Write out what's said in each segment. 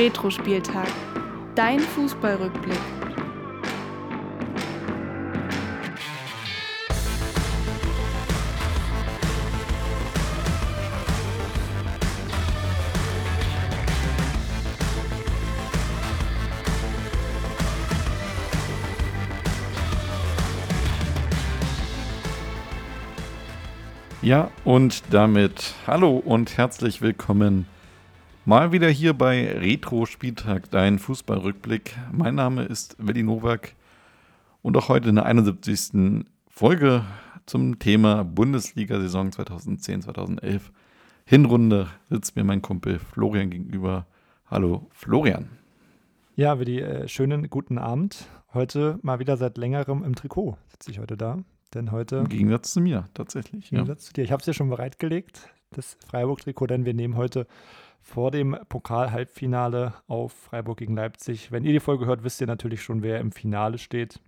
Retro-Spieltag. Dein Fußballrückblick. Ja, und damit hallo und herzlich willkommen mal wieder hier bei Retro Spieltag, dein Fußballrückblick. Mein Name ist Willi Nowak und auch heute in der 71. Folge zum Thema Bundesliga-Saison 2010-2011. Hinrunde sitzt mir mein Kumpel Florian gegenüber. Hallo Florian. Ja, Willi, äh, schönen guten Abend. Heute mal wieder seit längerem im Trikot sitze ich heute da. Denn heute. Im Gegensatz zu mir, tatsächlich. Im Gegensatz ja. zu dir. Ich habe es dir schon bereitgelegt, das Freiburg-Trikot, denn wir nehmen heute vor dem Pokal-Halbfinale auf Freiburg gegen Leipzig. Wenn ihr die Folge hört, wisst ihr natürlich schon, wer im Finale steht.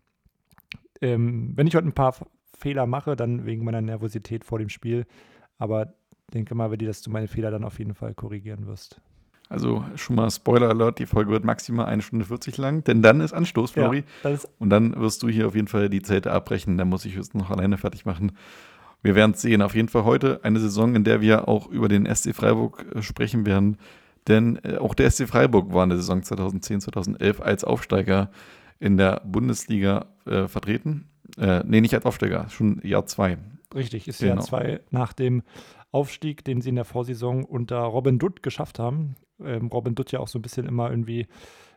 Ähm, wenn ich heute ein paar Fehler mache, dann wegen meiner Nervosität vor dem Spiel. Aber denke mal, Willi, dass du meine Fehler dann auf jeden Fall korrigieren wirst. Also schon mal Spoiler Alert, die Folge wird maximal eine Stunde 40 lang, denn dann ist Anstoß, Flori. Ja, und dann wirst du hier auf jeden Fall die Zelte abbrechen, dann muss ich es noch alleine fertig machen. Wir werden es sehen. Auf jeden Fall heute eine Saison, in der wir auch über den SC Freiburg äh, sprechen werden. Denn äh, auch der SC Freiburg war in der Saison 2010, 2011 als Aufsteiger in der Bundesliga äh, vertreten. Äh, nee, nicht als Aufsteiger, schon Jahr zwei. Richtig, ist genau. Jahr zwei nach dem Aufstieg, den sie in der Vorsaison unter Robin Dutt geschafft haben ähm, Robin Dutt ja auch so ein bisschen immer irgendwie,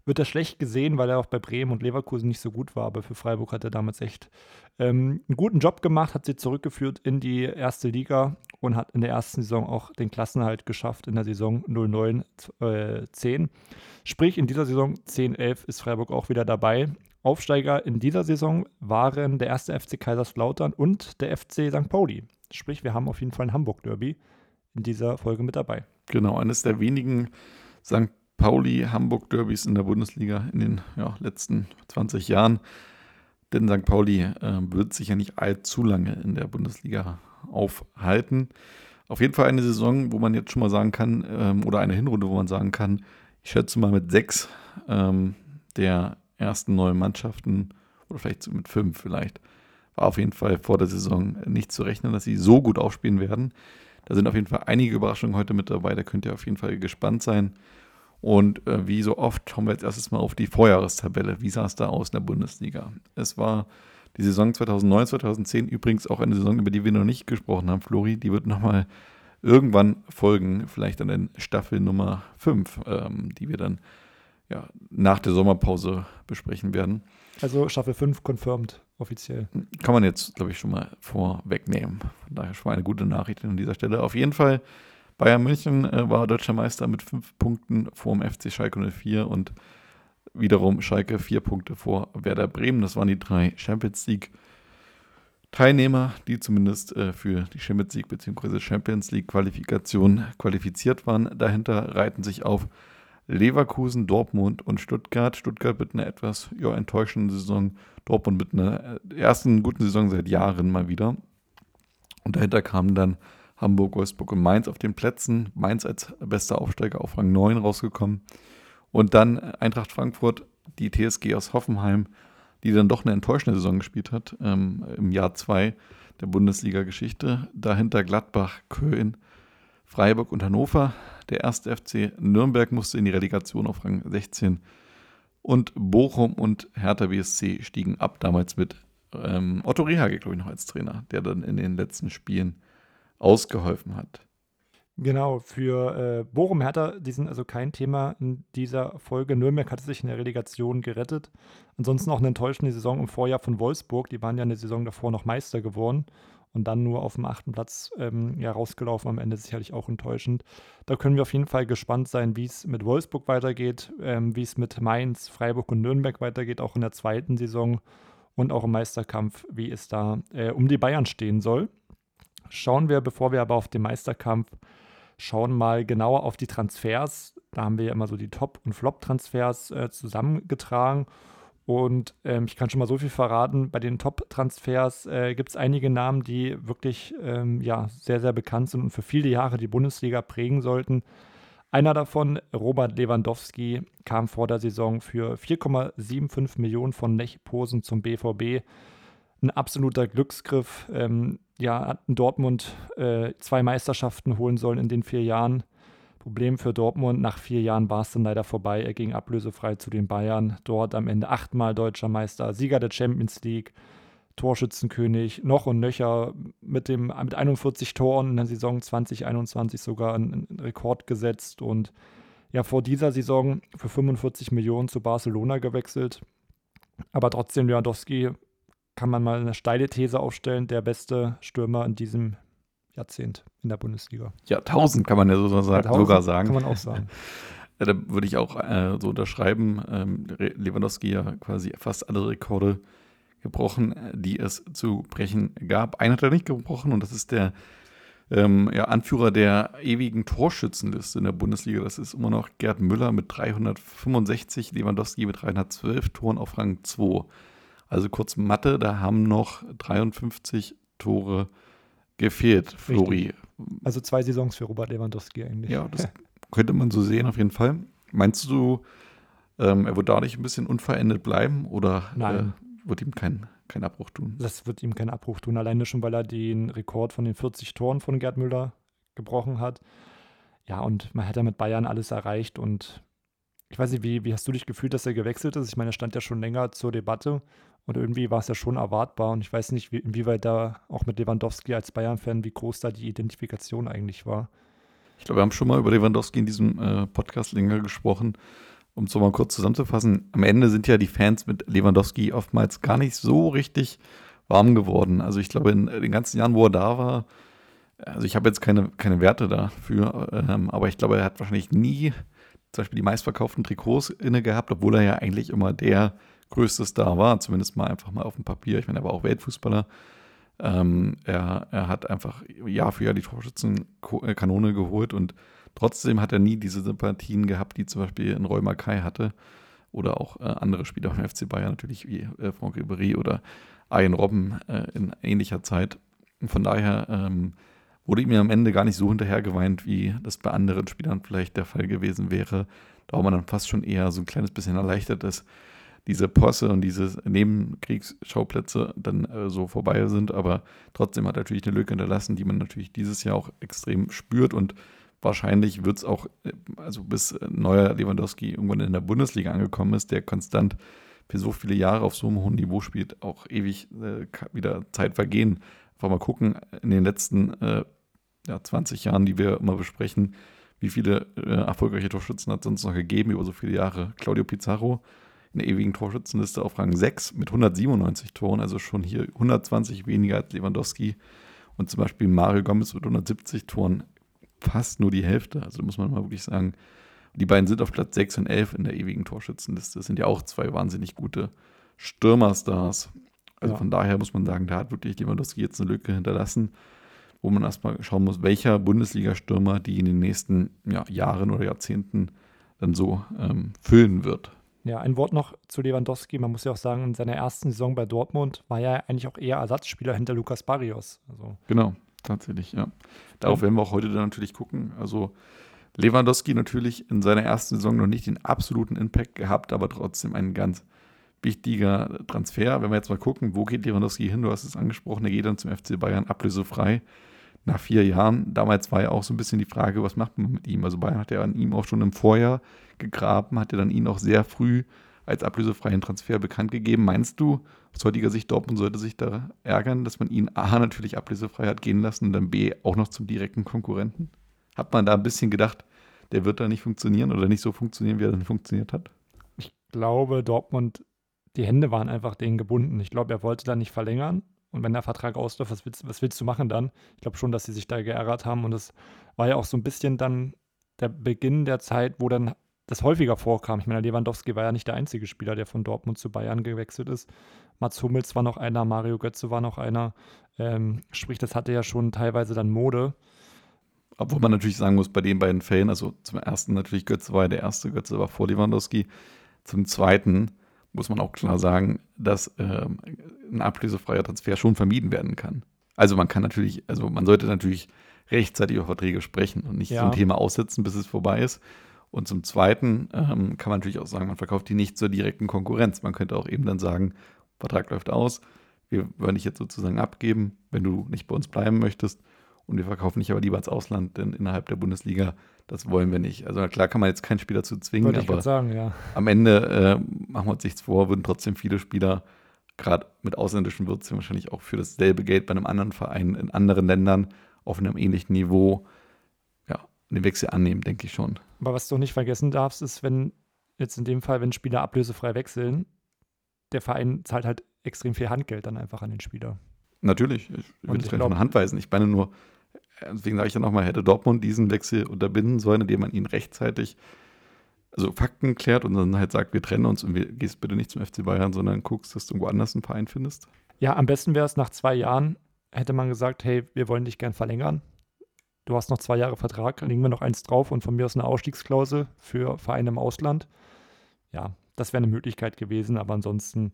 wird er schlecht gesehen, weil er auch bei Bremen und Leverkusen nicht so gut war, aber für Freiburg hat er damals echt ähm, einen guten Job gemacht, hat sie zurückgeführt in die erste Liga und hat in der ersten Saison auch den Klassenhalt geschafft in der Saison 09-10. Äh, Sprich, in dieser Saison 10-11 ist Freiburg auch wieder dabei. Aufsteiger in dieser Saison waren der erste FC Kaiserslautern und der FC St. Pauli. Sprich, wir haben auf jeden Fall ein Hamburg-Derby in dieser Folge mit dabei. Genau, eines der wenigen St. Pauli-Hamburg-Derbys in der Bundesliga in den ja, letzten 20 Jahren. Denn St. Pauli äh, wird sich ja nicht allzu lange in der Bundesliga aufhalten. Auf jeden Fall eine Saison, wo man jetzt schon mal sagen kann, ähm, oder eine Hinrunde, wo man sagen kann, ich schätze mal mit sechs ähm, der ersten neuen Mannschaften oder vielleicht mit fünf vielleicht, war auf jeden Fall vor der Saison nicht zu rechnen, dass sie so gut aufspielen werden. Da sind auf jeden Fall einige Überraschungen heute mit dabei. Da könnt ihr auf jeden Fall gespannt sein. Und äh, wie so oft schauen wir jetzt erstes mal auf die Vorjahrestabelle. Wie sah es da aus in der Bundesliga? Es war die Saison 2009, 2010 übrigens auch eine Saison, über die wir noch nicht gesprochen haben, Flori. Die wird nochmal irgendwann folgen, vielleicht dann in Staffel Nummer 5, ähm, die wir dann ja, nach der Sommerpause besprechen werden. Also Staffel 5 confirmed offiziell. Kann man jetzt, glaube ich, schon mal vorwegnehmen. Von daher schon mal eine gute Nachricht an dieser Stelle. Auf jeden Fall, Bayern München äh, war deutscher Meister mit fünf Punkten vor dem FC Schalke 04 und wiederum Schalke vier Punkte vor Werder Bremen. Das waren die drei Champions League Teilnehmer, die zumindest äh, für die Champions League bzw. Champions League Qualifikation qualifiziert waren. Dahinter reiten sich auf Leverkusen, Dortmund und Stuttgart. Stuttgart mit einer etwas ja, enttäuschenden Saison, Dortmund mit einer äh, ersten guten Saison seit Jahren mal wieder. Und dahinter kamen dann Hamburg, Wolfsburg und Mainz auf den Plätzen. Mainz als bester Aufsteiger auf Rang 9 rausgekommen. Und dann Eintracht Frankfurt, die TSG aus Hoffenheim, die dann doch eine enttäuschende Saison gespielt hat ähm, im Jahr 2 der Bundesliga-Geschichte. Dahinter Gladbach, Köln, Freiburg und Hannover. Der erste FC Nürnberg musste in die Relegation auf Rang 16 und Bochum und Hertha BSC stiegen ab, damals mit ähm, Otto Rehage, glaube ich, noch als Trainer, der dann in den letzten Spielen ausgeholfen hat. Genau, für äh, Bochum Hertha, die sind also kein Thema in dieser Folge. Nürnberg hatte sich in der Relegation gerettet. Ansonsten auch eine enttäuschende Saison im Vorjahr von Wolfsburg. Die waren ja in der Saison davor noch Meister geworden und dann nur auf dem achten Platz ähm, ja, rausgelaufen. Am Ende sicherlich auch enttäuschend. Da können wir auf jeden Fall gespannt sein, wie es mit Wolfsburg weitergeht, ähm, wie es mit Mainz, Freiburg und Nürnberg weitergeht, auch in der zweiten Saison und auch im Meisterkampf, wie es da äh, um die Bayern stehen soll. Schauen wir, bevor wir aber auf den Meisterkampf schauen, mal genauer auf die Transfers. Da haben wir ja immer so die Top- und Flop-Transfers äh, zusammengetragen. Und ähm, ich kann schon mal so viel verraten, bei den Top-Transfers äh, gibt es einige Namen, die wirklich ähm, ja, sehr, sehr bekannt sind und für viele Jahre die Bundesliga prägen sollten. Einer davon, Robert Lewandowski, kam vor der Saison für 4,75 Millionen von Lech Posen zum BVB. Ein absoluter Glücksgriff. Ähm, ja, hat in Dortmund äh, zwei Meisterschaften holen sollen in den vier Jahren. Problem für Dortmund, nach vier Jahren war es dann leider vorbei. Er ging ablösefrei zu den Bayern. Dort am Ende achtmal deutscher Meister, Sieger der Champions League, Torschützenkönig, noch und nöcher mit, dem, mit 41 Toren in der Saison 2021 sogar einen, einen Rekord gesetzt und ja vor dieser Saison für 45 Millionen zu Barcelona gewechselt. Aber trotzdem, Lewandowski kann man mal eine steile These aufstellen, der beste Stürmer in diesem Jahrzehnt in der Bundesliga. Ja, 1000 kann man ja so sagen, sogar sagen. Kann man auch sagen. Ja, da würde ich auch äh, so unterschreiben. Ähm, Lewandowski ja quasi fast alle Rekorde gebrochen, die es zu brechen gab. Einen hat er nicht gebrochen und das ist der ähm, ja, Anführer der ewigen Torschützenliste in der Bundesliga. Das ist immer noch Gerd Müller mit 365, Lewandowski mit 312 Toren auf Rang 2. Also kurz Mathe, da haben noch 53 Tore gefehlt, Flori. Richtig. Also zwei Saisons für Robert Lewandowski eigentlich. Ja, das könnte man so sehen auf jeden Fall. Meinst du, ähm, er wird dadurch ein bisschen unverändert bleiben oder. Äh, wird ihm kein, kein Abbruch tun? Das wird ihm keinen Abbruch tun, alleine schon, weil er den Rekord von den 40 Toren von Gerd Müller gebrochen hat. Ja, und man hat ja mit Bayern alles erreicht und ich weiß nicht, wie, wie hast du dich gefühlt, dass er gewechselt ist? Ich meine, er stand ja schon länger zur Debatte und irgendwie war es ja schon erwartbar. Und ich weiß nicht, wie, inwieweit da auch mit Lewandowski als Bayern-Fan, wie groß da die Identifikation eigentlich war. Ich glaube, wir haben schon mal über Lewandowski in diesem äh, Podcast länger gesprochen. Um es so mal kurz zusammenzufassen, am Ende sind ja die Fans mit Lewandowski oftmals gar nicht so richtig warm geworden. Also ich glaube, in den ganzen Jahren, wo er da war, also ich habe jetzt keine, keine Werte dafür, ähm, aber ich glaube, er hat wahrscheinlich nie zum Beispiel die meistverkauften Trikots inne gehabt, obwohl er ja eigentlich immer der größte Star war, zumindest mal einfach mal auf dem Papier. Ich meine, er war auch Weltfußballer. Ähm, er, er hat einfach Jahr für Jahr die Torschützenkanone geholt und trotzdem hat er nie diese Sympathien gehabt, die zum Beispiel ein Roy Mackay hatte oder auch äh, andere Spieler vom FC Bayern, natürlich wie äh, Franck Ribéry oder Ian Robben äh, in ähnlicher Zeit. Und von daher ähm, wurde ihm am Ende gar nicht so hinterhergeweint, wie das bei anderen Spielern vielleicht der Fall gewesen wäre. Da man dann fast schon eher so ein kleines bisschen erleichtert, dass diese Posse und diese Nebenkriegsschauplätze dann äh, so vorbei sind. Aber trotzdem hat natürlich eine Lücke hinterlassen, die man natürlich dieses Jahr auch extrem spürt und wahrscheinlich wird es auch, äh, also bis neuer Lewandowski irgendwann in der Bundesliga angekommen ist, der konstant für so viele Jahre auf so einem hohen Niveau spielt, auch ewig äh, wieder Zeit vergehen. Einfach mal gucken, in den letzten äh, ja, 20 Jahren, die wir immer besprechen, wie viele äh, erfolgreiche Torschützen hat es sonst noch gegeben über so viele Jahre. Claudio Pizarro in der ewigen Torschützenliste auf Rang 6 mit 197 Toren, also schon hier 120 weniger als Lewandowski. Und zum Beispiel Mario Gomez mit 170 Toren fast nur die Hälfte. Also muss man mal wirklich sagen, die beiden sind auf Platz 6 und 11 in der ewigen Torschützenliste. Das sind ja auch zwei wahnsinnig gute Stürmerstars. Also ja. von daher muss man sagen, da hat wirklich Lewandowski jetzt eine Lücke hinterlassen, wo man erstmal schauen muss, welcher Bundesliga-Stürmer die in den nächsten ja, Jahren oder Jahrzehnten dann so ähm, füllen wird. Ja, ein Wort noch zu Lewandowski. Man muss ja auch sagen, in seiner ersten Saison bei Dortmund war er eigentlich auch eher Ersatzspieler hinter Lukas Barrios. Also genau, tatsächlich, ja. Darauf ja. werden wir auch heute dann natürlich gucken. Also Lewandowski natürlich in seiner ersten Saison noch nicht den absoluten Impact gehabt, aber trotzdem ein ganz wichtiger Transfer. Wenn wir jetzt mal gucken, wo geht Lewandowski hin? Du hast es angesprochen, er geht dann zum FC Bayern ablösefrei nach vier Jahren. Damals war ja auch so ein bisschen die Frage, was macht man mit ihm? Also Bayern hat ja an ihm auch schon im Vorjahr gegraben, hat ja dann ihn auch sehr früh als ablösefreien Transfer bekannt gegeben. Meinst du, aus heutiger Sicht, Dortmund sollte sich da ärgern, dass man ihn A natürlich ablösefrei hat gehen lassen und dann B auch noch zum direkten Konkurrenten? Hat man da ein bisschen gedacht, der wird da nicht funktionieren oder nicht so funktionieren, wie er dann funktioniert hat? Ich glaube, Dortmund, die Hände waren einfach denen gebunden. Ich glaube, er wollte da nicht verlängern und wenn der Vertrag ausläuft, was willst, was willst du machen dann? Ich glaube schon, dass sie sich da geärgert haben. Und es war ja auch so ein bisschen dann der Beginn der Zeit, wo dann das häufiger vorkam. Ich meine, Lewandowski war ja nicht der einzige Spieler, der von Dortmund zu Bayern gewechselt ist. Mats Hummels war noch einer, Mario Götze war noch einer. Ähm, sprich, das hatte ja schon teilweise dann Mode. Obwohl man natürlich sagen muss, bei den beiden Fällen, also zum ersten natürlich Götze war ja der erste, Götze war vor Lewandowski. Zum zweiten muss man auch klar sagen, dass ähm, ein ablösefreier Transfer schon vermieden werden kann. Also man kann natürlich, also man sollte natürlich rechtzeitig über Verträge sprechen und nicht Ja. so ein Thema aussitzen, bis es vorbei ist. Und zum Zweiten ähm, kann man natürlich auch sagen, man verkauft die nicht zur direkten Konkurrenz. Man könnte auch eben dann sagen, Vertrag läuft aus, wir wollen dich jetzt sozusagen abgeben, wenn du nicht bei uns bleiben möchtest. Und wir verkaufen dich aber lieber ins Ausland, denn innerhalb der Bundesliga, das wollen wir nicht. Also klar kann man jetzt keinen Spieler zu zwingen, ich aber sagen, ja. am Ende äh, machen wir uns nichts vor, würden trotzdem viele Spieler, gerade mit ausländischen Wurzeln, wahrscheinlich auch für dasselbe Geld bei einem anderen Verein in anderen Ländern auf einem ähnlichen Niveau, ja, den Wechsel annehmen, denke ich schon. Aber was du nicht vergessen darfst, ist, wenn jetzt in dem Fall, wenn Spieler ablösefrei wechseln, der Verein zahlt halt extrem viel Handgeld dann einfach an den Spieler. Natürlich, ich Und es gar nicht glaub- von Hand weisen. Ich meine nur, deswegen sage ich ja nochmal, hätte Dortmund diesen Wechsel unterbinden sollen, indem man ihn rechtzeitig, also Fakten klärt und dann halt sagt, wir trennen uns und wir gehst bitte nicht zum FC Bayern, sondern guckst, dass du irgendwo anders einen Verein findest. Ja, am besten wäre es nach zwei Jahren, hätte man gesagt, hey, wir wollen dich gern verlängern. Du hast noch zwei Jahre Vertrag, legen wir noch eins drauf und von mir aus eine Ausstiegsklausel für Vereine im Ausland. Ja, das wäre eine Möglichkeit gewesen, aber ansonsten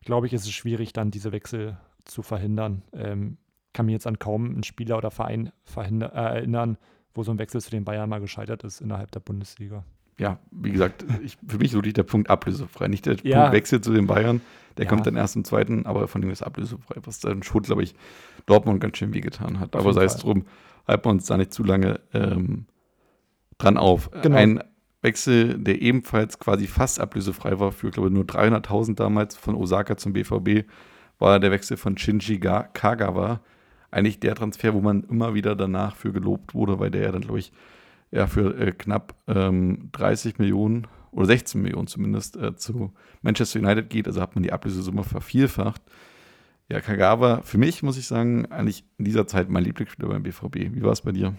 glaube ich, ist es schwierig, dann diese Wechsel zu verhindern. Ähm, kann mir jetzt an kaum einen Spieler oder Verein verhinder- äh, erinnern, wo so ein Wechsel zu den Bayern mal gescheitert ist innerhalb der Bundesliga. Ja, wie gesagt, ich, für mich ist wirklich der Punkt ablösefrei. Nicht der Ja. Punkt Wechsel zu den Bayern, der Ja. kommt dann erst im zweiten, aber von dem ist ablösefrei, was dann schon, glaube ich, Dortmund ganz schön wehgetan hat. Auf aber sei es drum, halten wir uns da nicht zu lange ähm, dran auf. Genau. Ein Wechsel, der ebenfalls quasi fast ablösefrei war, für, glaube ich, nur 300.000 damals von Osaka zum BVB, war der Wechsel von Shinji Ga Kagawa. Eigentlich der Transfer, wo man immer wieder danach für gelobt wurde, weil der ja dann, glaube ich, ja, für äh, knapp ähm, 30 Millionen oder 16 Millionen zumindest äh, zu Manchester United geht. Also hat man die Ablösesumme vervierfacht. Ja, Kagawa, für mich muss ich sagen, eigentlich in dieser Zeit mein Lieblingsspieler beim BVB. Wie war es bei dir?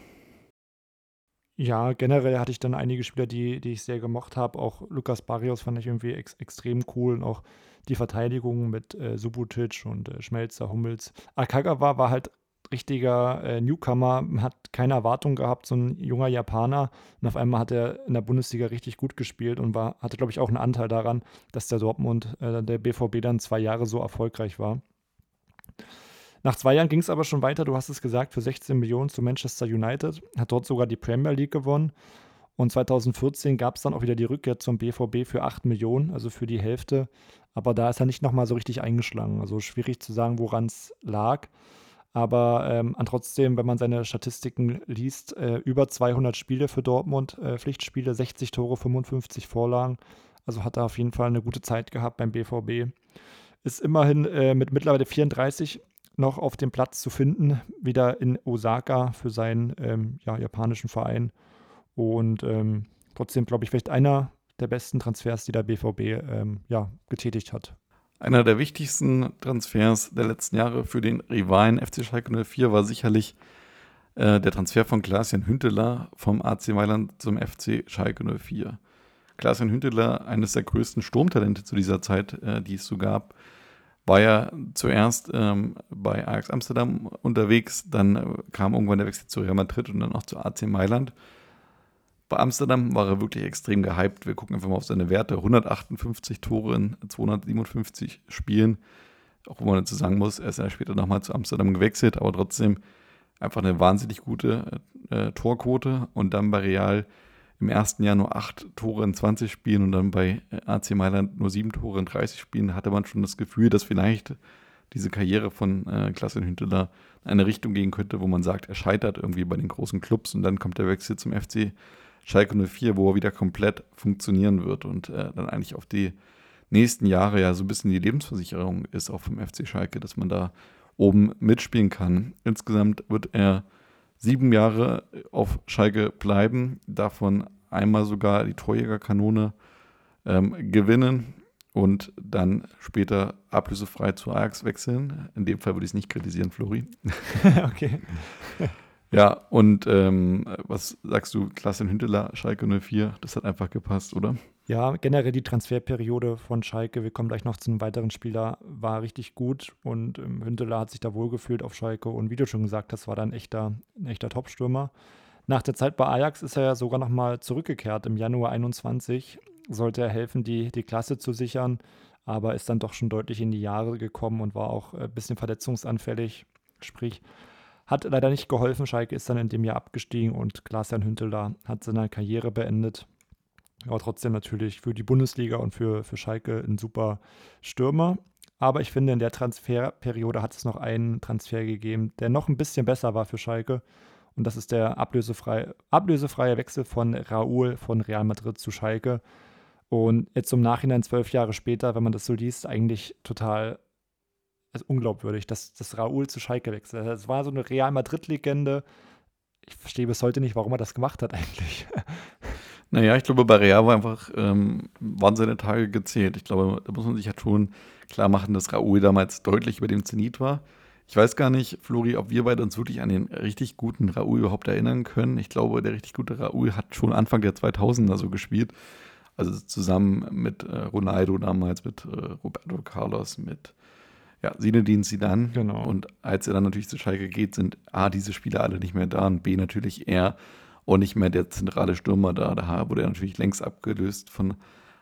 Ja, generell hatte ich dann einige Spieler, die, die ich sehr gemocht habe. Auch Lukas Barrios fand ich irgendwie ex extrem cool und auch die Verteidigung mit äh, Subotic und äh, Schmelzer, Hummels. Akagawa war halt richtiger äh, Newcomer, hat keine Erwartung gehabt, so ein junger Japaner. Und auf einmal hat er in der Bundesliga richtig gut gespielt und war, hatte, glaube ich, auch einen Anteil daran, dass der Dortmund, äh, der BVB dann zwei Jahre so erfolgreich war. Nach zwei Jahren ging es aber schon weiter, du hast es gesagt, für 16 Millionen zu Manchester United, hat dort sogar die Premier League gewonnen. Und 2014 gab es dann auch wieder die Rückkehr zum BVB für 8 Millionen, also für die Hälfte. Aber da ist er nicht nochmal so richtig eingeschlagen. Also schwierig zu sagen, woran es lag. Aber ähm, trotzdem, wenn man seine Statistiken liest, äh, über 200 Spiele für Dortmund, äh, Pflichtspiele, 60 Tore, 55 Vorlagen. Also hat er auf jeden Fall eine gute Zeit gehabt beim BVB. Ist immerhin äh, mit mittlerweile 34 noch auf dem Platz zu finden, wieder in Osaka für seinen ähm, ja, japanischen Verein. Und ähm, trotzdem, glaube ich, vielleicht einer der besten Transfers, die der BVB ähm, ja, getätigt hat. Einer der wichtigsten Transfers der letzten Jahre für den Rivalen FC Schalke 04 war sicherlich äh, der Transfer von Klaas-Jan Hünteler vom AC Mailand zum FC Schalke 04. Klaas-Jan Hünteler, eines der größten Sturmtalente zu dieser Zeit, äh, die es so gab, war ja zuerst ähm, bei Ajax Amsterdam unterwegs, dann äh, kam irgendwann der Wechsel zu Real Madrid und dann auch zu AC Mailand. Bei Amsterdam war er wirklich extrem gehypt. Wir gucken einfach mal auf seine Werte. 158 Tore in 257 Spielen. Auch wo man dazu sagen muss, er ist ja später nochmal zu Amsterdam gewechselt, aber trotzdem einfach eine wahnsinnig gute äh, Torquote. Und dann bei Real im ersten Jahr nur 8 Tore in 20 Spielen und dann bei äh, AC Mailand nur 7 Tore in 30 Spielen, hatte man schon das Gefühl, dass vielleicht diese Karriere von äh, Klaas Hünteler in eine Richtung gehen könnte, wo man sagt, er scheitert irgendwie bei den großen Clubs und dann kommt der Wechsel zum FC Schalke 04, wo er wieder komplett funktionieren wird und äh, dann eigentlich auf die nächsten Jahre ja so ein bisschen die Lebensversicherung ist, auch vom FC Schalke, dass man da oben mitspielen kann. Insgesamt wird er sieben Jahre auf Schalke bleiben, davon einmal sogar die Torjägerkanone ähm, gewinnen und dann später ablösefrei zu Ajax wechseln. In dem Fall würde ich es nicht kritisieren, Flori. okay. Ja, und ähm, was sagst du, Klaas Hünteler, Schalke 04, das hat einfach gepasst, oder? Ja, generell die Transferperiode von Schalke, wir kommen gleich noch zu einem weiteren Spieler, war richtig gut und ähm, Hünteler hat sich da wohlgefühlt auf Schalke und wie du schon gesagt hast, war da ein echter, ein echter Top-Stürmer. Nach der Zeit bei Ajax ist er ja sogar nochmal zurückgekehrt. Im Januar 21 sollte er helfen, die, die Klasse zu sichern, aber ist dann doch schon deutlich in die Jahre gekommen und war auch ein bisschen verletzungsanfällig. Sprich, Hat leider nicht geholfen. Schalke ist dann in dem Jahr abgestiegen und Klaas-Jan Hünteler hat seine Karriere beendet. Aber trotzdem natürlich für die Bundesliga und für, für Schalke ein super Stürmer. Aber ich finde, in der Transferperiode hat es noch einen Transfer gegeben, der noch ein bisschen besser war für Schalke. Und das ist der ablösefreie, ablösefreie Wechsel von Raúl von Real Madrid zu Schalke. Und jetzt im Nachhinein, zwölf Jahre später, wenn man das so liest, eigentlich total also unglaubwürdig, dass das Raúl zu Schalke wechselt. Es war so eine Real Madrid-Legende. Ich verstehe bis heute nicht, warum er das gemacht hat eigentlich. Naja, ich glaube, bei Real war einfach, ähm, waren seine Tage gezählt. Ich glaube, da muss man sich halt schon klar machen, dass Raúl damals deutlich über dem Zenit war. Ich weiß gar nicht, Flori, ob wir beide uns wirklich an den richtig guten Raúl überhaupt erinnern können. Ich glaube, der richtig gute Raúl hat schon Anfang der 2000er so gespielt. Also zusammen mit äh, Ronaldo damals, mit äh, Roberto Carlos, mit ja, Zinedine Zidane. Genau. Und als er dann natürlich zu Schalke geht, sind A, diese Spieler alle nicht mehr da und B, natürlich er und nicht mehr der zentrale Stürmer da. Da wurde er natürlich längst abgelöst von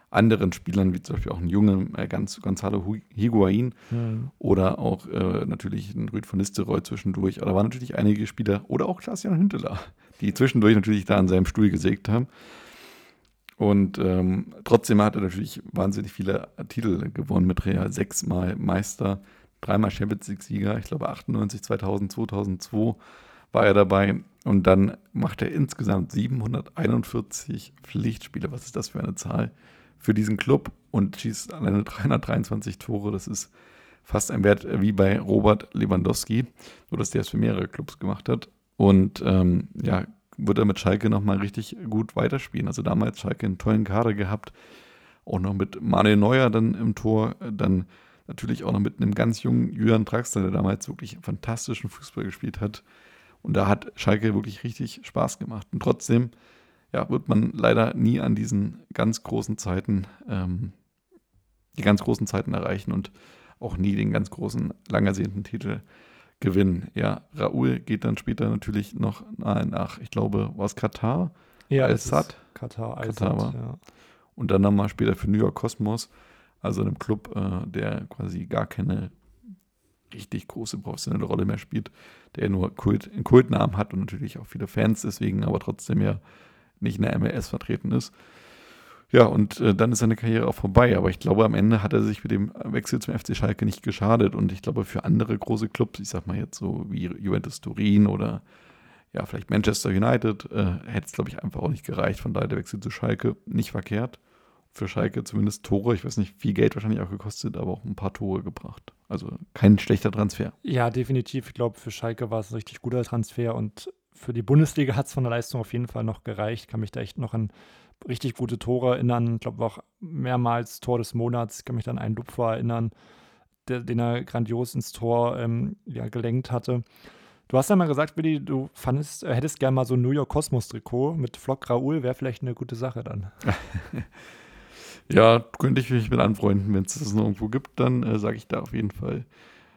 anderen Spielern, wie zum Beispiel auch ein junger äh, Gonzalo Higuain mhm. oder auch äh, natürlich ein Rüd von Nistelrooy zwischendurch. Aber da waren natürlich einige Spieler oder auch Klaas-Jan Hünteler, die zwischendurch natürlich da an seinem Stuhl gesägt haben. Und ähm, trotzdem hat er natürlich wahnsinnig viele Titel gewonnen mit Real. Sechsmal Meister, dreimal Champions League-Sieger, ich glaube 98, 2000, 2002 war er dabei. Und dann macht er insgesamt 741 Pflichtspiele. Was ist das für eine Zahl für diesen Club? Und schießt alleine 323 Tore. Das ist fast ein Wert wie bei Robert Lewandowski, nur dass der es für mehrere Clubs gemacht hat. Und ähm, ja, wird er mit Schalke nochmal richtig gut weiterspielen. Also damals Schalke einen tollen Kader gehabt, auch noch mit Manuel Neuer dann im Tor, dann natürlich auch noch mit einem ganz jungen Julian Draxler, der damals wirklich fantastischen Fußball gespielt hat. Und da hat Schalke wirklich richtig Spaß gemacht. Und trotzdem ja, wird man leider nie an diesen ganz großen Zeiten, ähm, die ganz großen Zeiten erreichen und auch nie den ganz großen, lang ersehnten Titel gewinnen. Ja, Raoul geht dann später natürlich noch nach, ich glaube, war es Katar? Ja, Al-Sad. Katar, Katar war. ja. Und dann nochmal später für New York Cosmos, also einem Club, äh, der quasi gar keine richtig große professionelle Rolle mehr spielt, der nur Kult, einen Kultnamen hat und natürlich auch viele Fans deswegen, aber trotzdem ja nicht in der MLS vertreten ist. Ja, und äh, dann ist seine Karriere auch vorbei. Aber ich glaube, am Ende hat er sich mit dem Wechsel zum FC Schalke nicht geschadet. Und ich glaube, für andere große Clubs, ich sag mal jetzt so wie Juventus Turin oder ja, vielleicht Manchester United, äh, hätte es, glaube ich, einfach auch nicht gereicht. Von daher der Wechsel zu Schalke nicht verkehrt. Für Schalke zumindest Tore, ich weiß nicht, viel Geld wahrscheinlich auch gekostet, aber auch ein paar Tore gebracht. Also kein schlechter Transfer. Ja, definitiv. Ich glaube, für Schalke war es ein richtig guter Transfer und für die Bundesliga hat es von der Leistung auf jeden Fall noch gereicht. Kann mich da echt noch an richtig gute Tore erinnern. Ich glaube auch mehrmals Tor des Monats. Ich kann mich dann an einen Lupfer erinnern, der, den er grandios ins Tor ähm, ja, gelenkt hatte. Du hast ja mal gesagt, Willi, du fandest, äh, hättest gerne mal so ein New York Cosmos Trikot mit Flock Raoul, wäre vielleicht eine gute Sache dann. ja, könnte ich mich mit anfreunden. Wenn es das noch irgendwo gibt, dann äh, sage ich da auf jeden Fall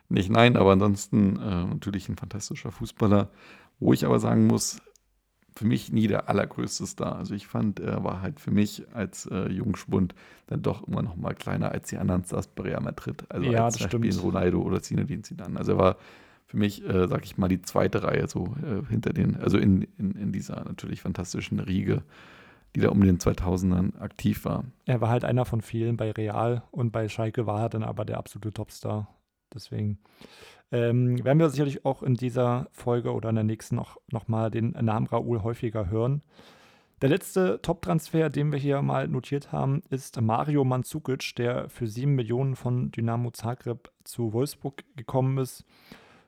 nicht nein. Aber ansonsten äh, natürlich ein fantastischer Fußballer. Wo ich aber sagen muss, für mich nie der allergrößte Star. Also ich fand, er war halt für mich als äh, Jungspund dann doch immer noch mal kleiner als die anderen Stars bei Real Madrid. Also ja, als das stimmt. Ronaldo oder Zinedine Zidane. Also er war für mich, äh, sag ich mal, die zweite Reihe so äh, hinter den, also in, in, in dieser natürlich fantastischen Riege, die da um den 2000ern aktiv war. Er war halt einer von vielen bei Real und bei Schalke war er dann aber der absolute Topstar. Deswegen ähm, werden wir sicherlich auch in dieser Folge oder in der nächsten noch, noch mal den Namen Raoul häufiger hören. Der letzte Top-Transfer, den wir hier mal notiert haben, ist Mario Mandzukic, der für 7 Millionen von Dynamo Zagreb zu Wolfsburg gekommen ist.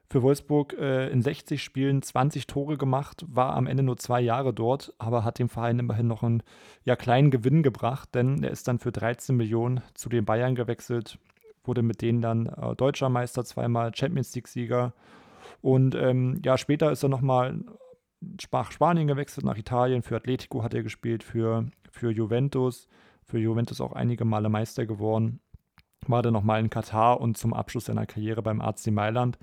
Für Wolfsburg äh, in 60 Spielen 20 Tore gemacht, war am Ende nur zwei Jahre dort, aber hat dem Verein immerhin noch einen ja, kleinen Gewinn gebracht, denn er ist dann für 13 Millionen zu den Bayern gewechselt wurde mit denen dann äh, deutscher Meister, zweimal Champions League-Sieger. Und ähm, ja, später ist er nochmal nach Spanien gewechselt, nach Italien. Für Atletico hat er gespielt, für, für Juventus. Für Juventus auch einige Male Meister geworden. War dann nochmal in Katar und zum Abschluss seiner Karriere beim AC Mailand.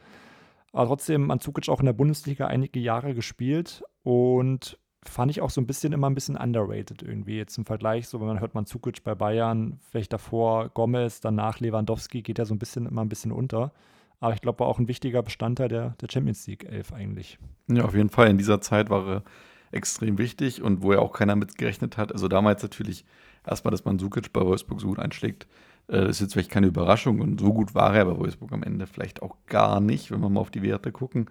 Aber trotzdem, Mandzukic auch in der Bundesliga einige Jahre gespielt und fand ich auch so ein bisschen immer ein bisschen underrated irgendwie. Jetzt im Vergleich, so wenn man hört man Zukic bei Bayern, vielleicht davor Gomez, danach Lewandowski, geht ja so ein bisschen immer ein bisschen unter. Aber ich glaube, war auch ein wichtiger Bestandteil der, der Champions League 11 eigentlich. Ja, auf jeden Fall. In dieser Zeit war er extrem wichtig und wo ja auch keiner mitgerechnet hat. Also damals natürlich erstmal, dass man Sukic bei Wolfsburg so gut einschlägt, äh, ist jetzt vielleicht keine Überraschung und so gut war er bei Wolfsburg am Ende vielleicht auch gar nicht, wenn wir mal auf die Werte gucken.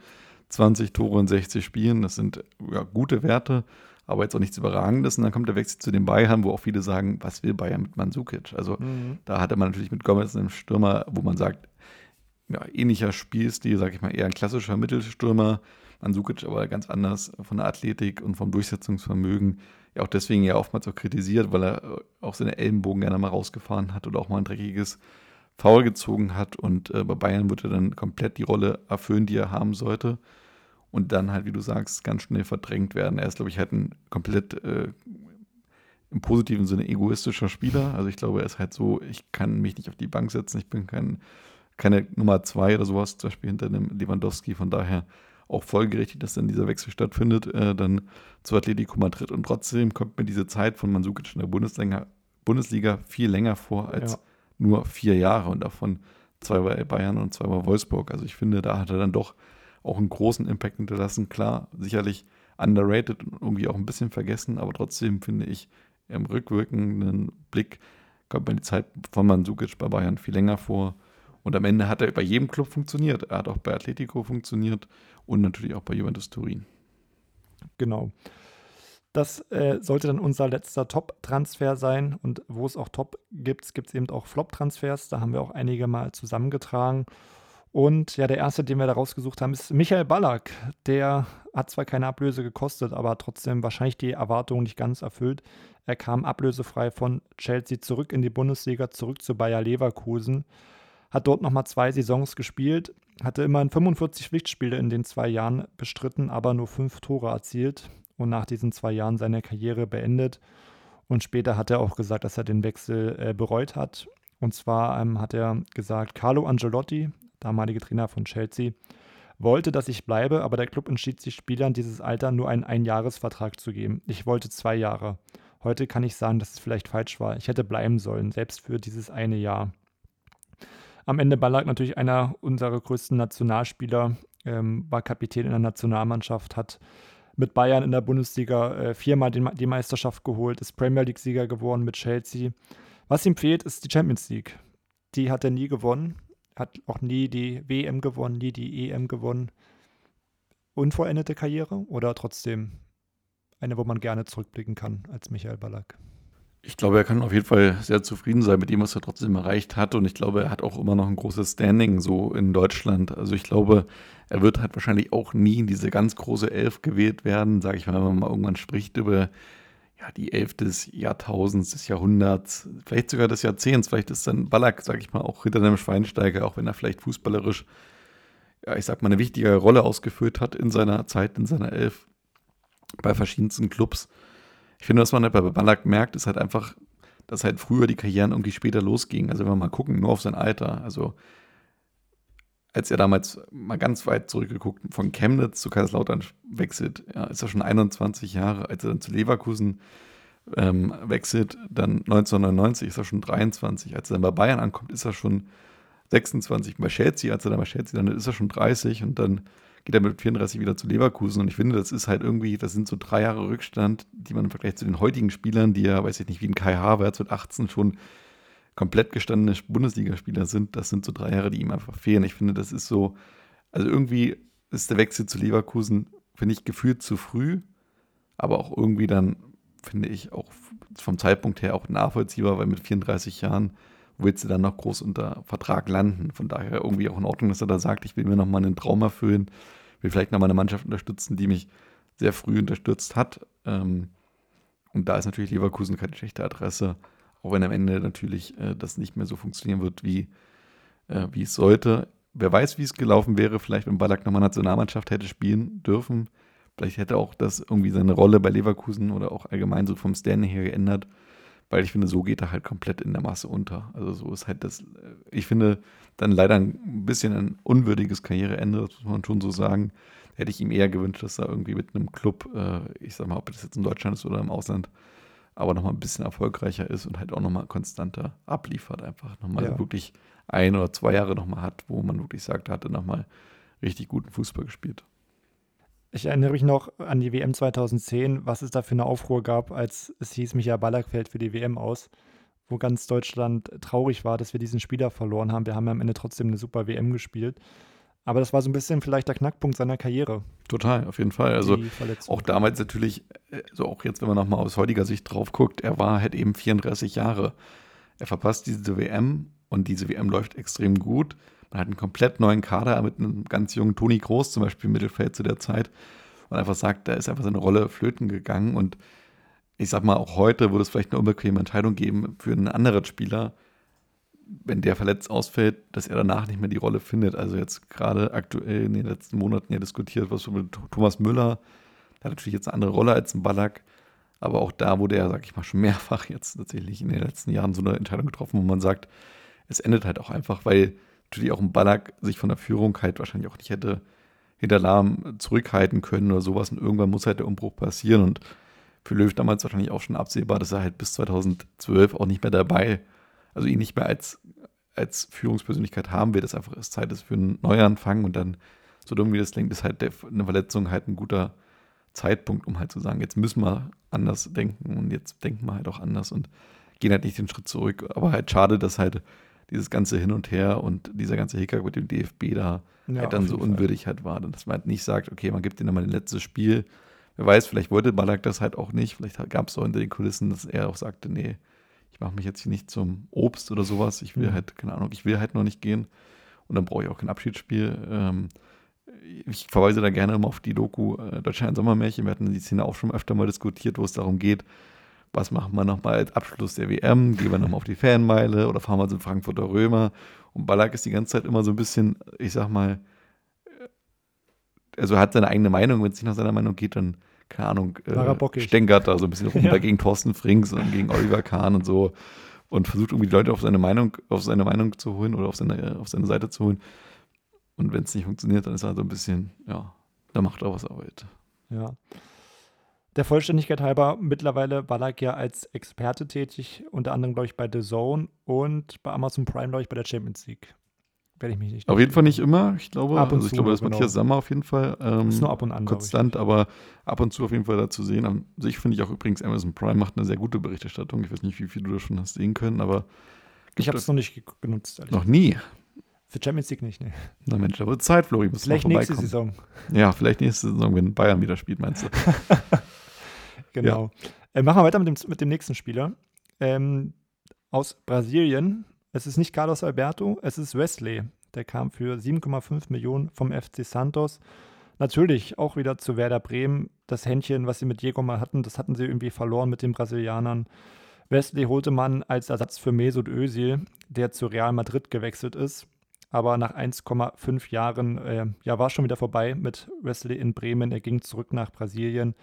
20 Tore in 60 Spielen, das sind ja, gute Werte, aber jetzt auch nichts Überragendes. Und dann kommt der Wechsel zu den Bayern, wo auch viele sagen, was will Bayern mit Mansukic? Also mhm. da hatte man natürlich mit Gomez einen Stürmer, wo man sagt, ja, ähnlicher Spielstil, sag ich mal, eher ein klassischer Mittelstürmer. Mansukic aber ganz anders von der Athletik und vom Durchsetzungsvermögen. Ja, auch deswegen ja oftmals auch kritisiert, weil er auch seine Ellenbogen gerne mal rausgefahren hat oder auch mal ein dreckiges Foul gezogen hat. Und äh, bei Bayern wird er dann komplett die Rolle erfüllen, die er haben sollte und dann halt, wie du sagst, ganz schnell verdrängt werden. Er ist, glaube ich, halt ein komplett äh, im positiven Sinne egoistischer Spieler. Also ich glaube, er ist halt so, ich kann mich nicht auf die Bank setzen, ich bin kein, keine Nummer zwei oder sowas, zum Beispiel hinter einem Lewandowski. Von daher auch folgerichtig, dass dann dieser Wechsel stattfindet, äh, dann zu Atletico Madrid. Und trotzdem kommt mir diese Zeit von Mansukic in der Bundesliga, Bundesliga viel länger vor als ja. Nur vier Jahre und davon zwei bei Bayern und zwei bei Wolfsburg. Also ich finde, da hat er dann doch auch einen großen Impact hinterlassen. Klar, sicherlich underrated und irgendwie auch ein bisschen vergessen, aber trotzdem finde ich, im rückwirkenden Blick kommt mir die Zeit von Mandzukic bei Bayern viel länger vor. Und am Ende hat er bei jedem Club funktioniert. Er hat auch bei Atletico funktioniert und natürlich auch bei Juventus Turin. Genau. Das äh, sollte dann unser letzter Top-Transfer sein. Und wo es auch Top gibt, gibt es eben auch Flop-Transfers. Da haben wir auch einige mal zusammengetragen. Und ja, der erste, den wir da rausgesucht haben, ist Michael Ballack. Der hat zwar keine Ablöse gekostet, aber trotzdem wahrscheinlich die Erwartungen nicht ganz erfüllt. Er kam ablösefrei von Chelsea zurück in die Bundesliga, zurück zu Bayer Leverkusen. Hat dort nochmal zwei Saisons gespielt, hatte immerhin 45 Pflichtspiele in den zwei Jahren bestritten, aber nur fünf Tore erzielt und nach diesen zwei Jahren seine Karriere beendet. Und später hat er auch gesagt, dass er den Wechsel äh, bereut hat. Und zwar ähm, hat er gesagt, Carlo Angelotti, damalige Trainer von Chelsea, wollte, dass ich bleibe, aber der Club entschied sich Spielern dieses Alter nur einen Einjahresvertrag zu geben. Ich wollte zwei Jahre. Heute kann ich sagen, dass es vielleicht falsch war. Ich hätte bleiben sollen, selbst für dieses eine Jahr. Am Ende Ballack natürlich einer unserer größten Nationalspieler, ähm, war Kapitän in der Nationalmannschaft, hat mit Bayern in der Bundesliga äh, viermal den, die Meisterschaft geholt, ist Premier League-Sieger geworden mit Chelsea. Was ihm fehlt, ist die Champions League. Die hat er nie gewonnen hat auch nie die WM gewonnen, nie die EM gewonnen. Unvollendete Karriere oder trotzdem eine, wo man gerne zurückblicken kann als Michael Ballack? Ich glaube, er kann auf jeden Fall sehr zufrieden sein mit dem, was er trotzdem erreicht hat. Und ich glaube, er hat auch immer noch ein großes Standing so in Deutschland. Also ich glaube, er wird halt wahrscheinlich auch nie in diese ganz große Elf gewählt werden, sage ich mal, wenn man mal irgendwann spricht über ja, die Elf des Jahrtausends, des Jahrhunderts, vielleicht sogar des Jahrzehnts. Vielleicht ist dann Ballack, sag ich mal, auch hinter dem Schweinsteiger, auch wenn er vielleicht fußballerisch, ja, ich sag mal, eine wichtige Rolle ausgeführt hat in seiner Zeit, in seiner Elf, bei verschiedensten Clubs. Ich finde, was man halt bei Ballack merkt, ist halt einfach, dass halt früher die Karrieren irgendwie später losgingen. Also wenn wir mal gucken, nur auf sein Alter. Also als er damals mal ganz weit zurückgeguckt von Chemnitz zu Kaiserslautern wechselt, ja, ist er schon 21 Jahre. Als er dann zu Leverkusen ähm, wechselt, dann 1999 ist er schon 23. Als er dann bei Bayern ankommt, ist er schon 26. Bei Chelsea, als er dann bei Chelsea landet, ist er schon 30 und dann geht er mit 34 wieder zu Leverkusen. Und ich finde, das ist halt irgendwie, das sind so drei Jahre Rückstand, die man im Vergleich zu den heutigen Spielern, die ja, weiß ich nicht, wie ein Kai Havertz mit 18 schon komplett gestandene Bundesligaspieler sind. Das sind so drei Jahre, die ihm einfach fehlen. Ich finde, das ist so, also irgendwie ist der Wechsel zu Leverkusen, finde ich, gefühlt zu früh, aber auch irgendwie dann, finde ich, auch vom Zeitpunkt her auch nachvollziehbar, weil mit 34 Jahren willst du dann noch groß unter Vertrag landen. Von daher irgendwie auch in Ordnung, dass er da sagt, ich will mir noch mal einen Traum erfüllen, will vielleicht noch mal eine Mannschaft unterstützen, die mich sehr früh unterstützt hat. Ähm, und da ist natürlich Leverkusen keine schlechte Adresse. Auch wenn am Ende natürlich äh, das nicht mehr so funktionieren wird, wie, äh, wie es sollte. Wer weiß, wie es gelaufen wäre, vielleicht wenn Ballack nochmal Nationalmannschaft hätte spielen dürfen. Vielleicht hätte auch das irgendwie seine Rolle bei Leverkusen oder auch allgemein so vom Standing her geändert. Weil ich finde, so geht er halt komplett in der Masse unter. Also so ist halt das, äh, ich finde, dann leider ein bisschen ein unwürdiges Karriereende, das muss man schon so sagen. Hätte ich ihm eher gewünscht, dass er irgendwie mit einem Club, äh, ich sag mal, ob das jetzt in Deutschland ist oder im Ausland, aber nochmal ein bisschen erfolgreicher ist und halt auch nochmal konstanter abliefert. Einfach nochmal ja. wirklich ein oder zwei Jahre nochmal hat, wo man wirklich sagt, er hatte nochmal richtig guten Fußball gespielt. Ich erinnere mich noch an die WM 2010, was es da für eine Aufruhr gab, als es hieß, Michael Ballack fällt für die WM aus, wo ganz Deutschland traurig war, dass wir diesen Spieler verloren haben. Wir haben ja am Ende trotzdem eine super WM gespielt. Aber das war so ein bisschen vielleicht der Knackpunkt seiner Karriere. Total, auf jeden Fall. Also auch damals natürlich, also auch jetzt, wenn man nochmal aus heutiger Sicht drauf guckt, er war halt eben 34 Jahre. Er verpasst diese WM und diese WM läuft extrem gut. Man hat einen komplett neuen Kader mit einem ganz jungen Toni Groß zum Beispiel im Mittelfeld zu der Zeit und einfach sagt, da ist einfach seine Rolle flöten gegangen und ich sag mal, auch heute würde es vielleicht eine unbequeme Entscheidung geben für einen anderen Spieler, wenn der verletzt ausfällt, dass er danach nicht mehr die Rolle findet. Also jetzt gerade aktuell in den letzten Monaten ja diskutiert, was mit Thomas Müller, der hat natürlich jetzt eine andere Rolle als ein Ballack, aber auch da wurde er, sag ich mal, schon mehrfach jetzt tatsächlich in den letzten Jahren so eine Entscheidung getroffen, wo man sagt, es endet halt auch einfach, weil natürlich auch ein Ballack sich von der Führung halt wahrscheinlich auch nicht hätte hinter Lahm zurückhalten können oder sowas. Und irgendwann muss halt der Umbruch passieren. Und für Löw damals wahrscheinlich auch schon absehbar, dass er halt bis 2012 auch nicht mehr dabei, also ihn nicht mehr als, als Führungspersönlichkeit haben wird, dass einfach es Zeit ist für einen Neuanfang und dann, so dumm wie das klingt, ist halt der, eine Verletzung halt ein guter Zeitpunkt, um halt zu sagen, jetzt müssen wir anders denken und jetzt denken wir halt auch anders und gehen halt nicht den Schritt zurück. Aber halt schade, dass halt dieses ganze Hin und Her und dieser ganze Hickhack mit dem DFB da ja, halt dann so unwürdig Fall. halt war. Dass man halt nicht sagt, okay, man gibt ihnen nochmal ein letztes Spiel. Wer weiß, vielleicht wollte Ballack das halt auch nicht. Vielleicht gab es so hinter den Kulissen, dass er auch sagte, nee, ich mache mich jetzt hier nicht zum Obst oder sowas. Ich will mhm. halt, keine Ahnung, ich will halt noch nicht gehen. Und dann brauche ich auch kein Abschiedsspiel. Ähm, ich verweise da gerne immer auf die Doku äh, Deutschland Sommermärchen. Wir hatten die Szene auch schon öfter mal diskutiert, wo es darum geht, was machen wir nochmal als Abschluss der WM? Gehen wir nochmal auf die Fanmeile oder fahren wir zum Frankfurter Römer? Und Ballack ist die ganze Zeit immer so ein bisschen, ich sag mal, also er hat seine eigene Meinung, wenn es nicht nach seiner Meinung geht, dann, keine Ahnung, äh, stänkert da so ein bisschen rum ja. dagegen Thorsten Frings und gegen Oliver Kahn und so und versucht irgendwie die Leute auf seine Meinung, auf seine Meinung zu holen oder auf seine, auf seine Seite zu holen. Und wenn es nicht funktioniert, dann ist er so ein bisschen, ja, da macht er was Arbeit. Ja. Der Vollständigkeit halber, mittlerweile Ballack ja als Experte tätig, unter anderem, glaube ich, bei The Zone und bei Amazon Prime, glaube ich, bei der Champions League. Werde ich mich nicht. Auf jeden Fall nicht immer, ich glaube. Ab und also ich zu, glaube, das genau. Matthias Sammer auf jeden Fall. Ähm, ist nur ab und an. Konstant, aber ab und zu auf jeden Fall da zu sehen. An sich finde ich auch übrigens, Amazon Prime macht eine sehr gute Berichterstattung. Ich weiß nicht, wie viel du da schon hast sehen können, aber. Ich habe es noch nicht genutzt. Noch nie. Für Champions League nicht, ne. Na Mensch, da wird Zeit, Flori. Vielleicht nächste Saison. Ja, vielleicht nächste Saison, wenn Bayern wieder spielt, meinst du? Genau. Ja. Äh, machen wir weiter mit dem, mit dem nächsten Spieler. Ähm, aus Brasilien. Es ist nicht Carlos Alberto, es ist Wesley. Der kam für 7,5 Millionen vom FC Santos. Natürlich auch wieder zu Werder Bremen. Das Händchen, was sie mit Diego mal hatten, das hatten sie irgendwie verloren mit den Brasilianern. Wesley holte man als Ersatz für Mesut Özil, der zu Real Madrid gewechselt ist. Aber nach 1,5 Jahren äh, ja, war schon wieder vorbei mit Wesley in Bremen. Er ging zurück nach Brasilien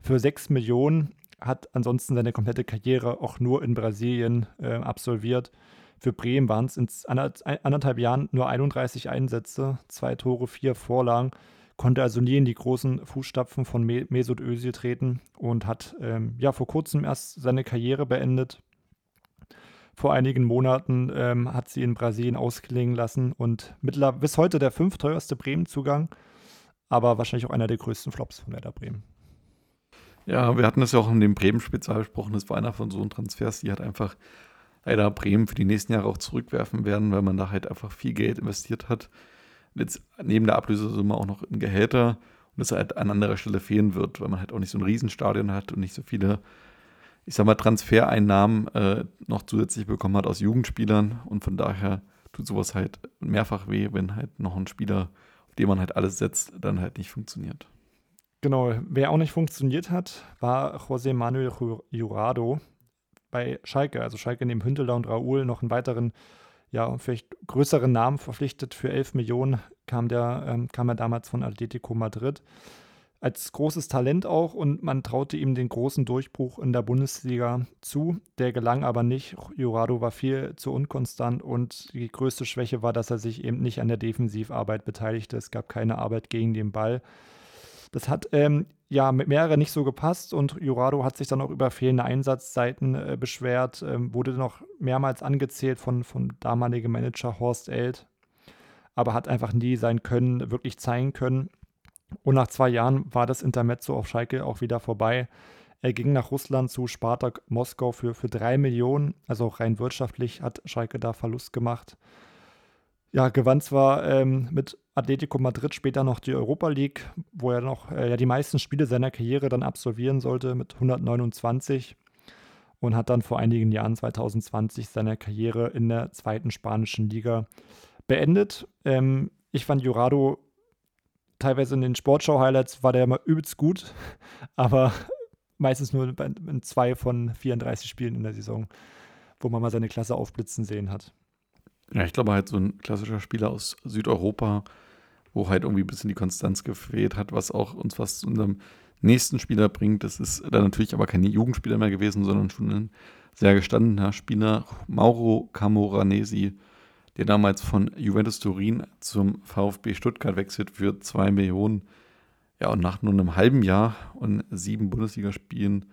für 6 Millionen, hat ansonsten seine komplette Karriere auch nur in Brasilien äh, absolviert. Für Bremen waren es in anderthalb Jahren nur 31 Einsätze, zwei Tore, vier Vorlagen, konnte also nie in die großen Fußstapfen von Mesut Özil treten und hat ähm, ja vor kurzem erst seine Karriere beendet. Vor einigen Monaten ähm, hat sie in Brasilien ausklingen lassen und bis heute der fünfteuerste Bremen-Zugang, aber wahrscheinlich auch einer der größten Flops von Werder Bremen. Ja, wir hatten das ja auch in dem Bremen-Spezial besprochen. Das war einer von so Transfers, die halt einfach leider Bremen für die nächsten Jahre auch zurückwerfen werden, weil man da halt einfach viel Geld investiert hat. Jetzt neben der Ablösesumme auch noch in Gehälter und es halt an anderer Stelle fehlen wird, weil man halt auch nicht so ein Riesenstadion hat und nicht so viele, ich sag mal, Transfereinnahmen äh, noch zusätzlich bekommen hat aus Jugendspielern und von daher tut sowas halt mehrfach weh, wenn halt noch ein Spieler, auf den man halt alles setzt, dann halt nicht funktioniert. Genau, wer auch nicht funktioniert hat, war José Manuel Jurado bei Schalke. Also Schalke neben Hünteler und Raúl noch einen weiteren, ja, vielleicht größeren Namen verpflichtet. Für 11 Millionen kam, der, ähm, kam er damals von Atletico Madrid. Als großes Talent auch und man traute ihm den großen Durchbruch in der Bundesliga zu. Der gelang aber nicht. Jurado war viel zu unkonstant und die größte Schwäche war, dass er sich eben nicht an der Defensivarbeit beteiligte. Es gab keine Arbeit gegen den Ball. Das hat ähm, ja mit mehreren nicht so gepasst und Jurado hat sich dann auch über fehlende Einsatzzeiten äh, beschwert, ähm, wurde noch mehrmals angezählt von, von damaligem Manager Horst Eld, aber hat einfach nie sein Können wirklich zeigen können. Und nach zwei Jahren war das Intermezzo auf Schalke auch wieder vorbei. Er ging nach Russland zu Spartak Moskau für, für drei Millionen. Also rein wirtschaftlich hat Schalke da Verlust gemacht. Ja, gewann zwar ähm, mit Atletico Madrid später noch die Europa League, wo er noch äh, ja, die meisten Spiele seiner Karriere dann absolvieren sollte mit 129 und hat dann vor einigen Jahren 2020 seine Karriere in der zweiten spanischen Liga beendet. Ähm, ich fand Jurado teilweise in den Sportschau-Highlights war der immer übelst gut, aber meistens nur in zwei von 34 Spielen in der Saison, wo man mal seine Klasse aufblitzen sehen hat. Ja, ich glaube halt so ein klassischer Spieler aus Südeuropa, wo halt irgendwie ein bisschen die Konstanz gefehlt hat, was auch uns fast zu unserem nächsten Spieler bringt. Das ist dann natürlich aber kein Jugendspieler mehr gewesen, sondern schon ein sehr gestandener Spieler, Mauro Camoranesi, der damals von Juventus Turin zum VfB Stuttgart wechselt für zwei Millionen. Ja, und nach nur einem halben Jahr und sieben Bundesligaspielen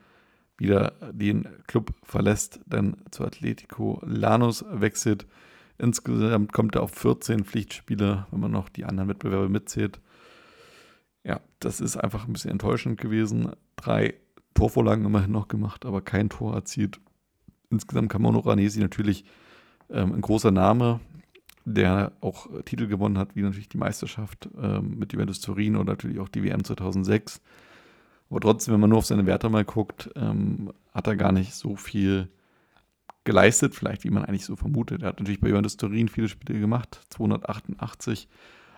wieder den Club verlässt, dann zu Atletico Lanus wechselt. Insgesamt kommt er auf 14 Pflichtspiele, wenn man noch die anderen Wettbewerbe mitzählt. Ja, das ist einfach ein bisschen enttäuschend gewesen. Drei Torvorlagen immerhin noch gemacht, aber kein Tor erzielt. Insgesamt Kamono Ranesi natürlich ähm, ein großer Name, der auch Titel gewonnen hat, wie natürlich die Meisterschaft ähm, mit Juventus Turin und natürlich auch die WM 2006. Aber trotzdem, wenn man nur auf seine Werte mal guckt, ähm, hat er gar nicht so viel geleistet, vielleicht wie man eigentlich so vermutet. Er hat natürlich bei Juventus Turin viele Spiele gemacht, 288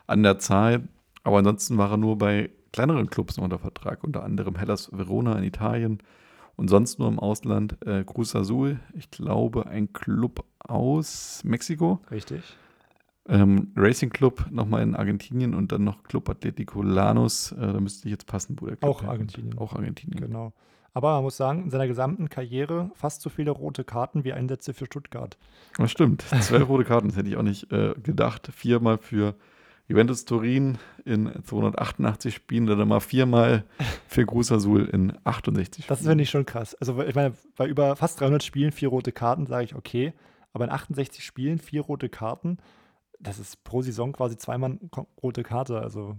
an der Zahl, aber ansonsten war er nur bei kleineren Clubs unter Vertrag, unter anderem Hellas Verona in Italien und sonst nur im Ausland äh, Cruz Azul, ich glaube ein Club aus Mexiko. Richtig. Ähm, Racing Club nochmal in Argentinien und dann noch Club Atletico Lanus. Äh, da müsste ich jetzt passen, wo der Club Auch Argentinien. Auch Argentinien. Genau. Aber man muss sagen, in seiner gesamten Karriere fast so viele rote Karten wie Einsätze für Stuttgart. Das stimmt. Zwei rote Karten, das hätte ich auch nicht äh, gedacht. Viermal für Juventus Turin in 288 Spielen, dann mal viermal für Cruz Azul in 68 Spielen. Das finde ich schon krass. Also ich meine, bei über fast 300 Spielen vier rote Karten sage ich okay, aber in 68 Spielen vier rote Karten, das ist pro Saison quasi zweimal rote Karte. Also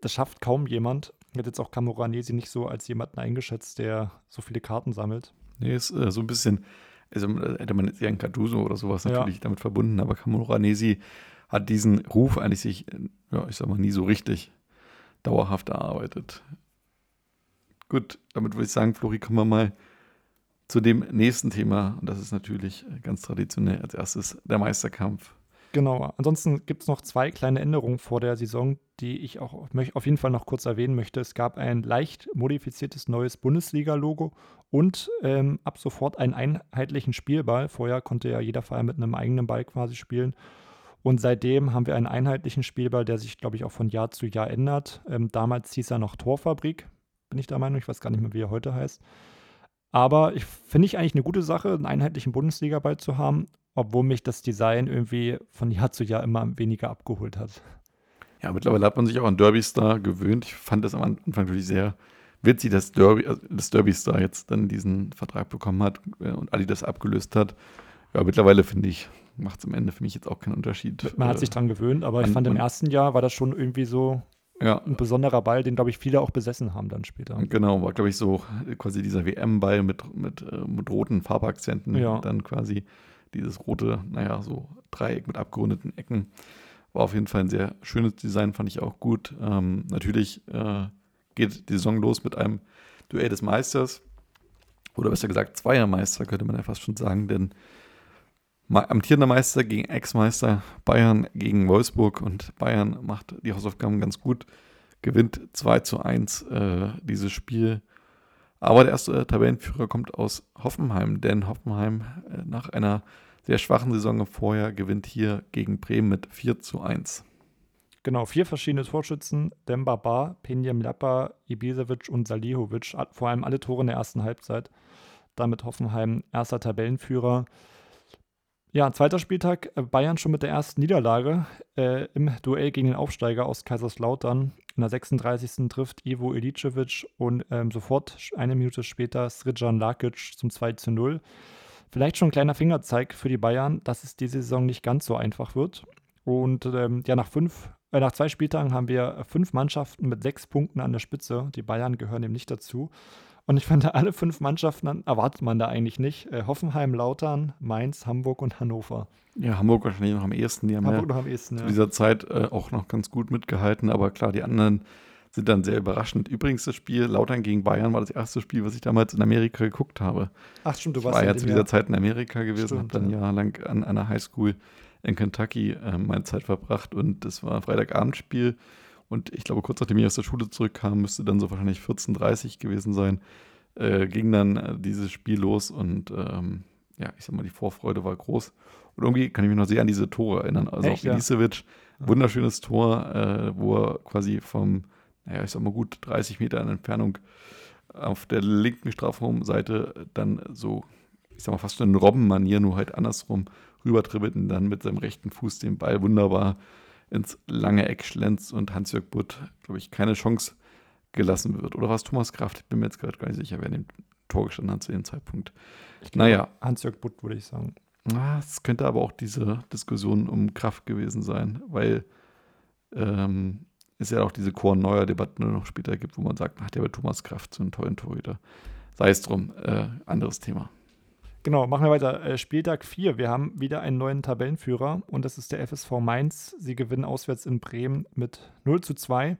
das schafft kaum jemand. Ich hätte jetzt auch Camoranesi nicht so als jemanden eingeschätzt, der so viele Karten sammelt. Nee, ist äh, so ein bisschen, also äh, hätte man jetzt eher einen Carduso oder sowas natürlich ja. damit verbunden, aber Camoranesi hat diesen Ruf eigentlich sich, ja, ich sag mal, nie so richtig dauerhaft erarbeitet. Gut, damit würde ich sagen, Flori, kommen wir mal zu dem nächsten Thema. Und das ist natürlich ganz traditionell als erstes der Meisterkampf. Genau. Ansonsten gibt es noch zwei kleine Änderungen vor der Saison, die ich auch auf jeden Fall noch kurz erwähnen möchte. Es gab ein leicht modifiziertes neues Bundesliga-Logo und ähm, ab sofort einen einheitlichen Spielball. Vorher konnte ja jeder Verein mit einem eigenen Ball quasi spielen. Und seitdem haben wir einen einheitlichen Spielball, der sich, glaube ich, auch von Jahr zu Jahr ändert. Ähm, damals hieß er noch Torfabrik, bin ich der Meinung. Ich weiß gar nicht mehr, wie er heute heißt. Aber ich finde ich eigentlich eine gute Sache, einen einheitlichen Bundesliga-Ball zu haben obwohl mich das Design irgendwie von Jahr zu Jahr immer weniger abgeholt hat. Ja, mittlerweile hat man sich auch an Derby Star gewöhnt. Ich fand das am Anfang wirklich sehr witzig, dass Derby, also das Derby Star jetzt dann diesen Vertrag bekommen hat äh, und Ali das abgelöst hat. Ja, mittlerweile finde ich, macht es am Ende für mich jetzt auch keinen Unterschied. Man hat sich dran gewöhnt, aber ich fand im ersten Jahr war das schon irgendwie so ja. ein besonderer Ball, den, glaube ich, viele auch besessen haben dann später. Genau, war, glaube ich, so quasi dieser WM-Ball mit, mit, äh, mit roten Farbakzenten ja. dann quasi dieses rote, naja, so Dreieck mit abgerundeten Ecken. War auf jeden Fall ein sehr schönes Design, fand ich auch gut. Ähm, natürlich äh, geht die Saison los mit einem Duell des Meisters. Oder besser gesagt, Zweiermeister, könnte man ja fast schon sagen, denn amtierender Meister gegen Ex-Meister, Bayern gegen Wolfsburg und Bayern macht die Hausaufgaben ganz gut, gewinnt 2 zu 1 äh, dieses Spiel aber der erste Tabellenführer kommt aus Hoffenheim, denn Hoffenheim äh, nach einer sehr schwachen Saison vorher gewinnt hier gegen Bremen mit 4 zu 1. Genau, vier verschiedene Torschützen, Demba Ba, Penjem Lapa, Ibisevic und Salihovic, vor allem alle Tore in der ersten Halbzeit. Damit Hoffenheim erster Tabellenführer. Ja, zweiter Spieltag, äh, Bayern schon mit der ersten Niederlage äh, im Duell gegen den Aufsteiger aus Kaiserslautern. In der 36. trifft Ivo Ilicevic und ähm, sofort eine Minute später Srijan Lakic zum 2 zu 0. Vielleicht schon ein kleiner Fingerzeig für die Bayern, dass es diese Saison nicht ganz so einfach wird. Und ähm, ja, nach fünf, äh, nach zwei Spieltagen haben wir fünf Mannschaften mit sechs Punkten an der Spitze. Die Bayern gehören eben nicht dazu. Und ich finde, alle fünf Mannschaften erwartet man da eigentlich nicht. Äh, Hoffenheim, Lautern, Mainz, Hamburg und Hannover. Ja, Hamburg wahrscheinlich noch am ehesten. Die haben Hamburg ja noch am ehesten, zu ja. dieser Zeit äh, auch noch ganz gut mitgehalten. Aber klar, die anderen sind dann sehr überraschend. Übrigens, das Spiel Lautern gegen Bayern war das erste Spiel, was ich damals in Amerika geguckt habe. Ach, stimmt, du Ich warst war ja zu dieser Jahr- Zeit in Amerika gewesen, habe dann ja. jahrelang an einer Highschool in Kentucky äh, meine Zeit verbracht und das war ein Freitagabendspiel und ich glaube, kurz nachdem ich aus der Schule zurückkam, müsste dann so wahrscheinlich 14.30 gewesen sein, äh, ging dann äh, dieses Spiel los und ähm, ja, ich sag mal, die Vorfreude war groß. Und irgendwie kann ich mich noch sehr an diese Tore erinnern. Also Echt, auch ja? Ilicevic, Ja. wunderschönes Tor, äh, wo er quasi vom, naja, ich sag mal gut 30 Meter in Entfernung auf der linken Strafraumseite dann so, ich sag mal, fast schon in Robbenmanier, nur halt andersrum rübertribbelt und dann mit seinem rechten Fuß den Ball wunderbar ins lange Eck schlänzt und Hans-Jörg Butt, glaube ich, keine Chance gelassen wird. Oder war es Thomas Kraft? Ich bin mir jetzt gerade gar nicht sicher, wer dem Tor gestanden hat zu dem Zeitpunkt. Ich glaube, Naja, Hans-Jörg Butt, würde ich sagen. Ah, Es könnte aber auch diese Diskussion um Kraft gewesen sein, weil ähm, es ja auch diese Korn-Neuer-Debatten noch später gibt, wo man sagt, hat der bei Thomas Kraft so einen tollen Torhüter. Sei es drum, äh, anderes Thema. Genau, machen wir weiter. Äh, Spieltag 4. Wir haben wieder einen neuen Tabellenführer und das ist der FSV Mainz. Sie gewinnen auswärts in Bremen mit 0 zu 2.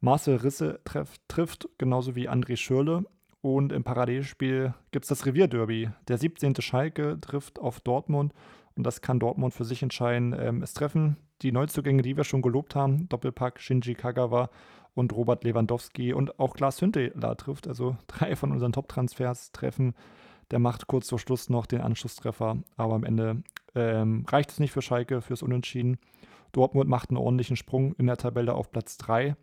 Marcel Risse treff, trifft, genauso wie André Schürle. Und im Parallelspiel gibt es das Revierderby. Der 17. Schalke trifft auf Dortmund und das kann Dortmund für sich entscheiden. Ähm, es treffen die Neuzugänge, die wir schon gelobt haben, Doppelpack Shinji Kagawa und Robert Lewandowski und auch Klaas Hünteler trifft. Also drei von unseren Top-Transfers treffen. Der macht kurz vor Schluss noch den Anschlusstreffer, aber am Ende ähm, reicht es nicht für Schalke fürs Unentschieden. Dortmund macht einen ordentlichen Sprung in der Tabelle auf Platz 3.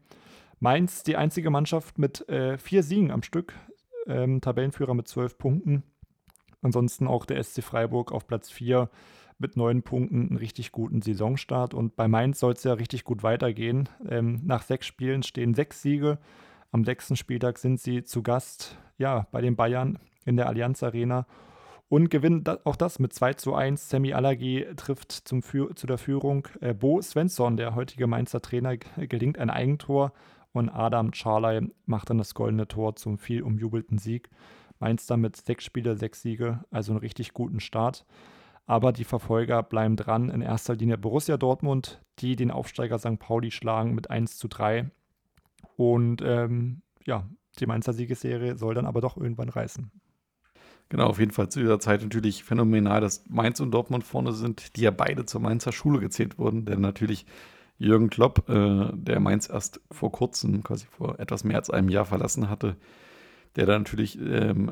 Mainz, die einzige Mannschaft mit äh, vier Siegen am Stück, ähm, Tabellenführer mit zwölf Punkten. Ansonsten auch der SC Freiburg auf Platz 4 mit neun Punkten, einen richtig guten Saisonstart. Und bei Mainz soll es ja richtig gut weitergehen. Ähm, nach sechs Spielen stehen sechs Siege. Am sechsten Spieltag sind sie zu Gast ja, bei den Bayern in der Allianz Arena und gewinnen auch das mit 2 zu 1. Sammy Alagi trifft zum Führ zu der Führung. Äh, Bo Svensson, der heutige Mainzer Trainer, g- gelingt ein Eigentor und Adam Charley macht dann das goldene Tor zum viel umjubelten Sieg. Mainz damit sechs Spiele, sechs Siege, also einen richtig guten Start. Aber die Verfolger bleiben dran. In erster Linie Borussia Dortmund, die den Aufsteiger St. Pauli schlagen mit 1 zu 3. Und ähm, ja, die Mainzer Siegesserie soll dann aber doch irgendwann reißen. Genau, auf jeden Fall zu dieser Zeit natürlich phänomenal, dass Mainz und Dortmund vorne sind, die ja beide zur Mainzer Schule gezählt wurden. Denn natürlich Jürgen Klopp, äh, der Mainz erst vor kurzem, quasi vor etwas mehr als einem Jahr verlassen hatte, der dann natürlich, ähm,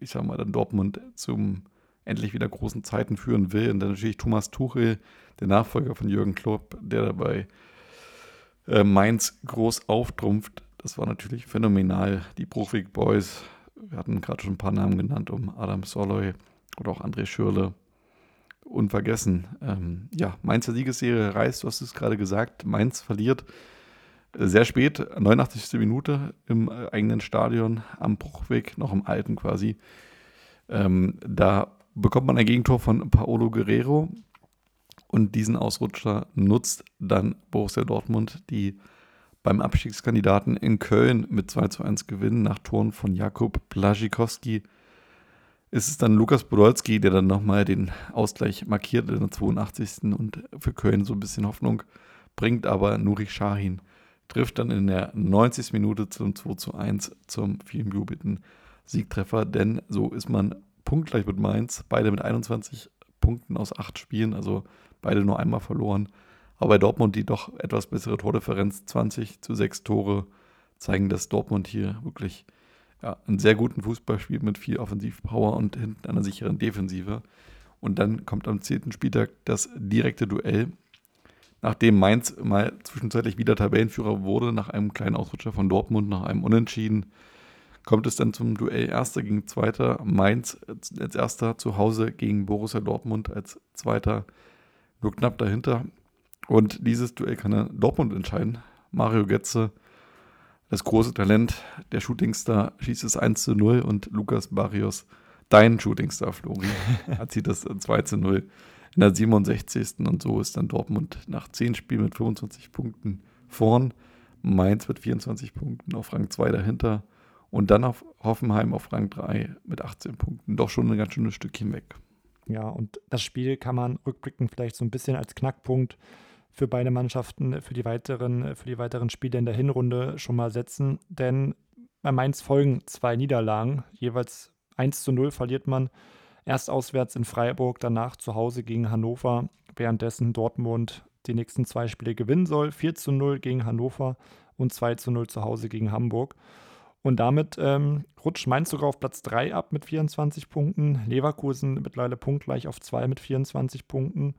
ich sag mal, dann Dortmund zum endlich wieder großen Zeiten führen will. Und dann natürlich Thomas Tuchel, der Nachfolger von Jürgen Klopp, der dabei äh, Mainz groß auftrumpft. Das war natürlich phänomenal. Die Bruchweg Boys, wir hatten gerade schon ein paar Namen genannt, um Adam Soloy oder auch André Schürle. Unvergessen. Ähm, ja, Mainzer Siegesserie reißt, du hast es gerade gesagt. Mainz verliert äh, sehr spät, 89. Minute im äh, eigenen Stadion am Bruchweg, noch im alten quasi. Ähm, da bekommt man ein Gegentor von Paolo Guerrero und diesen Ausrutscher nutzt dann Borussia Dortmund, die beim Abstiegskandidaten in Köln mit 2 zu 1 gewinnen nach Toren von Jakub Blaszczykowski. Ist es dann Lukas Podolski, der dann nochmal den Ausgleich markiert in der 82. und für Köln so ein bisschen Hoffnung bringt, aber Nuri Sahin trifft dann in der 90. Minute zum 2 zu 1 zum vielen jubelten Siegtreffer, denn so ist man punktgleich mit Mainz, beide mit 21 Punkten aus acht Spielen, also beide nur einmal verloren. Aber bei Dortmund die doch etwas bessere Tordifferenz, 20 zu 6 Tore, zeigen, dass Dortmund hier wirklich ja, einen sehr guten Fußball spielt mit viel Offensivpower und hinten einer sicheren Defensive. Und dann kommt am 10. Spieltag das direkte Duell. Nachdem Mainz mal zwischenzeitlich wieder Tabellenführer wurde, nach einem kleinen Ausrutscher von Dortmund, nach einem Unentschieden, kommt es dann zum Duell Erster gegen Zweiter. Mainz als Erster zu Hause gegen Borussia Dortmund als Zweiter, nur knapp dahinter. Und dieses Duell kann dann Dortmund entscheiden. Mario Götze das große Talent, der Shootingstar, schießt es 1 zu 0 und Lukas Barrios, dein Shootingstar, Flori, erzielt das 2 zu 0 in der 67. Und so ist dann Dortmund nach 10 Spielen mit 25 Punkten vorn. Mainz mit 24 Punkten auf Rang 2 dahinter. Und dann auf Hoffenheim auf Rang 3 mit 18 Punkten. Doch schon ein ganz schönes Stückchen weg. Ja, und das Spiel kann man rückblickend vielleicht so ein bisschen als Knackpunkt für beide Mannschaften für die weiteren, für die weiteren Spiele in der Hinrunde schon mal setzen. Denn bei Mainz folgen zwei Niederlagen. Jeweils 1 zu 0 verliert man erst auswärts in Freiburg, danach zu Hause gegen Hannover, währenddessen Dortmund die nächsten zwei Spiele gewinnen soll. 4 zu 0 gegen Hannover und 2 zu 0 zu Hause gegen Hamburg. Und damit ähm, rutscht Mainz sogar auf Platz 3 ab mit 24 Punkten. Leverkusen mittlerweile punktgleich auf 2 mit 24 Punkten.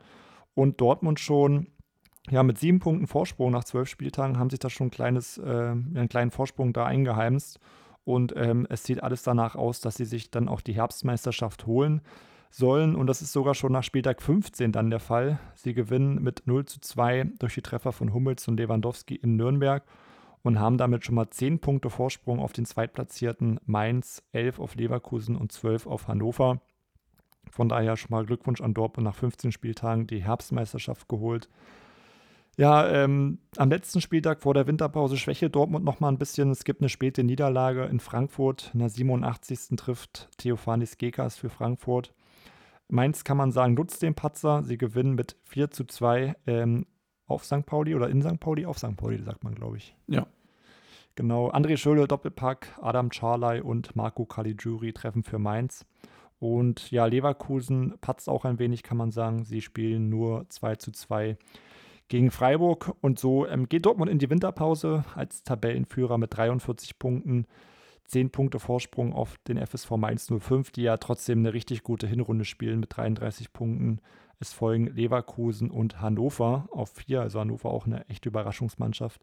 Und Dortmund schon ja, mit sieben Punkten Vorsprung nach zwölf Spieltagen haben sich da schon ein kleines, äh, einen kleinen Vorsprung da eingeheimst. Und ähm, es sieht alles danach aus, dass sie sich dann auch die Herbstmeisterschaft holen sollen. Und das ist sogar schon nach Spieltag 15 dann der Fall. Sie gewinnen mit 0 zu 2 durch die Treffer von Hummels und Lewandowski in Nürnberg und haben damit schon mal 10 Punkte Vorsprung auf den zweitplatzierten Mainz, 11 auf Leverkusen und 12 auf Hannover. Von daher schon mal Glückwunsch an Dortmund nach 15 Spieltagen die Herbstmeisterschaft geholt. Ja, ähm, am letzten Spieltag vor der Winterpause schwäche Dortmund noch mal ein bisschen. Es gibt eine späte Niederlage in Frankfurt. In der 87. trifft Theophanis Gekas für Frankfurt. Mainz kann man sagen, nutzt den Patzer. Sie gewinnen mit 4 zu 2 ähm, auf St. Pauli oder in St. Pauli. Auf St. Pauli, sagt man, glaube ich. Ja. Genau. André Schöle, Doppelpack, Adam Charley und Marco Caligiuri treffen für Mainz. Und ja, Leverkusen patzt auch ein wenig, kann man sagen. Sie spielen nur 2 zu 2 gegen Freiburg. Und so ähm, geht Dortmund in die Winterpause als Tabellenführer mit 43 Punkten. 10 Punkte Vorsprung auf den FSV Mainz 05, die ja trotzdem eine richtig gute Hinrunde spielen mit 33 Punkten. Es folgen Leverkusen und Hannover auf 4, also Hannover auch eine echte Überraschungsmannschaft.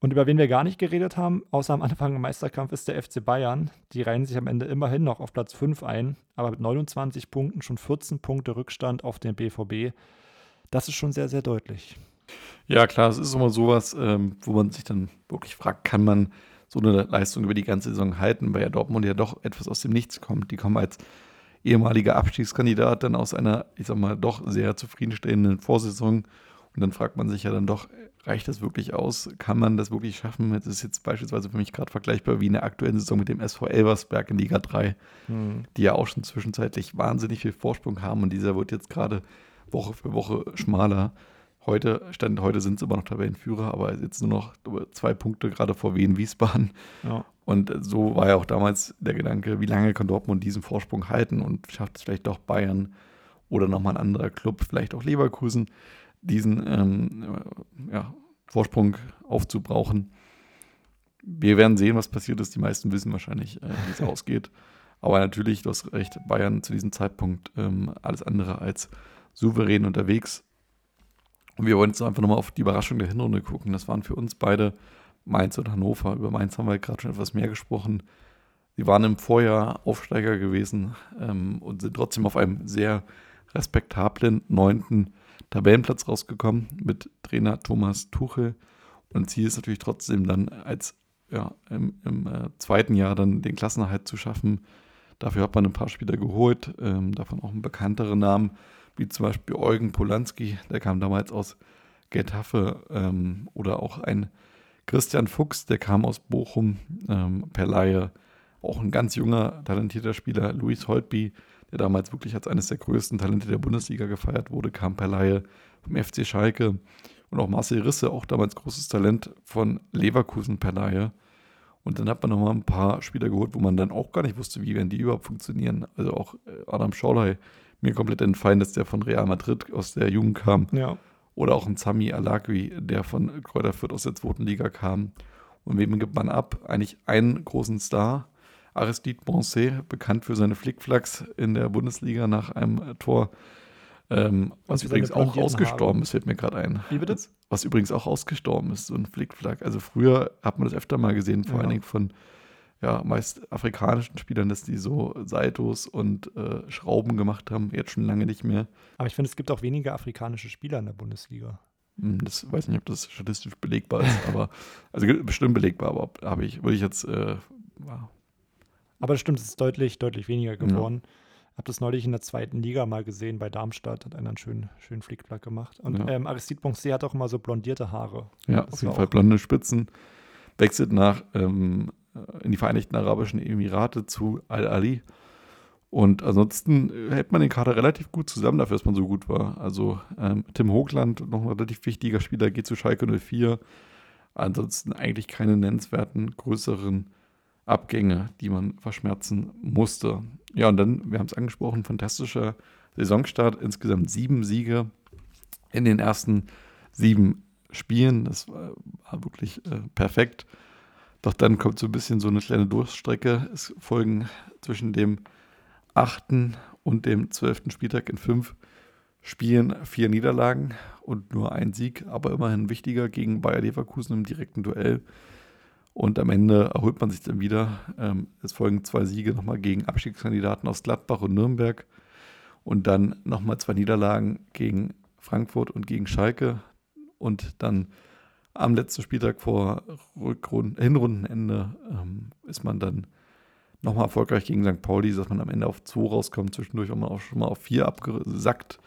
Und über wen wir gar nicht geredet haben, außer am Anfang im Meisterkampf, ist der FC Bayern. Die reihen sich am Ende immerhin noch auf Platz 5 ein, aber mit 29 Punkten schon 14 Punkte Rückstand auf den BVB das ist schon sehr, sehr deutlich. Ja, klar, es ist immer sowas, ähm, wo man sich dann wirklich fragt, kann man so eine Leistung über die ganze Saison halten, weil ja Dortmund ja doch etwas aus dem Nichts kommt. Die kommen als ehemaliger Abstiegskandidat dann aus einer, ich sag mal, doch sehr zufriedenstellenden Vorsaison. Und dann fragt man sich ja dann doch, reicht das wirklich aus? Kann man das wirklich schaffen? Das ist jetzt beispielsweise für mich gerade vergleichbar wie in der aktuellen Saison mit dem SV Elversberg in Liga 3, mhm. die ja auch schon zwischenzeitlich wahnsinnig viel Vorsprung haben. Und dieser wird jetzt gerade Woche für Woche schmaler. Heute, Stand heute sind es immer noch Tabellenführer, aber jetzt nur noch zwei Punkte gerade vor Wien Wiesbaden. Ja. Und so war ja auch damals der Gedanke, wie lange kann Dortmund diesen Vorsprung halten und schafft es vielleicht doch Bayern oder nochmal ein anderer Club, vielleicht auch Leverkusen, diesen ähm, ja, Vorsprung aufzubrauchen. Wir werden sehen, was passiert ist. Die meisten wissen wahrscheinlich, äh, wie es ausgeht. Aber natürlich, du hast recht, Bayern zu diesem Zeitpunkt ähm, alles andere als souverän unterwegs. Und wir wollen jetzt einfach nochmal auf die Überraschung der Hinrunde gucken. Das waren für uns beide Mainz und Hannover. Über Mainz haben wir gerade schon etwas mehr gesprochen. Sie waren im Vorjahr Aufsteiger gewesen ähm, und sind trotzdem auf einem sehr respektablen neunten Tabellenplatz rausgekommen mit Trainer Thomas Tuchel. Und Ziel ist natürlich trotzdem dann als ja, im, im äh, zweiten Jahr dann den Klassenerhalt zu schaffen. Dafür hat man ein paar Spieler geholt, ähm, davon auch einen bekannteren Namen wie zum Beispiel Eugen Polanski, der kam damals aus Getafe, ähm, oder auch ein Christian Fuchs, der kam aus Bochum ähm, per Laie. Auch ein ganz junger, talentierter Spieler, Luis Holtby, der damals wirklich als eines der größten Talente der Bundesliga gefeiert wurde, kam per Laie vom FC Schalke. Und auch Marcel Risse, auch damals großes Talent von Leverkusen per Laie. Und dann hat man nochmal ein paar Spieler geholt, wo man dann auch gar nicht wusste, wie werden die überhaupt funktionieren. Also auch äh, Adam Schorley, mir komplett entfallen, dass der von Real Madrid aus der Jugend kam. Ja. Oder auch ein Sami Alagui, der von Kräuter Fürth aus der zweiten Liga kam. Und wem gibt man ab? Eigentlich einen großen Star. Aristide Bonset, bekannt für seine Flickflacks in der Bundesliga nach einem Tor. Ähm, was übrigens auch ausgestorben Haare. ist, fällt mir gerade ein. Wie bitte? Was übrigens auch ausgestorben ist, so ein Flickflack. Also früher hat man das öfter mal gesehen, vor ja. allen Dingen von ja, meist afrikanischen Spielern, dass die so Saitos und äh, Schrauben gemacht haben, jetzt schon lange nicht mehr. Aber ich finde, es gibt auch weniger afrikanische Spieler in der Bundesliga. Hm, das weiß nicht, ob das statistisch belegbar ist, aber also bestimmt belegbar, aber habe ich, würde ich jetzt. Äh, aber das stimmt, es ist deutlich, deutlich weniger geworden. Ja. Habe das neulich in der zweiten Liga mal gesehen bei Darmstadt, hat einer einen schönen, schönen Flickflack gemacht. Und ja. ähm, Aristide Bonce hat auch immer so blondierte Haare. Ja, das auf jeden Fall blonde Spitzen. Wechselt nach ähm, in die Vereinigten Arabischen Emirate zu Al-Ali. Und ansonsten äh, hält man den Kader relativ gut zusammen, dafür, dass man so gut war. Also ähm, Tim Hochland, noch ein relativ wichtiger Spieler, geht zu Schalke 04. Ansonsten eigentlich keine nennenswerten größeren Abgänge, die man verschmerzen musste. Ja, und dann, wir haben es angesprochen, fantastischer Saisonstart. Insgesamt sieben Siege in den ersten sieben Spielen. Das war, war wirklich äh, perfekt. Doch dann kommt so ein bisschen so eine kleine Durchstrecke. Es folgen zwischen dem achten und dem zwölften Spieltag in fünf Spielen vier Niederlagen und nur ein Sieg, aber immerhin wichtiger gegen Bayer Leverkusen im direkten Duell. Und am Ende erholt man sich dann wieder. Ähm, es folgen zwei Siege nochmal gegen Abstiegskandidaten aus Gladbach und Nürnberg. Und dann nochmal zwei Niederlagen gegen Frankfurt und gegen Schalke. Und dann am letzten Spieltag vor Rückrunden, Hinrundenende ähm, ist man dann nochmal erfolgreich gegen St. Pauli, dass man am Ende auf 2 rauskommt, zwischendurch auch, auch schon mal auf 4 abgesackt.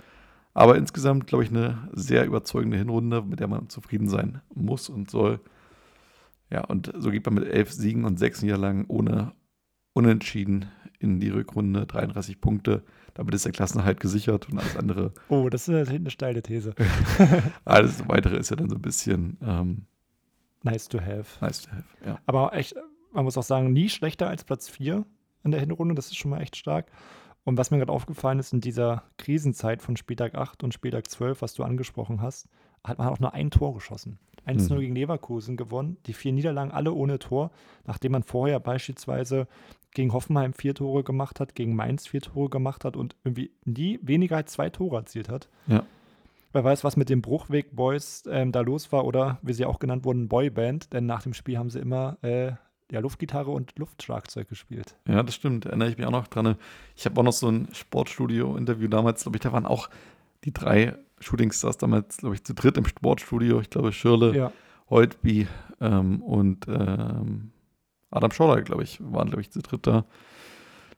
Aber insgesamt, glaube ich, eine sehr überzeugende Hinrunde, mit der man zufrieden sein muss und soll. Ja, und so geht man mit elf Siegen und sechs Niederlagen ohne Unentschieden in die Rückrunde, 33 Punkte. Damit ist der Klassenhalt gesichert und alles andere. Oh, das ist eine steile These. alles weitere ist ja dann so ein bisschen ähm, nice to have. Nice to have, ja. Aber echt, man muss auch sagen, nie schlechter als Platz 4 in der Hinrunde. Das ist schon mal echt stark. Und was mir gerade aufgefallen ist, in dieser Krisenzeit von Spieltag 8 und Spieltag 12, was du angesprochen hast, hat man auch nur ein Tor geschossen. 1-0 mhm. gegen Leverkusen gewonnen. Die vier Niederlagen alle ohne Tor, nachdem man vorher beispielsweise gegen Hoffenheim vier Tore gemacht hat, gegen Mainz vier Tore gemacht hat und irgendwie nie weniger als zwei Tore erzielt hat. Ja. Wer weiß, was mit den Bruchweg-Boys ähm, da los war oder wie sie auch genannt wurden, Boyband, denn nach dem Spiel haben sie immer äh, ja, Luftgitarre und Luftschlagzeug gespielt. Ja, das stimmt. Erinnere ich mich auch noch dran. Ich habe auch noch so ein Sportstudio-Interview damals, glaube ich, da waren auch die drei Shootingstars damals, glaube ich, zu dritt im Sportstudio. Ich glaube, Schirle, ja. Holtby ähm, und ähm, Adam Schorler, glaube ich, waren, glaube ich, zu dritt da,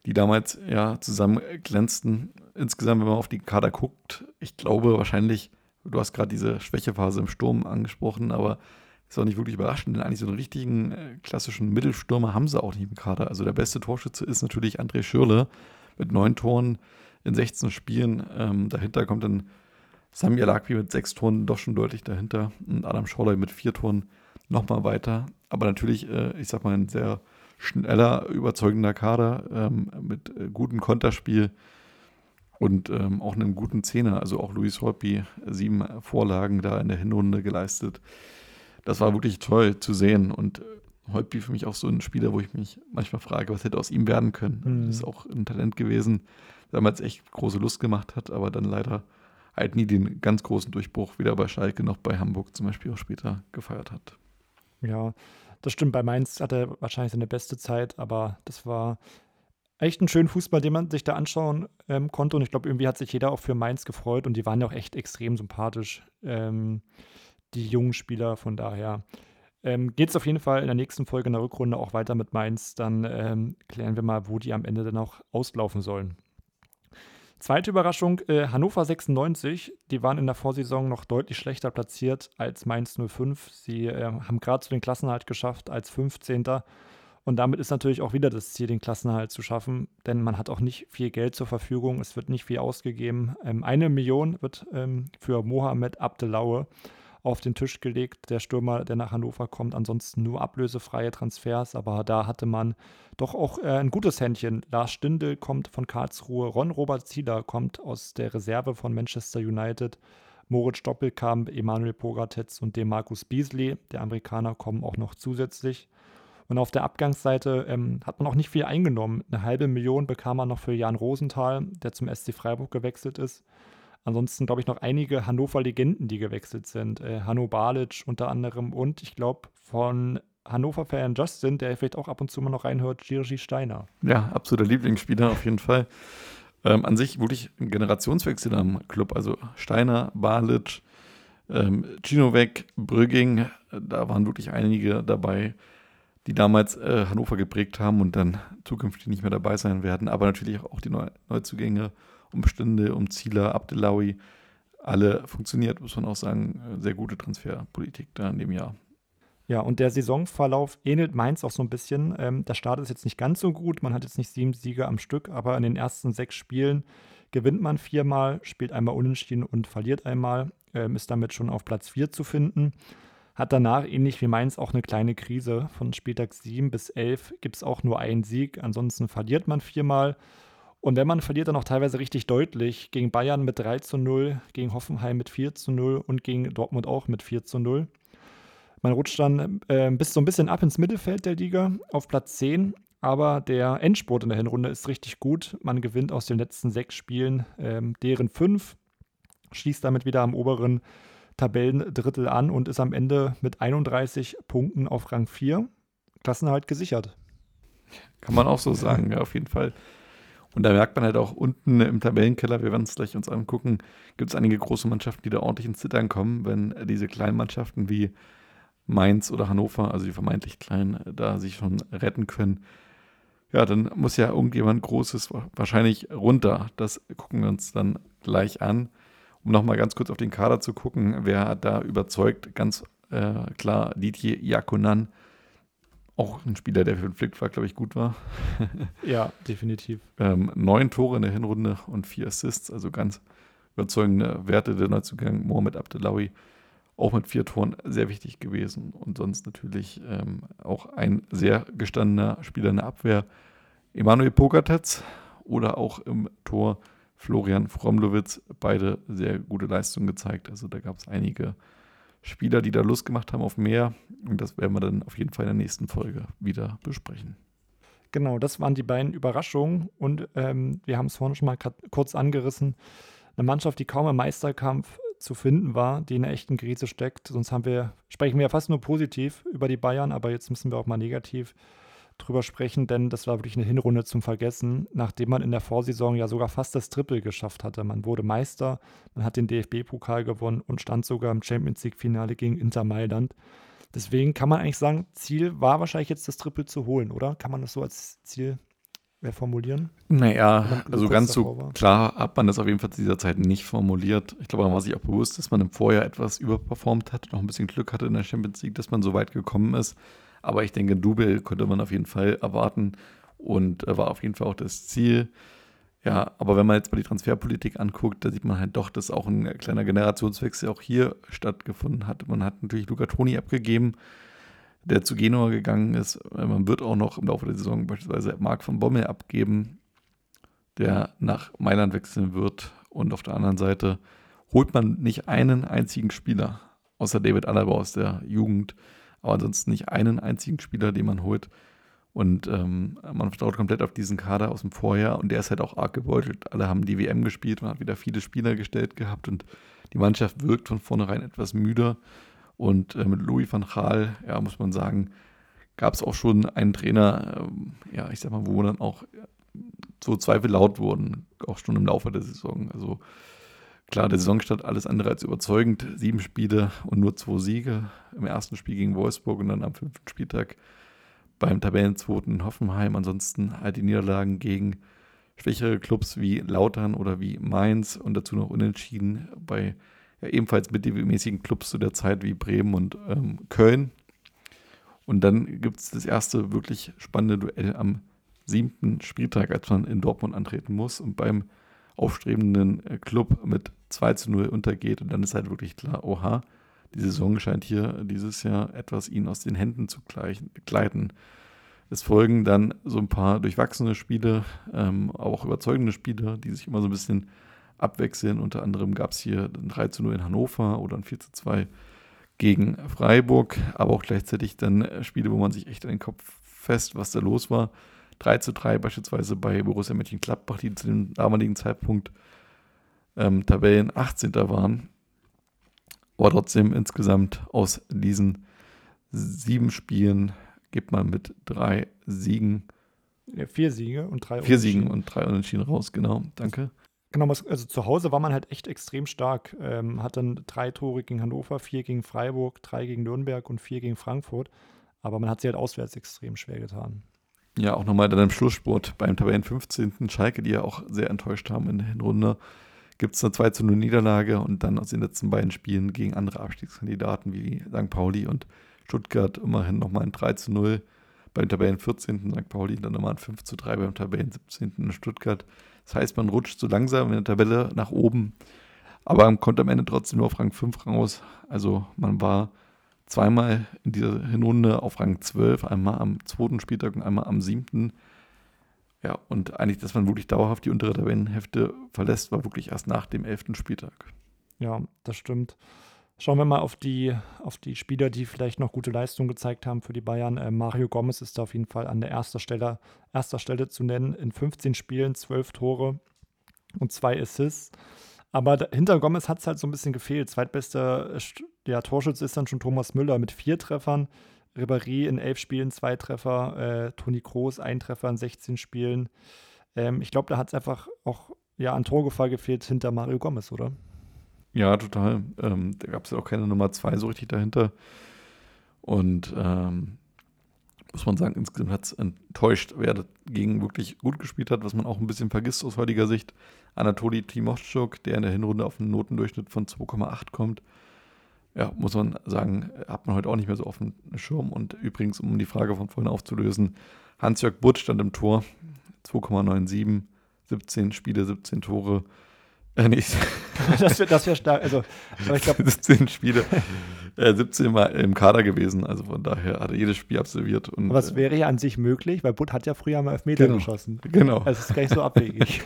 die damals ja zusammen glänzten. Insgesamt, wenn man auf die Kader guckt, ich glaube wahrscheinlich, du hast gerade diese Schwächephase im Sturm angesprochen, aber ist auch nicht wirklich überraschend, denn eigentlich so einen richtigen äh, klassischen Mittelstürmer haben sie auch nicht im Kader. Also der beste Torschütze ist natürlich André Schürle mit neun Toren in 16 Spielen. Ähm, dahinter kommt dann Samuel Akwi mit sechs Toren doch schon deutlich dahinter und Adam Schorley mit vier Toren nochmal weiter. Aber natürlich, äh, ich sag mal, ein sehr schneller, überzeugender Kader ähm, mit äh, gutem Konterspiel und ähm, auch einem guten Zehner. Also auch Luis Holpi, sieben Vorlagen da in der Hinrunde geleistet. Das war wirklich toll zu sehen und äh, Holpi für mich auch so ein Spieler, wo ich mich manchmal frage, was hätte aus ihm werden können. Mhm. Das ist auch ein Talent gewesen, der damals echt große Lust gemacht hat, aber dann leider halt nie den ganz großen Durchbruch weder bei Schalke noch bei Hamburg zum Beispiel auch später gefeiert hat. Ja, das stimmt. Bei Mainz hat er wahrscheinlich seine beste Zeit, aber das war echt ein schöner Fußball, den man sich da anschauen ähm, konnte. Und ich glaube, irgendwie hat sich jeder auch für Mainz gefreut und die waren ja auch echt extrem sympathisch, ähm, die jungen Spieler. Von daher ähm, geht es auf jeden Fall in der nächsten Folge in der Rückrunde auch weiter mit Mainz. Dann ähm, klären wir mal, wo die am Ende dann auch auslaufen sollen. Zweite Überraschung, äh, Hannover 96, die waren in der Vorsaison noch deutlich schlechter platziert als Mainz 05. Sie äh, haben gerade zu den Klassenhalt geschafft als 15. Und damit ist natürlich auch wieder das Ziel, den Klassenhalt zu schaffen, denn man hat auch nicht viel Geld zur Verfügung, es wird nicht viel ausgegeben. Ähm, eine Million wird ähm, für Mohamed Abdelaue auf den Tisch gelegt, der Stürmer, der nach Hannover kommt. Ansonsten nur ablösefreie Transfers, aber da hatte man doch auch äh, ein gutes Händchen. Lars Stindl kommt von Karlsruhe, Ron Robert Zieler kommt aus der Reserve von Manchester United. Moritz Doppelkamp, Emanuel Pogatetz und dem Markus Beasley, der Amerikaner, kommen auch noch zusätzlich. Und auf der Abgangsseite ähm, hat man auch nicht viel eingenommen. Eine halbe Million bekam man noch für Jan Rosenthal, der zum SC Freiburg gewechselt ist. Ansonsten glaube ich noch einige Hannover-Legenden, die gewechselt sind. Äh, Hanno Balic unter anderem und ich glaube von Hannover-Fan Justin, der vielleicht auch ab und zu mal noch reinhört, Jirgi Steiner. Ja, absoluter Lieblingsspieler auf jeden Fall. Ähm, an sich wirklich ein Generationswechsel am Club. Also Steiner, Balic, Ähm, Chino weg, Brügging, da waren wirklich einige dabei, die damals äh, Hannover geprägt haben und dann zukünftig nicht mehr dabei sein werden. Aber natürlich auch die Neu Neuzugänge um Bestände, um Zieler, Abdelawi, alle funktioniert, muss man auch sagen. Sehr gute Transferpolitik da in dem Jahr. Ja, und der Saisonverlauf ähnelt Mainz auch so ein bisschen. Ähm, der Start ist jetzt nicht ganz so gut. Man hat jetzt nicht sieben Siege am Stück, aber in den ersten sechs Spielen gewinnt man viermal, spielt einmal unentschieden und verliert einmal, ähm, ist damit schon auf Platz vier zu finden. Hat danach, ähnlich wie Mainz, auch eine kleine Krise. Von Spieltag 7 bis 11 gibt es auch nur einen Sieg. Ansonsten verliert man viermal. Und wenn man verliert, dann auch teilweise richtig deutlich. Gegen Bayern mit 3 zu 0, gegen Hoffenheim mit 4 zu 0 und gegen Dortmund auch mit 4 zu 0. Man rutscht dann äh, bis so ein bisschen ab ins Mittelfeld der Liga auf Platz 10. Aber der Endspurt in der Hinrunde ist richtig gut. Man gewinnt aus den letzten sechs Spielen ähm, deren fünf, schließt damit wieder am oberen Tabellendrittel an und ist am Ende mit 31 Punkten auf Rang 4. Klassenhalt gesichert. Kann man auch so sagen, ja, auf jeden Fall. Und da merkt man halt auch unten im Tabellenkeller, wir werden es gleich uns angucken, gibt es einige große Mannschaften, die da ordentlich ins Zittern kommen, wenn diese kleinen Mannschaften wie Mainz oder Hannover, also die vermeintlich kleinen, da sich schon retten können. Ja, dann muss ja irgendjemand Großes wahrscheinlich runter. Das gucken wir uns dann gleich an um nochmal ganz kurz auf den Kader zu gucken, wer hat da überzeugt, ganz äh, klar Didier Jakonan, auch ein Spieler, der für den Flick war, glaube ich, gut war. ja, definitiv. Ähm, neun Tore in der Hinrunde und vier Assists, also ganz überzeugende Werte der Neuzugang Mohamed Abdelawi, auch mit vier Toren sehr wichtig gewesen. Und sonst natürlich ähm, auch ein sehr gestandener Spieler in der Abwehr, Emanuel Pogatetz oder auch im Tor Florian Fromlowitz, beide sehr gute Leistungen gezeigt. Also da gab es einige Spieler, die da Lust gemacht haben auf mehr. Und das werden wir dann auf jeden Fall in der nächsten Folge wieder besprechen. Genau, das waren die beiden Überraschungen. Und ähm, wir haben es vorhin schon mal kurz angerissen. Eine Mannschaft, die kaum im Meisterkampf zu finden war, die in einer echten Krise steckt. Sonst haben wir, sprechen wir ja fast nur positiv über die Bayern, aber jetzt müssen wir auch mal negativ drüber sprechen, denn das war wirklich eine Hinrunde zum Vergessen, nachdem man in der Vorsaison ja sogar fast das Triple geschafft hatte. Man wurde Meister, man hat den DFB-Pokal gewonnen und stand sogar im Champions League-Finale gegen Inter Mailand. Deswegen kann man eigentlich sagen, Ziel war wahrscheinlich jetzt das Triple zu holen, oder? Kann man das so als Ziel äh, formulieren? Naja, also ganz so war? klar hat man das auf jeden Fall zu dieser Zeit nicht formuliert. Ich glaube, man war sich auch bewusst, dass man im Vorjahr etwas überperformt hat, noch ein bisschen Glück hatte in der Champions League, dass man so weit gekommen ist. Aber ich denke, Double könnte man auf jeden Fall erwarten und war auf jeden Fall auch das Ziel. Ja, aber wenn man jetzt mal die Transferpolitik anguckt, da sieht man halt doch, dass auch ein kleiner Generationswechsel auch hier stattgefunden hat. Man hat natürlich Luca Toni abgegeben, der zu Genua gegangen ist. Man wird auch noch im Laufe der Saison beispielsweise Marc von Bommel abgeben, der nach Mailand wechseln wird. Und auf der anderen Seite holt man nicht einen einzigen Spieler, außer David Alaba aus der Jugend, aber ansonsten nicht einen einzigen Spieler, den man holt. Und ähm, man vertraut komplett auf diesen Kader aus dem Vorjahr und der ist halt auch arg gebeutelt. Alle haben die WM gespielt, man hat wieder viele Spieler gestellt gehabt und die Mannschaft wirkt von vornherein etwas müder. Und äh, mit Louis van Gaal, ja, muss man sagen, gab es auch schon einen Trainer, ähm, ja, ich sag mal, wo dann auch so Zweifel laut wurden, auch schon im Laufe der Saison. Also Klar, der Saisonstart alles andere als überzeugend. Sieben Spiele und nur zwei Siege. Im ersten Spiel gegen Wolfsburg und dann am fünften Spieltag beim Tabellenzweiten Hoffenheim. Ansonsten halt die Niederlagen gegen schwächere Clubs wie Lautern oder wie Mainz und dazu noch unentschieden bei ja, ebenfalls mittelmäßigen Clubs zu der Zeit wie Bremen und ähm, Köln. Und dann gibt es das erste wirklich spannende Duell am siebten Spieltag, als man in Dortmund antreten muss. Und beim aufstrebenden äh, Club mit 2 zu 0 untergeht. Und dann ist halt wirklich klar, oha, die Saison scheint hier dieses Jahr etwas ihnen aus den Händen zu gleiten. Es folgen dann so ein paar durchwachsene Spiele, ähm, auch überzeugende Spiele, die sich immer so ein bisschen abwechseln. Unter anderem gab es hier ein 3 zu 0 in Hannover oder ein 4 zu 2 gegen Freiburg, aber auch gleichzeitig dann Spiele, wo man sich echt an den Kopf fest, was da los war. 3 zu 3 beispielsweise bei Borussia Mönchengladbach, die zu dem damaligen Zeitpunkt ähm, Tabellen 18. waren. Aber trotzdem insgesamt aus diesen sieben Spielen gibt man mit drei Siegen. Ja, vier Siege und drei Vier Siegen und drei Unentschieden raus, genau. Danke. Genau, also zu Hause war man halt echt extrem stark. Ähm, hat dann drei Tore gegen Hannover, vier gegen Freiburg, drei gegen Nürnberg und vier gegen Frankfurt. Aber man hat sie halt auswärts extrem schwer getan. Ja, auch nochmal dann im Schlusssport beim Tabellen 15. Schalke, die ja auch sehr enttäuscht haben in der Hinrunde, gibt es eine 2 zu 0 Niederlage und dann aus den letzten beiden Spielen gegen andere Abstiegskandidaten wie St. Pauli und Stuttgart immerhin nochmal ein 3 zu 0 beim Tabellen 14. St. Pauli, dann nochmal ein 5 zu 3 beim Tabellen 17. in Stuttgart. Das heißt, man rutscht so langsam in der Tabelle nach oben, aber man kommt am Ende trotzdem nur auf Rang 5 raus. Also man war zweimal in dieser Hinrunde auf Rang 12, einmal am zweiten Spieltag und einmal am siebten. Ja, und eigentlich, dass man wirklich dauerhaft die untere Tabellenhälfte verlässt, war wirklich erst nach dem elften Spieltag. Ja, das stimmt. Schauen wir mal auf die, auf die Spieler, die vielleicht noch gute Leistungen gezeigt haben für die Bayern. Äh, Mario Gomez ist da auf jeden Fall an der erster Stelle, erster Stelle zu nennen. In 15 Spielen 12 Tore und zwei Assists. Aber da, hinter Gomez hat es halt so ein bisschen gefehlt. Zweitbester äh, ja, Torschütze ist dann schon Thomas Müller mit vier Treffern. Ribéry in elf Spielen zwei Treffer. Äh, Toni Kroos ein Treffer in 16 Spielen. Ähm, ich glaube, da hat es einfach auch ja, an Torgefahr gefehlt hinter Mario Gomez, oder? Ja, total. Ähm, da gab es ja auch keine Nummer zwei so richtig dahinter. Und ähm, muss man sagen, insgesamt hat es enttäuscht, wer dagegen wirklich gut gespielt hat, was man auch ein bisschen vergisst aus heutiger Sicht. Anatoli Timoschuk, der in der Hinrunde auf einen Notendurchschnitt von 2,8 kommt. Ja, muss man sagen, hat man heute auch nicht mehr so auf dem Schirm. Und übrigens, um die Frage von vorhin aufzulösen, Hans-Jörg Butt stand im Tor, 2,97, 17 Spiele, 17 Tore. Äh, nicht. Das wäre das wär stark. Also, aber ich glaube. 17 Spiele. Äh, 17 Mal im Kader gewesen. Also von daher hat er jedes Spiel absolviert. Und, aber es äh, wäre ja an sich möglich, weil Butt hat ja früher mal Elfmeter genau, geschossen. Genau. Also es ist gar nicht so abwegig.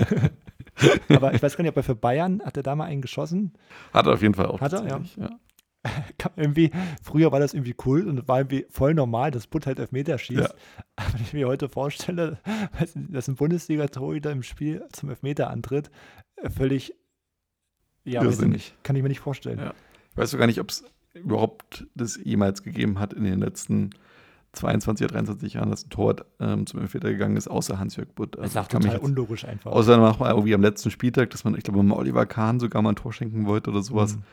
aber ich weiß gar nicht, ob er für Bayern, hat er da mal einen geschossen? Hat er auf jeden Fall auch. Hat er, ja. ja. irgendwie, früher war das irgendwie cool und war irgendwie voll normal, dass Butt halt Elfmeter schießt. Ja. Aber wenn ich mir heute vorstelle, dass ein Bundesliga-Torhüter im Spiel zum Elfmeter antritt, völlig, ja, weiß ich nicht. Kann ich mir nicht vorstellen. Ja. Ich weiß gar nicht, ob es überhaupt das jemals gegeben hat in den letzten 22 oder 23 Jahren, dass ein Tor ähm, zum Elfmeter gegangen ist, außer Hans-Jörg Butt. Also das ist total unlogisch einfach. Außer mal irgendwie am letzten Spieltag, dass man, ich glaube, mal Oliver Kahn sogar mal ein Tor schenken wollte oder sowas. Mhm.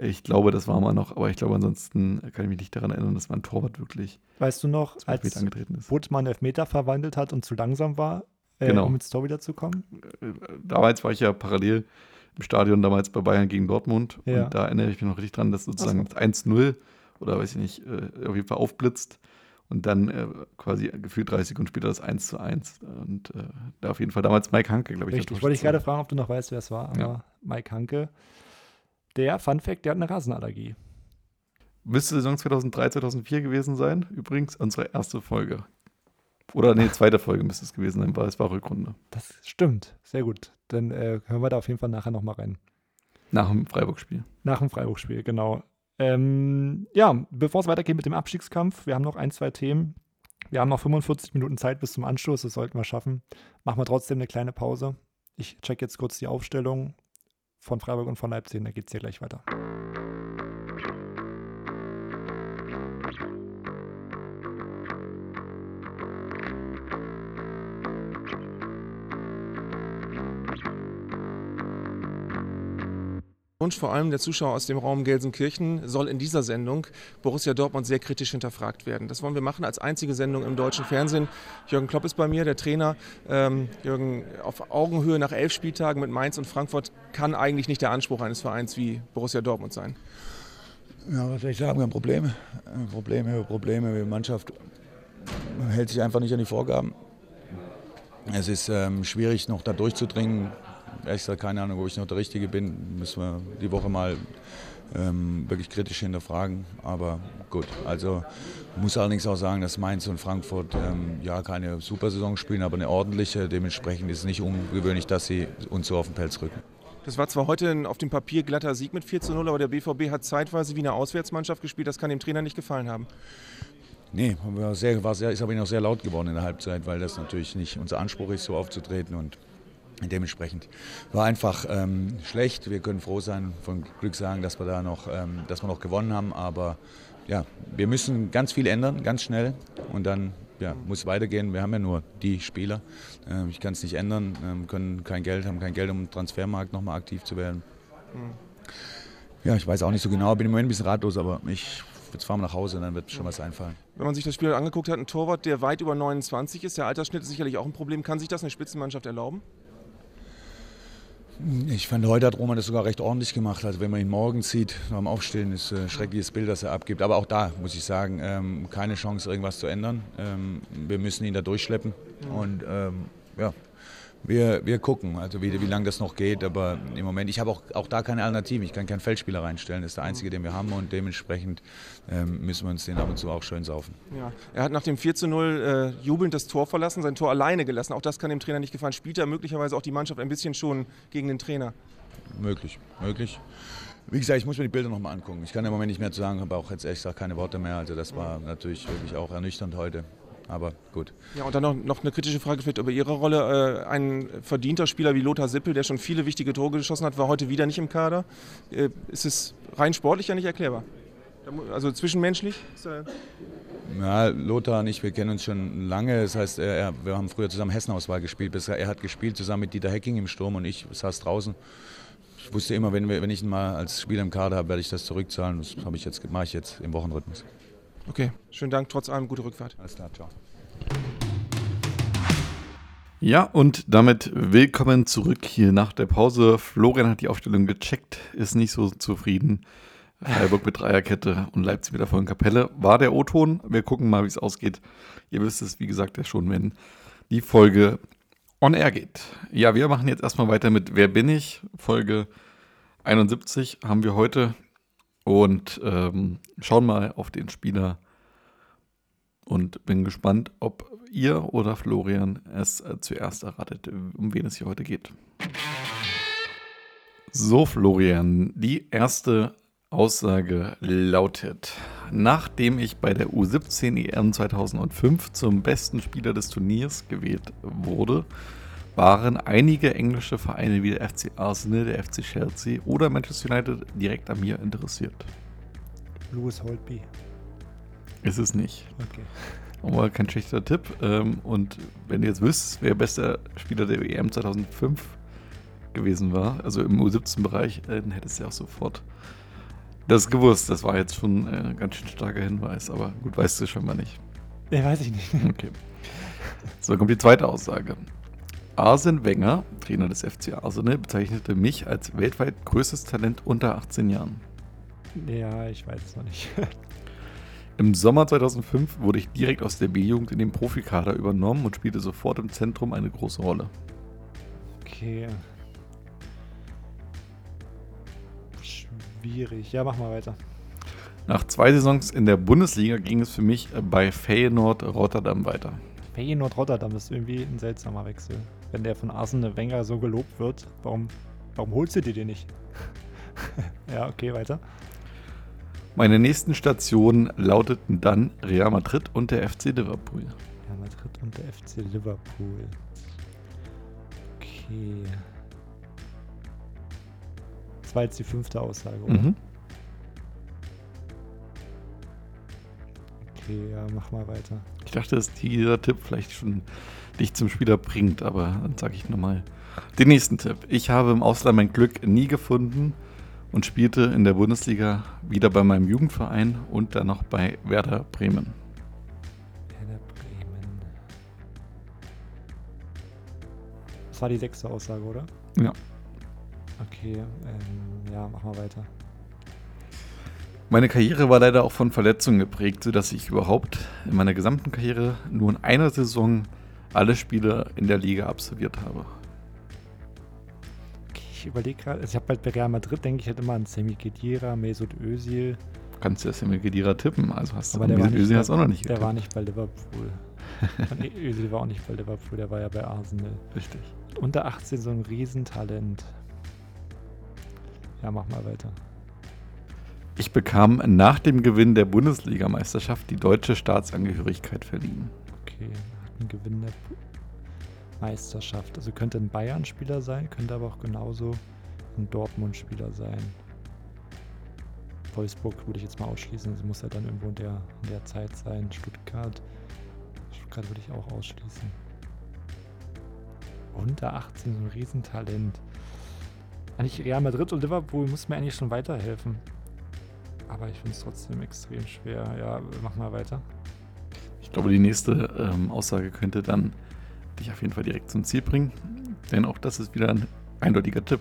Ich glaube, das war mal noch, aber ich glaube, ansonsten kann ich mich nicht daran erinnern, dass mein Torwart wirklich. Weißt du noch, als angetreten ist. Einen Elfmeter verwandelt hat und zu langsam war, äh, genau. um ins Tor wieder zu kommen? Äh, damals war ich ja parallel im Stadion, damals bei Bayern gegen Dortmund. Ja. Und da erinnere ich mich noch richtig dran, dass sozusagen so. 1-0 oder weiß ich nicht, äh, auf jeden Fall aufblitzt. Und dann äh, quasi gefühlt 30 Sekunden später das 1 zu 1. Und äh, da auf jeden Fall damals Mike Hanke, glaube ich. Richtig, wollte ich gerade fragen, ob du noch weißt, wer es war. Aber ja. Mike Hanke, der, Fun Fact, der hat eine Rasenallergie. Müsste Saison 2003, 2004 gewesen sein. Übrigens unsere erste Folge. Oder nee, zweite Folge müsste es gewesen sein, weil es war Rückrunde. Das stimmt. Sehr gut. Dann äh, hören wir da auf jeden Fall nachher nochmal rein. Nach dem Freiburg-Spiel. Nach dem Freiburg-Spiel, genau. Ähm, ja, bevor es weitergeht mit dem Abstiegskampf, wir haben noch ein, zwei Themen. Wir haben noch 45 Minuten Zeit bis zum Anschluss, das sollten wir schaffen. Machen wir trotzdem eine kleine Pause. Ich check jetzt kurz die Aufstellung von Freiburg und von Leipzig, dann geht es hier gleich weiter. Wunsch vor allem der Zuschauer aus dem Raum Gelsenkirchen soll in dieser Sendung Borussia Dortmund sehr kritisch hinterfragt werden. Das wollen wir machen als einzige Sendung im deutschen Fernsehen. Jürgen Klopp ist bei mir, der Trainer. Ähm, Jürgen, auf Augenhöhe nach elf Spieltagen mit Mainz und Frankfurt kann eigentlich nicht der Anspruch eines Vereins wie Borussia Dortmund sein. Ja, was soll ich sagen? Wir haben Probleme. Probleme, Probleme. Die Mannschaft hält sich einfach nicht an die Vorgaben. Es ist ähm, schwierig, noch da durchzudringen ehrlich gesagt keine Ahnung, ob ich noch der Richtige bin. Müssen wir die Woche mal ähm, wirklich kritisch hinterfragen. Aber gut, also muss allerdings auch sagen, dass Mainz und Frankfurt ähm, ja keine Supersaison spielen, aber eine ordentliche. Dementsprechend ist es nicht ungewöhnlich, dass sie uns so auf den Pelz rücken. Das war zwar heute auf dem Papier glatter Sieg mit 4 zu 0, aber der BVB hat zeitweise wie eine Auswärtsmannschaft gespielt. Das kann dem Trainer nicht gefallen haben. Nee, war sehr, war sehr, ist aber noch sehr laut geworden in der Halbzeit, weil das natürlich nicht unser Anspruch ist, so aufzutreten. Und Dementsprechend war einfach ähm, schlecht. Wir können froh sein, von Glück sagen, dass wir da noch, ähm, dass wir noch gewonnen haben. Aber ja, wir müssen ganz viel ändern, ganz schnell. Und dann ja, muss weitergehen. Wir haben ja nur die Spieler. Ähm, ich kann es nicht ändern. Ähm, können kein Geld, haben kein Geld, um im Transfermarkt nochmal aktiv zu werden. Mhm. Ja, ich weiß auch nicht so genau. Bin im Moment ein bisschen ratlos, aber ich jetzt fahren wir nach Hause, dann wird schon was einfallen. Wenn man sich das Spiel angeguckt hat, ein Torwart, der weit über 29 ist, der Altersschnitt ist sicherlich auch ein Problem. Kann sich das eine Spitzenmannschaft erlauben? Ich fand, heute hat Roman das sogar recht ordentlich gemacht. Also wenn man ihn morgen sieht, beim Aufstehen, ist ein schreckliches Bild, das er abgibt. Aber auch da muss ich sagen, ähm, keine Chance, irgendwas zu ändern. Ähm, wir müssen ihn da durchschleppen. Und ähm, ja, wir, wir gucken, also wie, wie lange das noch geht. Aber im Moment, ich habe auch, auch da keine Alternative. Ich kann keinen Feldspieler reinstellen. Das ist der einzige, den wir haben. Und dementsprechend ähm, müssen wir uns den ab und zu auch schön saufen. Ja. Er hat nach dem 4 zu 0 äh, jubelnd das Tor verlassen, sein Tor alleine gelassen. Auch das kann dem Trainer nicht gefallen. Spielt er möglicherweise auch die Mannschaft ein bisschen schon gegen den Trainer? Möglich, möglich. Wie gesagt, ich muss mir die Bilder nochmal angucken. Ich kann im Moment nicht mehr zu sagen, habe auch jetzt ehrlich gesagt keine Worte mehr. Also das war natürlich wirklich auch ernüchternd heute aber gut. Ja, und dann noch, noch eine kritische Frage vielleicht über Ihre Rolle. Äh, ein verdienter Spieler wie Lothar Sippel, der schon viele wichtige Tore geschossen hat, war heute wieder nicht im Kader. Äh, ist es rein sportlich ja nicht erklärbar? Also zwischenmenschlich? Ja, Lothar und ich, wir kennen uns schon lange. Das heißt, er, wir haben früher zusammen Hessenauswahl gespielt. Er hat gespielt zusammen mit Dieter Hecking im Sturm und ich saß draußen. Ich wusste immer, wenn, wir, wenn ich ihn mal als Spieler im Kader habe, werde ich das zurückzahlen. Das ich jetzt, mache ich jetzt im Wochenrhythmus. Okay, schönen Dank, trotz allem gute Rückfahrt. Alles klar, ciao. Ja, und damit willkommen zurück hier nach der Pause. Florian hat die Aufstellung gecheckt, ist nicht so zufrieden. Freiburg mit Dreierkette und Leipzig mit der vollen Kapelle war der O-Ton. Wir gucken mal, wie es ausgeht. Ihr wisst es, wie gesagt, ja schon, wenn die Folge on air geht. Ja, wir machen jetzt erstmal weiter mit Wer bin ich? Folge 71 haben wir heute und ähm, schauen mal auf den Spieler und bin gespannt, ob ihr oder Florian es äh, zuerst erratet, um wen es hier heute geht. So, Florian, die erste Aussage lautet, nachdem ich bei der U17 EM 2005 zum besten Spieler des Turniers gewählt wurde, waren einige englische Vereine wie der FC Arsenal, der FC Chelsea oder Manchester United direkt an mir interessiert. Lewis Holtby. Ist es nicht. Okay. Aber kein schlechter Tipp. Ähm, und wenn ihr jetzt wisst, wer bester Spieler der EM 2005 gewesen war, also im U17-Bereich, äh, dann hättest du ja auch sofort das gewusst. Das war jetzt schon ein ganz schön starker Hinweis, aber gut, weißt du schon mal nicht. Nee, weiß ich nicht. Okay. So, kommt die zweite Aussage. Arsene Wenger, Trainer des FC Arsenal, bezeichnete mich als weltweit größtes Talent unter 18 Jahren. Ja, ich weiß es noch nicht. Im Sommer 2005 wurde ich direkt aus der B-Jugend in den Profikader übernommen und spielte sofort im Zentrum eine große Rolle. Okay. Schwierig. Ja, mach mal weiter. Nach zwei Saisons in der Bundesliga ging es für mich bei Feyenoord Rotterdam weiter. Feyenoord Rotterdam ist irgendwie ein seltsamer Wechsel wenn der von Arsene Wenger so gelobt wird, warum, warum holst du dir den nicht? ja, okay, weiter. Meine nächsten Stationen lauteten dann Real Madrid und der FC Liverpool. Real Madrid und der FC Liverpool. Okay. Das war jetzt die fünfte Aussage, oder? Mhm. Okay, ja, mach mal weiter. Ich dachte, dass dieser Tipp vielleicht schon dich zum Spieler bringt, aber dann sage ich nochmal den nächsten Tipp. Ich habe im Ausland mein Glück nie gefunden und spielte in der Bundesliga wieder bei meinem Jugendverein und dann noch bei Werder Bremen. Werder Bremen. Das war die sechste Aussage, oder? Ja. Okay, ähm, ja, mach mal weiter. Meine Karriere war leider auch von Verletzungen geprägt, sodass ich überhaupt in meiner gesamten Karriere nur in einer Saison alle Spiele in der Liga absolviert habe. Okay, ich überlege gerade, also ich habe halt bei Real Madrid, denke ich halt immer an Semi Khedira, Mesut Özil. Du kannst ja Semi Khedira tippen, also hast du Mesut Özil hast auch noch nicht getippt. Der war nicht bei Liverpool. Und Özil war auch nicht bei Liverpool, der war ja bei Arsenal. Richtig. Unter 18 so ein Riesentalent. Ja, mach mal weiter. Ich bekam nach dem Gewinn der Bundesligameisterschaft die deutsche Staatsangehörigkeit verliehen. Okay, ein Gewinn der Meisterschaft. Also könnte ein Bayern-Spieler sein, könnte aber auch genauso ein Dortmund-Spieler sein. Wolfsburg würde ich jetzt mal ausschließen, sie muss ja dann irgendwo in der, in der Zeit sein. Stuttgart. Stuttgart würde ich auch ausschließen. Unter 18, so ein Riesentalent. Eigentlich Real Madrid und Liverpool muss mir eigentlich schon weiterhelfen. Aber ich finde es trotzdem extrem schwer. Ja, mach mal weiter. Ich glaube, die nächste ähm, Aussage könnte dann dich auf jeden Fall direkt zum Ziel bringen. Denn auch das ist wieder ein eindeutiger Tipp.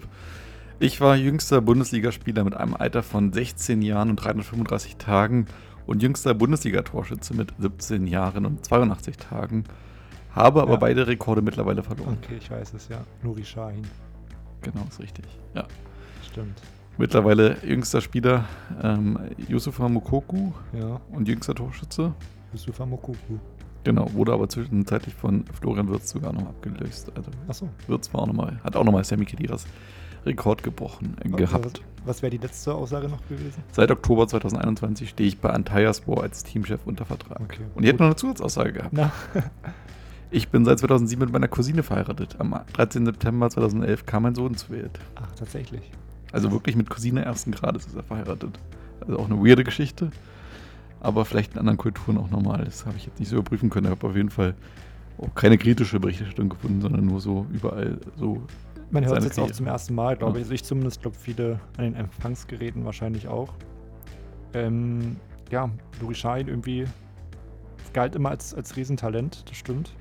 Ich war jüngster Bundesligaspieler mit einem Alter von 16 Jahren und 335 Tagen und jüngster Bundesliga-Torschütze mit 17 Jahren und 82 Tagen. Habe aber Ja. beide Rekorde mittlerweile verloren. Okay, ich weiß es ja. Nuri Sahin. Genau, ist richtig. Ja. Stimmt. Mittlerweile jüngster Spieler ähm, Yusufa Mokoku Ja. und jüngster Torschütze. Yusufa Mokuku. Genau, wurde aber zwischenzeitlich von Florian Wirtz sogar noch abgelöst. Also Achso. Wirtz war auch noch mal, hat auch nochmal Sammy Khediras Rekord gebrochen äh, gehabt. Was, was wäre die letzte Aussage noch gewesen? Seit Oktober 2021 stehe ich bei Antalyaspor als Teamchef unter Vertrag. Okay. Und ihr hättet noch eine Zusatzaussage gehabt. Na, Ich bin seit 2007 mit meiner Cousine verheiratet. Am 13. September 2011 kam mein Sohn zur Welt. ach, tatsächlich. Also wirklich mit Cousine ersten Grades ist er verheiratet. Also auch eine weirde Geschichte. Aber vielleicht in anderen Kulturen auch normal. Das habe ich jetzt nicht so überprüfen können. Ich habe auf jeden Fall auch keine kritische Berichterstattung gefunden, sondern nur so überall so. Man hört es jetzt auch zum ersten Mal, glaube Ja. ich. Also ich zumindest, glaube viele an den Empfangsgeräten wahrscheinlich auch. Ähm, ja, Sahin irgendwie galt immer als, als Riesentalent, das stimmt.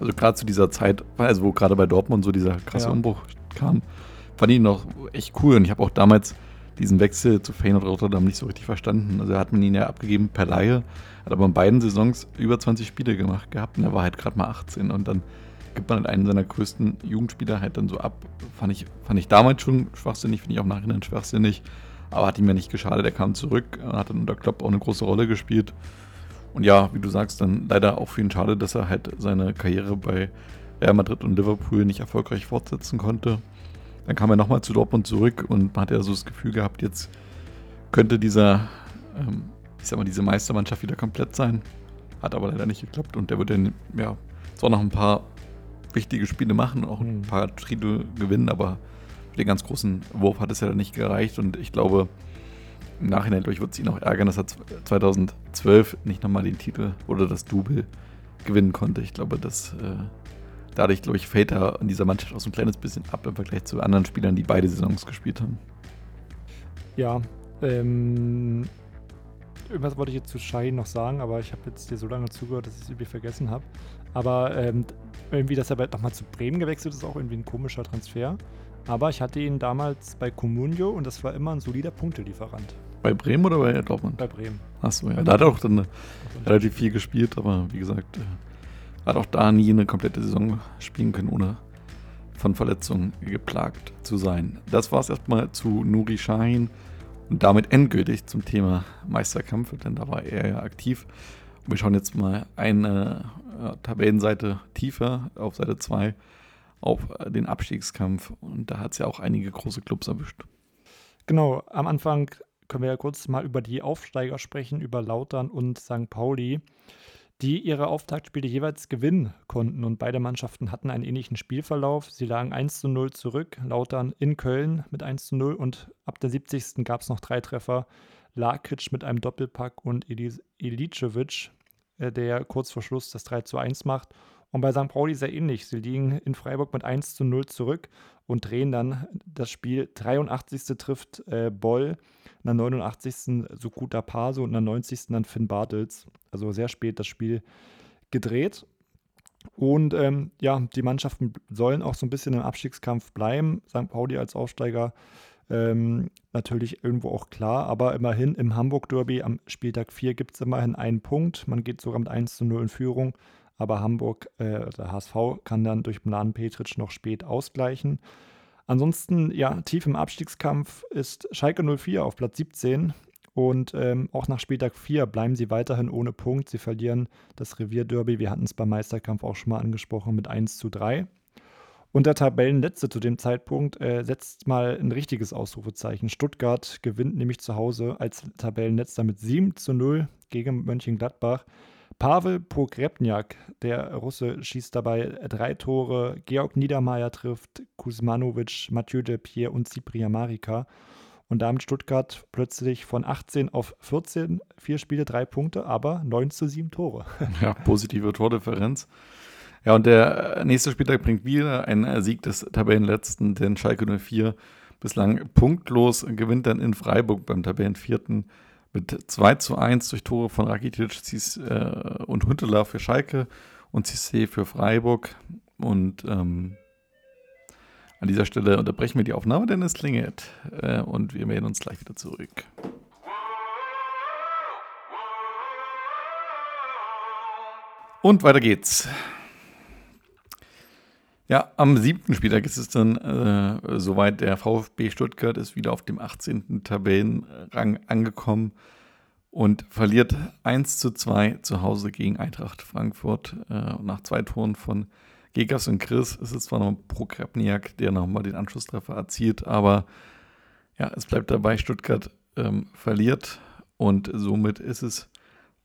Also gerade zu dieser Zeit, also wo gerade bei Dortmund so dieser krasse Ja. Umbruch kam, fand ich ihn noch echt cool. Und ich habe auch damals diesen Wechsel zu Feyenoord Rotterdam nicht so richtig verstanden. Also hat man ihn ja abgegeben per Laie, hat aber in beiden Saisons über 20 Spiele gemacht gehabt und er war halt gerade mal 18 und dann gibt man halt einen seiner größten Jugendspieler halt dann so ab. Fand ich, fand ich damals schon schwachsinnig, finde ich auch im Nachhinein schwachsinnig, aber hat ihm ja nicht geschadet. Er kam zurück, hat dann unter Klopp auch eine große Rolle gespielt. Und ja, wie du sagst, dann leider auch für ihn schade, dass er halt seine Karriere bei Real Madrid und Liverpool nicht erfolgreich fortsetzen konnte. Dann kam er nochmal zu Dortmund zurück und man hat ja so das Gefühl gehabt, jetzt könnte dieser, ähm, ich sag mal, diese Meistermannschaft wieder komplett sein. Hat aber leider nicht geklappt und der wird dann, ja, zwar noch ein paar wichtige Spiele machen, auch ein Mhm. paar Titel gewinnen, aber für den ganz großen Wurf hat es ja dann nicht gereicht und ich glaube, im Nachhinein, glaube ich, wird es ihn auch ärgern, dass er 2012 nicht nochmal den Titel oder das Double gewinnen konnte. Ich glaube, dass äh, dadurch, glaube ich, fällt er in dieser Mannschaft auch so ein kleines bisschen ab im Vergleich zu anderen Spielern, die beide Saisons gespielt haben. Ja, ähm, irgendwas wollte ich jetzt zu Schein noch sagen, aber ich habe jetzt dir so lange zugehört, dass ich es irgendwie vergessen habe. Aber ähm, irgendwie, dass er bald nochmal zu Bremen gewechselt ist, ist auch irgendwie ein komischer Transfer. Aber ich hatte ihn damals bei Comunio und das war immer ein solider Punktelieferant Bei Bremen oder bei Dortmund? bei Bremen. Achso, ja. Da hat er auch dann relativ viel gespielt, aber wie gesagt, äh, hat auch da nie eine komplette Saison spielen können, ohne von Verletzungen geplagt zu sein. Das war es erstmal zu Nuri Sahin und damit endgültig zum Thema Meisterkampf, denn da war er ja aktiv. Und wir schauen jetzt mal eine äh, Tabellenseite tiefer, auf Seite 2, auf äh, den Abstiegskampf. Und da hat es ja auch einige große Clubs erwischt. Genau, am Anfang können wir ja kurz mal über die Aufsteiger sprechen, über Lautern und St. Pauli, die ihre Auftaktspiele jeweils gewinnen konnten und beide Mannschaften hatten einen ähnlichen Spielverlauf. Sie lagen 1 zu 0 zurück, Lautern in Köln mit 1 zu 0 und ab der 70. gab es noch drei Treffer. Lakic mit einem Doppelpack und Elis Ilicevic, äh, der kurz vor Schluss das 3 zu 1 macht. Und bei St. Pauli sehr ähnlich. Sie liegen in Freiburg mit 1 zu 0 zurück und drehen dann das Spiel. 83. trifft äh, Boll, in der 89. Sukuta Paso und in der 90. dann Finn Bartels. Also sehr spät das Spiel gedreht. Und ähm, ja, die Mannschaften sollen auch so ein bisschen im Abstiegskampf bleiben. St. Pauli als Aufsteiger ähm, natürlich irgendwo auch klar, aber immerhin im Hamburg-Derby am Spieltag 4 gibt es immerhin einen Punkt. Man geht sogar mit 1 zu 0 in Führung, aber Hamburg, äh, der HSV, kann dann durch Mladen Petric noch spät ausgleichen. Ansonsten, ja, tief im Abstiegskampf ist Schalke 04 auf Platz 17 und ähm, auch nach Spieltag 4 bleiben sie weiterhin ohne Punkt. Sie verlieren das Revierderby, wir hatten es beim Meisterkampf auch schon mal angesprochen, mit 1 zu 3. Und der Tabellenletzte zu dem Zeitpunkt äh, setzt mal ein richtiges Ausrufezeichen. Stuttgart gewinnt nämlich zu Hause als Tabellenletzter mit 7 zu 0 gegen Mönchengladbach. Pavel Pogrebniak, der Russe, schießt dabei drei Tore. Georg Niedermeyer trifft, Kuzmanovic, Mathieu Delpierre und Cyprien Marika. Und damit Stuttgart plötzlich von 18 auf 14, vier Spiele, drei Punkte, aber 9 zu 7 Tore. Ja, positive Tordifferenz. Ja, und der nächste Spieltag bringt wieder einen Sieg des Tabellenletzten, denn Schalke 04 bislang punktlos gewinnt dann in Freiburg beim Tabellenvierten mit 2 zu 1 durch Tore von Rakitic äh, und Huntelaar für Schalke und Cissé für Freiburg. Und ähm, an dieser Stelle unterbrechen wir die Aufnahme, denn es klingelt. Äh, und wir melden uns gleich wieder zurück. Und weiter geht's. Ja, am siebten Spieltag ist es dann äh, soweit. Der VfB Stuttgart ist wieder auf dem 18. Tabellenrang angekommen und verliert 1 zu 2 zu Hause gegen Eintracht Frankfurt. Äh, nach zwei Toren von Gegas und Chris ist es zwar noch Prokrepniak, der nochmal den Anschlusstreffer erzielt, aber ja, es bleibt dabei, Stuttgart ähm, verliert und somit ist es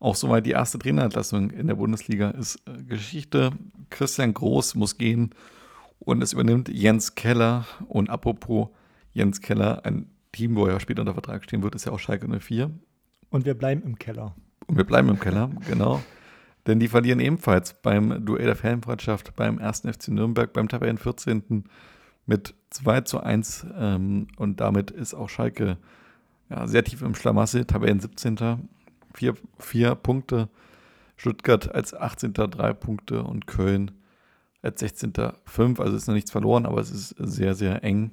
auch soweit die erste Trainerentlassung in der Bundesliga ist äh, Geschichte. Christian Groß muss gehen und es übernimmt Jens Keller. Und apropos Jens Keller, ein Team, wo er später unter Vertrag stehen wird, ist ja auch Schalke 04. Und wir bleiben im Keller. Und wir bleiben im Keller, genau. Denn die verlieren ebenfalls beim Duell der Fanfreundschaft beim 1. FC Nürnberg beim Tabellen 14. mit 2 zu 1. Ähm, und damit ist auch Schalke ja, sehr tief im Schlamassel, Tabellen 17 vier, vier Punkte. Stuttgart als 18. drei Punkte und Köln als 16. fünf. Also ist noch nichts verloren, aber es ist sehr, sehr eng.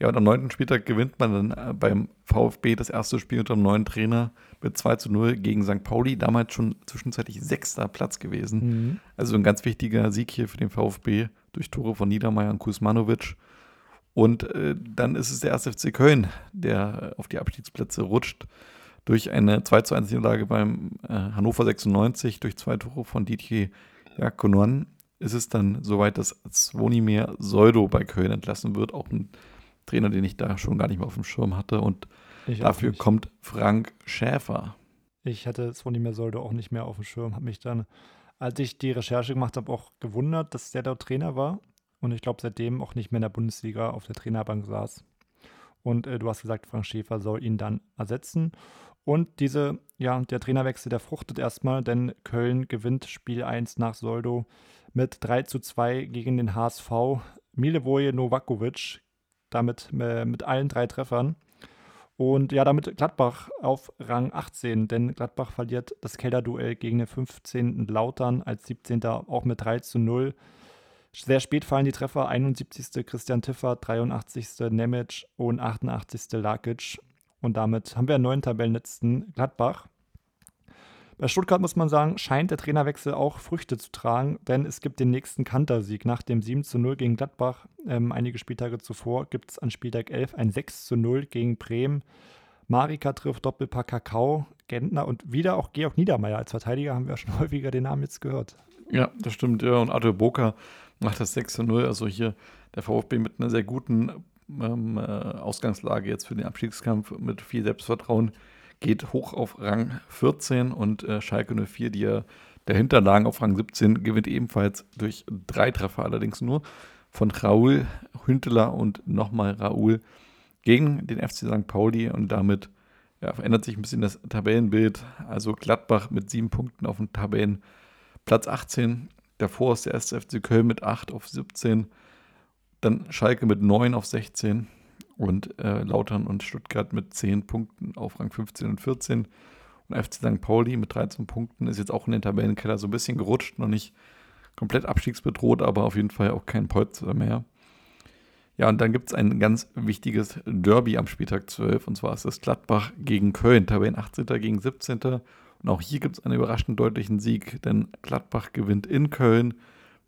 Ja, und am neunten Spieltag gewinnt man dann äh, beim VfB das erste Spiel unter dem neuen Trainer mit 2 zu 0 gegen St. Pauli. Damals schon zwischenzeitlich sechster Platz gewesen. Mhm. Also ein ganz wichtiger Sieg hier für den VfB durch Tore von Niedermeyer und Kuzmanovic. Und äh, dann ist es der erste FC Köln, der auf die Abstiegsplätze rutscht durch eine 2 zu 1 Niederlage beim äh, Hannover 96 durch zwei Tore von Didier Jakonon ist es dann soweit, dass Svonimir Soldo bei Köln entlassen wird. Auch ein Trainer, den ich da schon gar nicht mehr auf dem Schirm hatte. Und ich dafür kommt Frank Schäfer. Ich hatte Svonimir Soldo auch nicht mehr auf dem Schirm. Habe mich dann, als ich die Recherche gemacht habe, auch gewundert, dass der dort Trainer war. Und ich glaube, seitdem auch nicht mehr in der Bundesliga auf der Trainerbank saß. Und äh, du hast gesagt, Frank Schäfer soll ihn dann ersetzen. Und diese, ja, der Trainerwechsel, der fruchtet erstmal, denn Köln gewinnt Spiel 1 nach Soldo mit 3 zu 2 gegen den HSV. Milivoje Novakovic, damit äh, mit allen drei Treffern. Und ja, damit Gladbach auf Rang 18, denn Gladbach verliert das Kellerduell gegen den 15. Lautern als 17. auch mit 3 zu 0. Sehr spät fallen die Treffer, 71. Christian Tiffer, 83. Nemec und 88. Lakic. Und damit haben wir einen neuen Tabellenletzten Gladbach. Bei Stuttgart muss man sagen, scheint der Trainerwechsel auch Früchte zu tragen, denn es gibt den nächsten Kantersieg. Nach dem 7 zu 0 gegen Gladbach, ähm, einige Spieltage zuvor, gibt es an Spieltag 11 ein 6 zu 0 gegen Bremen. Marika trifft Doppelpack Kakao, Gentner und wieder auch Georg Niedermeyer als Verteidiger, haben wir schon häufiger den Namen jetzt gehört. Ja, das stimmt. Ja. Und Arthur Boca macht das 6 zu 0. Also hier der VfB mit einer sehr guten ähm, äh, Ausgangslage jetzt für den Abstiegskampf mit viel Selbstvertrauen geht hoch auf Rang 14 und äh, Schalke 04, die ja dahinter lagen auf Rang 17, gewinnt ebenfalls durch drei Treffer allerdings nur von Raoul, Hünteler und nochmal Raoul gegen den FC St. Pauli und damit ja, verändert sich ein bisschen das Tabellenbild. Also Gladbach mit sieben Punkten auf dem Tabellenplatz 18. Davor ist der erste FC Köln mit 8 auf 17 dann Schalke mit 9 auf 16 und äh, Lautern und Stuttgart mit 10 Punkten auf Rang 15 und 14. Und FC St. Pauli mit 13 Punkten ist jetzt auch in den Tabellenkeller so ein bisschen gerutscht, noch nicht komplett abstiegsbedroht, aber auf jeden Fall auch kein Polster mehr. Ja, und dann gibt es ein ganz wichtiges Derby am Spieltag 12, und zwar ist das Gladbach gegen Köln, Tabellen 18. gegen 17. Und auch hier gibt es einen überraschend deutlichen Sieg, denn Gladbach gewinnt in Köln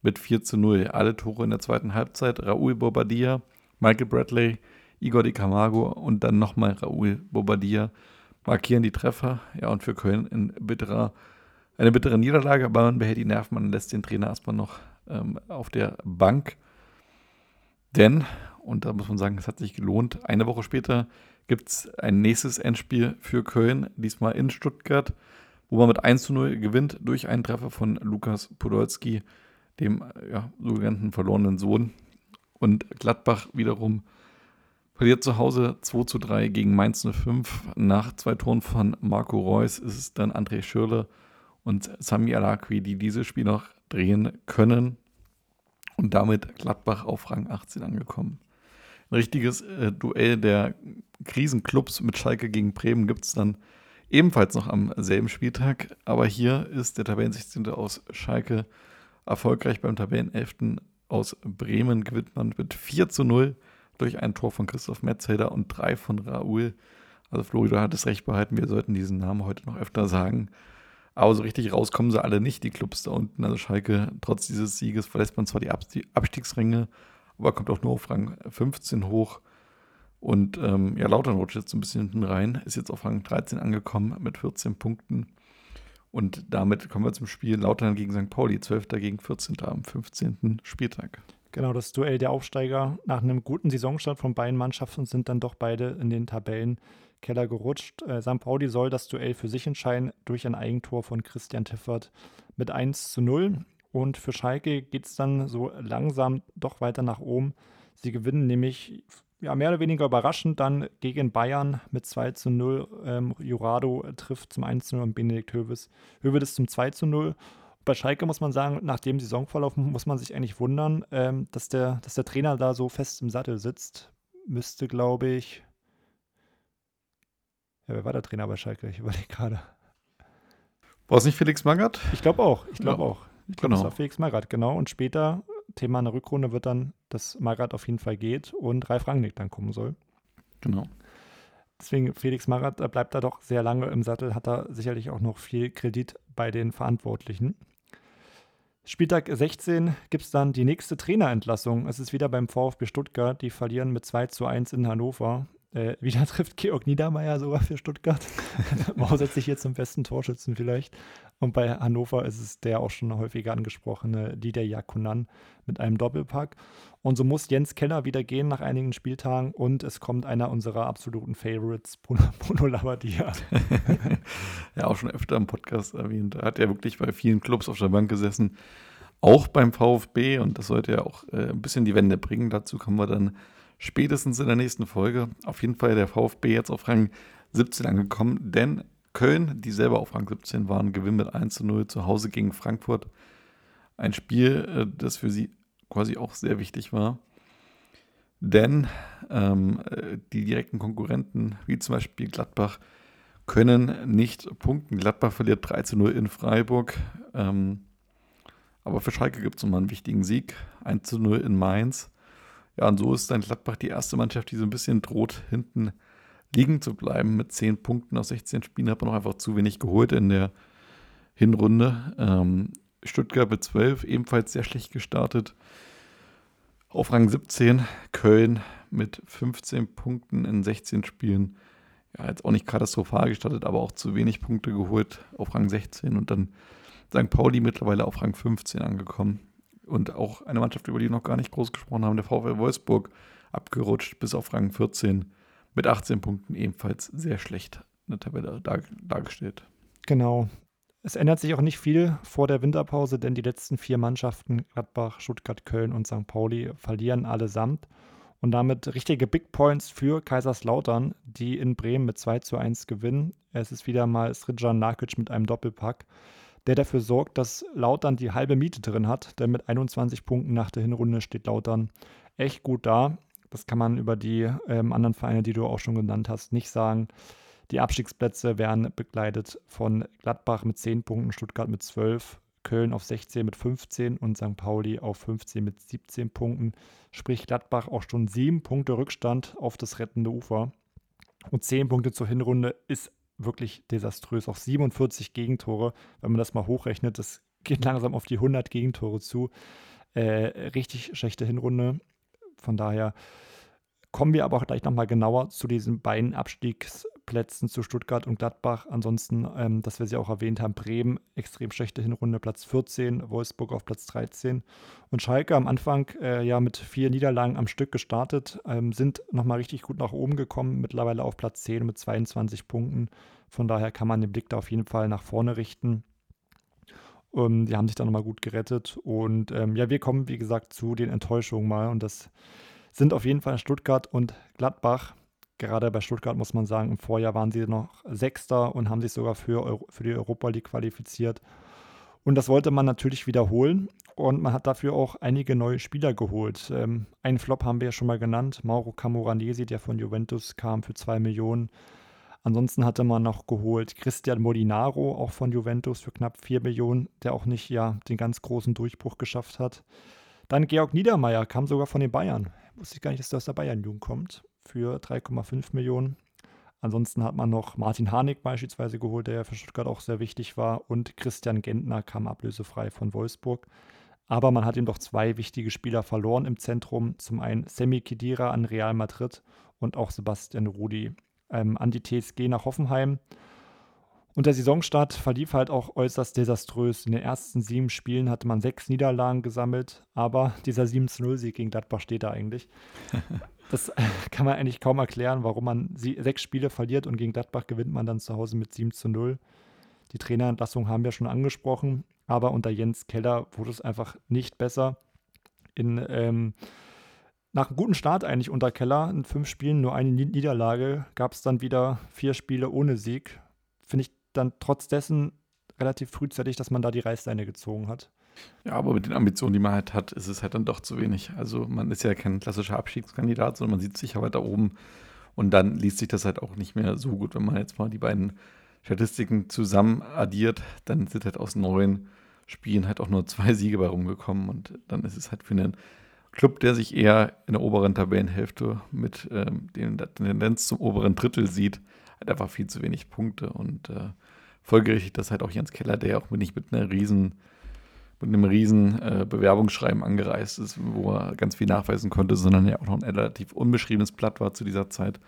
mit 4 zu 0. Alle Tore in der zweiten Halbzeit. Raúl Bobadilla, Michael Bradley, Igor Di Camargo und dann nochmal Raúl Bobadilla markieren die Treffer. Ja, und für Köln ein bitterer, eine bittere Niederlage, aber man behält die Nerven, man lässt den Trainer erstmal noch ähm, auf der Bank. Denn, und da muss man sagen, es hat sich gelohnt, eine Woche später gibt es ein nächstes Endspiel für Köln, diesmal in Stuttgart, wo man mit 1 zu 0 gewinnt durch einen Treffer von Lukas Podolski dem ja, sogenannten verlorenen Sohn. Und Gladbach wiederum Verliert zu Hause 2 zu 3 gegen Mainz 05. Nach zwei Toren von Marco Reus ist es dann André Schürle und Sami Alakwi, die dieses Spiel noch drehen können. Und damit Gladbach auf Rang 18 angekommen. Ein richtiges äh, Duell der Krisenclubs mit Schalke gegen Bremen gibt es dann ebenfalls noch am selben Spieltag. Aber hier ist der Tabellen 16. aus Schalke erfolgreich beim Tabellenelften aus Bremen. Gewinnt man mit 4 zu 0 durch ein Tor von Christoph Metzelder und drei von Raoul. Also Florida hat es recht behalten, wir sollten diesen Namen heute noch öfter sagen. Aber so richtig rauskommen sie alle nicht, die Clubs da unten. Also Schalke, trotz dieses Sieges, verlässt man zwar die Abstiegsränge, aber kommt auch nur auf Rang 15 hoch. Und ähm, ja, Lautern rutscht jetzt ein bisschen hinten rein, ist jetzt auf Rang 13 angekommen mit 14 Punkten. Und damit kommen wir zum Spiel Lautern gegen St. Pauli, 12. gegen 14. am 15. Spieltag. Genau, das Duell der Aufsteiger nach einem guten Saisonstart von beiden Mannschaften sind dann doch beide in den Tabellenkeller gerutscht. Äh, St. Pauli soll das Duell für sich entscheiden durch ein Eigentor von Christian Tiffert mit 1 zu 0. Und für Schalke geht es dann so langsam doch weiter nach oben. Sie gewinnen nämlich ja, mehr oder weniger überraschend dann gegen Bayern mit 2 zu 0. Ähm, Jurado trifft zum 1 zu 0 und Benedikt Höves. Höves zum 2 zu 0. Bei Schalke muss man sagen, nach dem Saisonverlauf muss man sich eigentlich wundern, ähm, dass, der, dass der Trainer da so fest im Sattel sitzt. Müsste, glaube ich. Ja, wer war der Trainer bei Schalke? Ich überlege gerade. War es nicht Felix Magath? Ich glaube auch. Ich glaube ja. auch. Ich glaube, genau. es war Felix Magath, genau. Und später, Thema einer Rückrunde, wird dann, dass Magath auf jeden Fall geht und Ralf Rangnick dann kommen soll. Genau. Deswegen Felix Magath bleibt da doch sehr lange im Sattel, hat da sicherlich auch noch viel Kredit bei den Verantwortlichen. Spieltag 16 gibt es dann die nächste Trainerentlassung. Es ist wieder beim VfB Stuttgart. Die verlieren mit 2 zu 1 in Hannover. Äh, wieder trifft Georg Niedermeyer sogar für Stuttgart. Mausert sich hier zum besten Torschützen vielleicht. Und bei Hannover ist es der auch schon häufiger angesprochene Lieder Jakunan mit einem Doppelpack. Und so muss Jens Keller wieder gehen nach einigen Spieltagen und es kommt einer unserer absoluten Favorites, Bruno, Bruno Labbadia. ja, auch schon öfter im Podcast erwähnt. Er hat ja wirklich bei vielen Clubs auf der Bank gesessen, auch beim VfB und das sollte ja auch äh, ein bisschen die Wende bringen. Dazu kommen wir dann spätestens in der nächsten Folge. Auf jeden Fall der VfB jetzt auf Rang 17 angekommen, denn Köln, die selber auf Rang 17 waren, gewinnen mit 1 zu 0 zu Hause gegen Frankfurt. Ein Spiel, äh, das für sie quasi auch sehr wichtig war. Denn ähm, äh, die direkten Konkurrenten, wie zum Beispiel Gladbach, können nicht punkten. Gladbach verliert 3 zu 0 in Freiburg. Ähm, aber für Schalke gibt es nochmal einen wichtigen Sieg. 1 zu 0 in Mainz. Ja, und so ist dann Gladbach die erste Mannschaft, die so ein bisschen droht, hinten liegen zu bleiben. Mit 10 Punkten aus 16 Spielen hat man noch einfach zu wenig geholt in der Hinrunde. Ähm, Stuttgart mit 12, ebenfalls sehr schlecht gestartet. Auf Rang 17 Köln mit 15 Punkten in 16 Spielen. Ja, jetzt auch nicht katastrophal gestartet, aber auch zu wenig Punkte geholt auf Rang 16 und dann St. Pauli mittlerweile auf Rang 15 angekommen. Und auch eine Mannschaft, über die wir noch gar nicht groß gesprochen haben, der VfL Wolfsburg, abgerutscht bis auf Rang 14 mit 18 Punkten ebenfalls sehr schlecht in der Tabelle dar dargestellt. Genau, es ändert sich auch nicht viel vor der Winterpause, denn die letzten vier Mannschaften, Gladbach, Stuttgart, Köln und St. Pauli, verlieren allesamt. Und damit richtige Big Points für Kaiserslautern, die in Bremen mit 2 zu 1 gewinnen. Es ist wieder mal Sridjan Nakic mit einem Doppelpack, der dafür sorgt, dass Lautern die halbe Miete drin hat. Denn mit 21 Punkten nach der Hinrunde steht Lautern echt gut da. Das kann man über die ähm, anderen Vereine, die du auch schon genannt hast, nicht sagen. Die Abstiegsplätze werden begleitet von Gladbach mit 10 Punkten, Stuttgart mit 12, Köln auf 16 mit 15 und St. Pauli auf 15 mit 17 Punkten. Sprich Gladbach auch schon 7 Punkte Rückstand auf das rettende Ufer. Und 10 Punkte zur Hinrunde ist wirklich desaströs. Auch 47 Gegentore, wenn man das mal hochrechnet, das geht langsam auf die 100 Gegentore zu. Äh, richtig schlechte Hinrunde. Von daher kommen wir aber auch gleich nochmal genauer zu diesen beiden Abstiegs- Plätzen zu Stuttgart und Gladbach. Ansonsten, ähm, dass wir sie auch erwähnt haben, Bremen, extrem schlechte Hinrunde, Platz 14, Wolfsburg auf Platz 13. Und Schalke am Anfang äh, ja mit vier Niederlagen am Stück gestartet, ähm, sind nochmal richtig gut nach oben gekommen, mittlerweile auf Platz 10 mit 22 Punkten. Von daher kann man den Blick da auf jeden Fall nach vorne richten. Ähm, die haben sich da nochmal gut gerettet. Und ähm, ja, wir kommen, wie gesagt, zu den Enttäuschungen mal. Und das sind auf jeden Fall Stuttgart und Gladbach. Gerade bei Stuttgart muss man sagen, im Vorjahr waren sie noch Sechster und haben sich sogar für, Euro, für die Europa League qualifiziert. Und das wollte man natürlich wiederholen. Und man hat dafür auch einige neue Spieler geholt. Ähm, einen Flop haben wir ja schon mal genannt. Mauro Camoranesi, der von Juventus kam für zwei Millionen. Ansonsten hatte man noch geholt Christian Molinaro, auch von Juventus für knapp 4 Millionen, der auch nicht ja den ganz großen Durchbruch geschafft hat. Dann Georg Niedermeyer kam sogar von den Bayern. Wusste ich gar nicht, dass der aus der Bayern-Jugend kommt. Für 3,5 Millionen. Ansonsten hat man noch Martin Harnik beispielsweise geholt, der ja für Stuttgart auch sehr wichtig war. Und Christian Gentner kam ablösefrei von Wolfsburg. Aber man hat ihm doch zwei wichtige Spieler verloren im Zentrum. Zum einen Semi Khedira an Real Madrid und auch Sebastian Rudi ähm, an die TSG nach Hoffenheim. Und der Saisonstart verlief halt auch äußerst desaströs. In den ersten sieben Spielen hatte man sechs Niederlagen gesammelt, aber dieser 7-0-Sieg gegen Gladbach steht da eigentlich. Das kann man eigentlich kaum erklären, warum man sechs Spiele verliert und gegen Gladbach gewinnt man dann zu Hause mit 7 zu 0. Die Trainerentlassung haben wir schon angesprochen, aber unter Jens Keller wurde es einfach nicht besser. In ähm, nach einem guten Start eigentlich unter Keller, in fünf Spielen nur eine Niederlage, gab es dann wieder vier Spiele ohne Sieg. Finde ich dann trotz dessen relativ frühzeitig, dass man da die Reißleine gezogen hat. Ja, aber mit den Ambitionen, die man halt hat, ist es halt dann doch zu wenig. Also man ist ja kein klassischer Abstiegskandidat, sondern man sieht sich ja weiter oben. Und dann liest sich das halt auch nicht mehr so gut, wenn man jetzt mal die beiden Statistiken zusammen addiert, dann sind halt aus neun Spielen halt auch nur zwei Siege bei rumgekommen. Und dann ist es halt für einen Club, der sich eher in der oberen Tabellenhälfte mit ähm, der Tendenz zum oberen Drittel sieht, hat einfach viel zu wenig Punkte. Und äh, folgerichtig, dass halt auch Jens Keller, der auch nicht mit einer riesen, mit einem riesen äh, Bewerbungsschreiben angereist ist, wo er ganz viel nachweisen konnte, sondern ja auch noch ein relativ unbeschriebenes Blatt war zu dieser Zeit,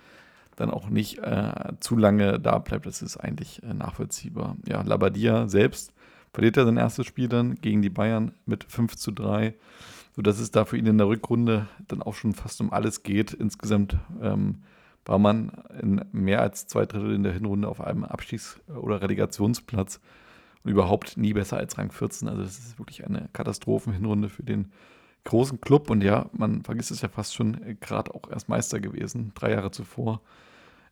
dann auch nicht äh, zu lange da bleibt. Das ist eigentlich äh, nachvollziehbar. Ja, Labadia selbst verliert er sein erstes Spiel dann gegen die Bayern mit 5 zu 3 sodass es da für ihn in der Rückrunde dann auch schon fast um alles geht. Insgesamt ähm, war man in mehr als zwei Drittel in der Hinrunde auf einem Abstiegs- oder Relegationsplatz und überhaupt nie besser als Rang 14. Also das ist wirklich eine Katastrophenhinrunde für den großen Club und ja, man vergisst es ja fast schon, äh, gerade auch erst Meister gewesen, drei Jahre zuvor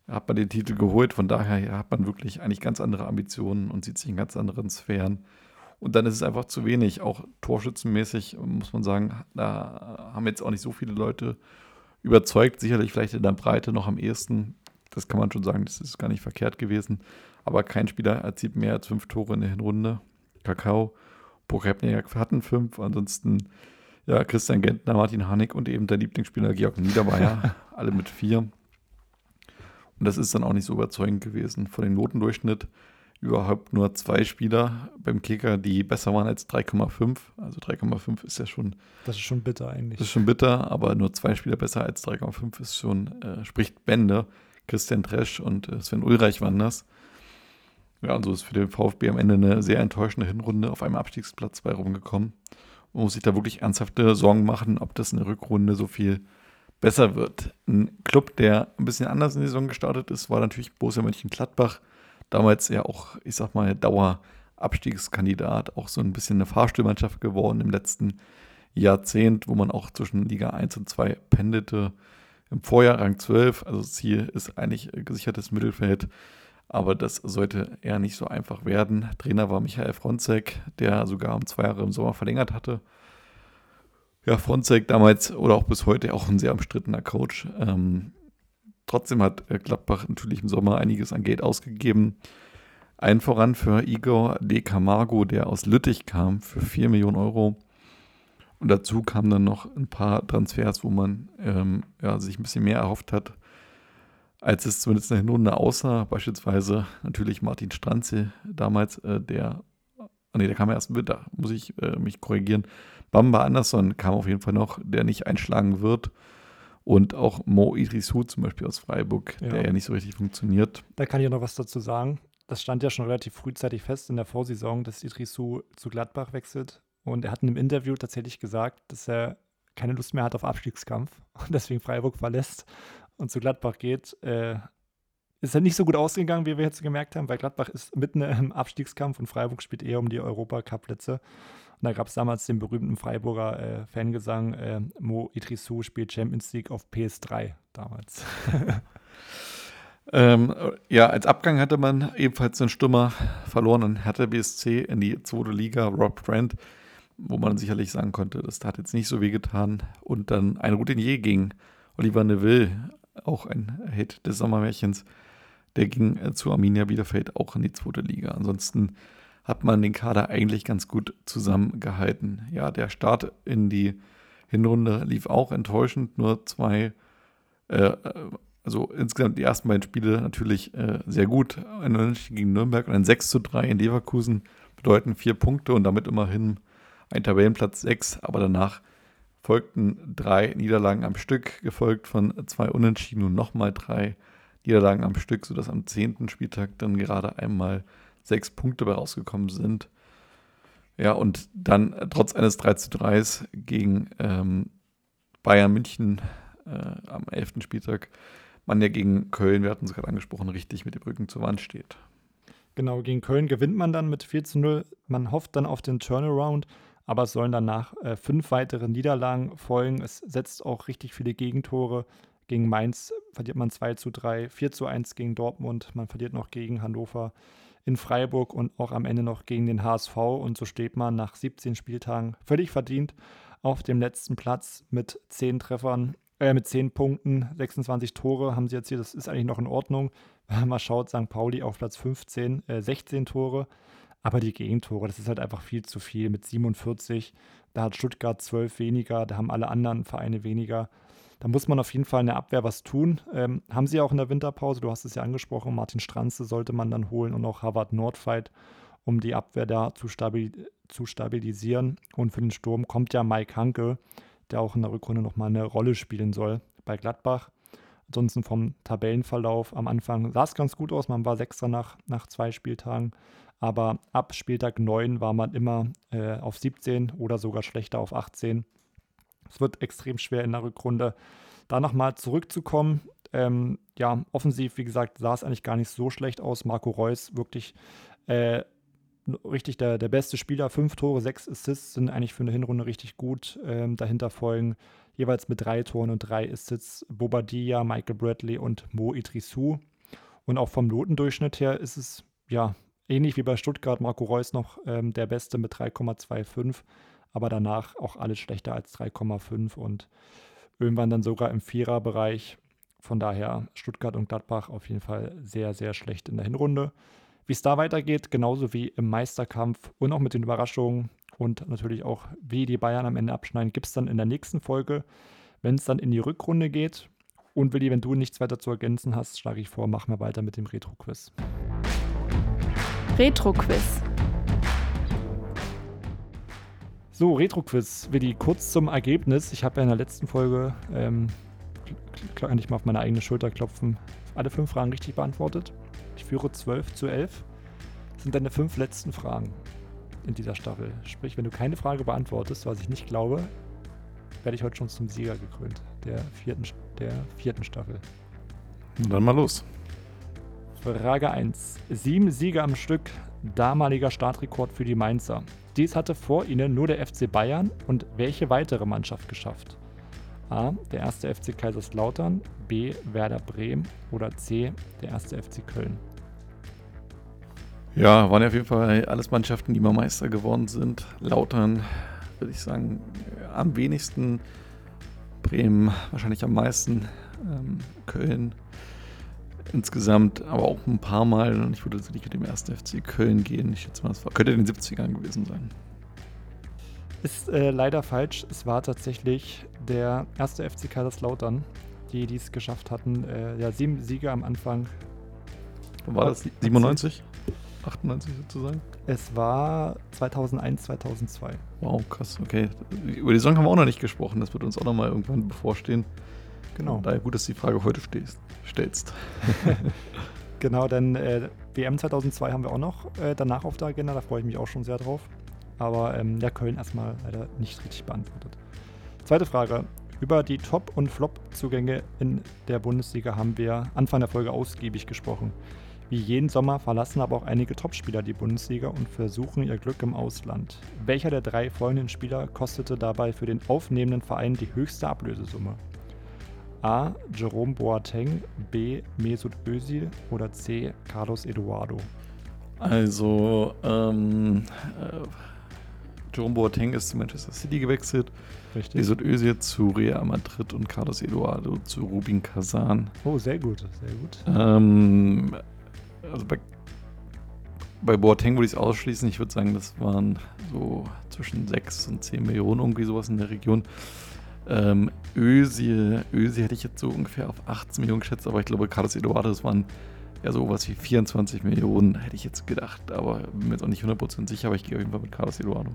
hat man den Titel geholt, von daher hat man wirklich eigentlich ganz andere Ambitionen und sieht sich in ganz anderen Sphären. Und dann ist es einfach zu wenig. Auch torschützenmäßig muss man sagen, da haben jetzt auch nicht so viele Leute überzeugt. Sicherlich vielleicht in der Breite noch am ehesten. Das kann man schon sagen, das ist gar nicht verkehrt gewesen. Aber kein Spieler erzielt mehr als fünf Tore in der Hinrunde. Kakao, Pokrepniak hatten fünf. Ansonsten ja, Christian Gentner, Martin Hanig und eben der Lieblingsspieler Georg Niedermeyer, alle mit vier. Und das ist dann auch nicht so überzeugend gewesen. Von dem Notendurchschnitt überhaupt nur zwei Spieler beim Kicker, die besser waren als 3,5. Also 3,5 ist ja schon. Das ist schon bitter eigentlich. Das ist schon bitter, aber nur zwei Spieler besser als 3,5 ist schon, äh, spricht Bände. Christian Tresch und äh, Sven Ulreich waren das. Ja, und so ist für den VfB am Ende eine sehr enttäuschende Hinrunde auf einem Abstiegsplatz bei rumgekommen. Man muss sich da wirklich ernsthafte Sorgen machen, ob das in der Rückrunde so viel besser wird. Ein Club, der ein bisschen anders in die Saison gestartet ist, war natürlich Borussia Mönchengladbach damals ja auch, ich sag mal, Dauerabstiegskandidat, auch so ein bisschen eine Fahrstuhlmannschaft geworden im letzten Jahrzehnt, wo man auch zwischen Liga 1 und 2 pendelte. Im Vorjahr Rang 12, also Ziel ist eigentlich gesichertes Mittelfeld, aber das sollte eher nicht so einfach werden. Trainer war Michael Fronzek, der sogar um zwei Jahre im Sommer verlängert hatte. Ja, Fronzek damals oder auch bis heute auch ein sehr umstrittener Coach. Ähm, Trotzdem hat Gladbach natürlich im Sommer einiges an Geld ausgegeben. Ein voran für Igor De Camargo, der aus Lüttich kam, für 4 Millionen Euro. Und dazu kamen dann noch ein paar Transfers, wo man ähm, ja, sich ein bisschen mehr erhofft hat, als es zumindest in der Hinrunde aussah. Beispielsweise natürlich Martin Stranze damals, äh, der, ah, nee, der kam erst im Winter, muss ich äh, mich korrigieren. Bamba Andersson kam auf jeden Fall noch, der nicht einschlagen wird. Und auch Mo Idrissou zum Beispiel aus Freiburg, ja. der ja nicht so richtig funktioniert. Da kann ich noch was dazu sagen. Das stand ja schon relativ frühzeitig fest in der Vorsaison, dass Idrissou zu Gladbach wechselt. Und er hat in einem Interview tatsächlich gesagt, dass er keine Lust mehr hat auf Abstiegskampf und deswegen Freiburg verlässt und zu Gladbach geht. Äh, ist halt nicht so gut ausgegangen, wie wir jetzt gemerkt haben, weil Gladbach ist mitten im Abstiegskampf und Freiburg spielt eher um die Europacup-Plätze. Und da gab es damals den berühmten Freiburger äh, Fangesang, äh, Mo Idrissou spielt Champions League auf PS3 damals. ähm, ja, als Abgang hatte man ebenfalls den Stürmer verloren an Hertha BSC in die zweite Liga, Rob Brand, wo man sicherlich sagen konnte, das hat jetzt nicht so weh getan. Und dann ein Routinier gegen Oliver Neville, auch ein Hit des Sommermärchens, der ging äh, zu Arminia Bielefeld auch in die zweite Liga. Ansonsten hat man den Kader eigentlich ganz gut zusammengehalten. Ja, der Start in die Hinrunde lief auch enttäuschend. Nur zwei, äh, also insgesamt die ersten beiden Spiele natürlich äh, sehr gut. Ein Unentschieden gegen Nürnberg und ein 6 zu 3 in Leverkusen bedeuten vier Punkte und damit immerhin ein Tabellenplatz 6. Aber danach folgten drei Niederlagen am Stück, gefolgt von zwei Unentschieden und nochmal drei Niederlagen am Stück, sodass am zehnten Spieltag dann gerade einmal sechs Punkte bei rausgekommen sind. Ja, und dann äh, trotz eines 3 zu 3 gegen ähm, Bayern München äh, am 11. Spieltag man ja gegen Köln, wir hatten es gerade angesprochen, richtig mit dem Rücken zur Wand steht. Genau, gegen Köln gewinnt man dann mit 4 zu 0. Man hofft dann auf den Turnaround, aber es sollen danach äh, fünf weitere Niederlagen folgen. Es setzt auch richtig viele Gegentore. Gegen Mainz verliert man 2 zu 3, 4 zu 1 gegen Dortmund, man verliert noch gegen Hannover in Freiburg und auch am Ende noch gegen den HSV. Und so steht man nach 17 Spieltagen völlig verdient auf dem letzten Platz mit 10 Treffern, äh, mit 10 Punkten, 26 Tore haben sie jetzt hier. Das ist eigentlich noch in Ordnung. Wenn man schaut, St. Pauli auf Platz 15, äh, 16 Tore. Aber die Gegentore, das ist halt einfach viel zu viel mit 47. Da hat Stuttgart 12 weniger, da haben alle anderen Vereine weniger. Da muss man auf jeden Fall in der Abwehr was tun. Ähm, haben sie auch in der Winterpause, du hast es ja angesprochen, Martin Stranze sollte man dann holen und auch Harvard Nordfight, um die Abwehr da zu, stabil zu stabilisieren. Und für den Sturm kommt ja Mike Hanke, der auch in der Rückrunde nochmal eine Rolle spielen soll bei Gladbach. Ansonsten vom Tabellenverlauf am Anfang sah es ganz gut aus. Man war Sechster nach, nach zwei Spieltagen. Aber ab Spieltag 9 war man immer äh, auf 17 oder sogar schlechter auf 18. Es wird extrem schwer in der Rückrunde, da nochmal zurückzukommen. Ähm, ja, offensiv, wie gesagt, sah es eigentlich gar nicht so schlecht aus. Marco Reus wirklich äh, richtig der, der beste Spieler. Fünf Tore, sechs Assists sind eigentlich für eine Hinrunde richtig gut. Ähm, dahinter folgen jeweils mit drei Toren und drei Assists Bobadilla, Michael Bradley und Mo Idrissou. Und auch vom Notendurchschnitt her ist es ja ähnlich wie bei Stuttgart Marco Reus noch ähm, der Beste mit 3,25 aber danach auch alles schlechter als 3,5 und irgendwann dann sogar im Viererbereich. Von daher Stuttgart und Gladbach auf jeden Fall sehr, sehr schlecht in der Hinrunde. Wie es da weitergeht, genauso wie im Meisterkampf und auch mit den Überraschungen und natürlich auch, wie die Bayern am Ende abschneiden, gibt es dann in der nächsten Folge. Wenn es dann in die Rückrunde geht und Willi, wenn du nichts weiter zu ergänzen hast, schlage ich vor, machen wir weiter mit dem Retro-Quiz. Retro-Quiz. So, Retro-Quiz, Willi, kurz zum Ergebnis. Ich habe ja in der letzten Folge, ähm, kann ich mal auf meine eigene Schulter klopfen, alle fünf Fragen richtig beantwortet. Ich führe 12 zu 11. Das sind deine fünf letzten Fragen in dieser Staffel. Sprich, wenn du keine Frage beantwortest, was ich nicht glaube, werde ich heute schon zum Sieger gekrönt, der vierten, der vierten Staffel. dann mal los. Frage 1. Sieben Siege am Stück, damaliger Startrekord für die Mainzer. Dies hatte vor ihnen nur der FC Bayern und welche weitere Mannschaft geschafft? A. Der erste FC Kaiserslautern, B. Werder Bremen oder C. Der erste FC Köln. Ja, waren ja auf jeden Fall alles Mannschaften, die mal Meister geworden sind. Lautern, würde ich sagen, am wenigsten. Bremen wahrscheinlich am meisten. Ähm, Köln insgesamt, aber auch ein paar Mal. Und ich würde tatsächlich mit dem ersten FC Köln gehen. Ich schätze mal, es könnte in den 70ern gewesen sein. Ist äh, leider falsch. Es war tatsächlich der erste FC Kaiserslautern, die dies geschafft hatten. Äh, ja, sieben Siege am Anfang. War das 97? 98 sozusagen? Es war 2001, 2002. Wow, krass, okay. Über die Saison haben wir auch noch nicht gesprochen. Das wird uns auch noch mal irgendwann bevorstehen. Genau. Daher gut, dass du die Frage heute stehst, stellst. genau, denn äh, WM 2002 haben wir auch noch äh, danach auf der Agenda. Da freue ich mich auch schon sehr drauf. Aber ähm, ja, Köln erstmal leider nicht richtig beantwortet. Zweite Frage. Über die Top- und Flop-Zugänge in der Bundesliga haben wir Anfang der Folge ausgiebig gesprochen. Wie jeden Sommer verlassen aber auch einige Topspieler die Bundesliga und versuchen ihr Glück im Ausland. Welcher der drei folgenden Spieler kostete dabei für den aufnehmenden Verein die höchste Ablösesumme? A. Jerome Boateng, B. Mesut Özil oder C. Carlos Eduardo? Also, ähm, äh, Jerome Boateng ist zu Manchester City gewechselt, Richtig. Mesut Özil zu Real Madrid und Carlos Eduardo zu Rubin Kazan. Oh, sehr gut, sehr gut. Ähm, also bei, bei Boateng würde ich es ausschließen. Ich würde sagen, das waren so zwischen 6 und 10 Millionen, irgendwie sowas in der Region. Ähm, Özil, Özil hätte ich jetzt so ungefähr auf 18 Millionen geschätzt, aber ich glaube, Carlos Eduardo, das waren ja sowas wie 24 Millionen, hätte ich jetzt gedacht. Aber bin mir jetzt auch nicht 100% sicher, aber ich gehe auf jeden Fall mit Carlos Eduardo.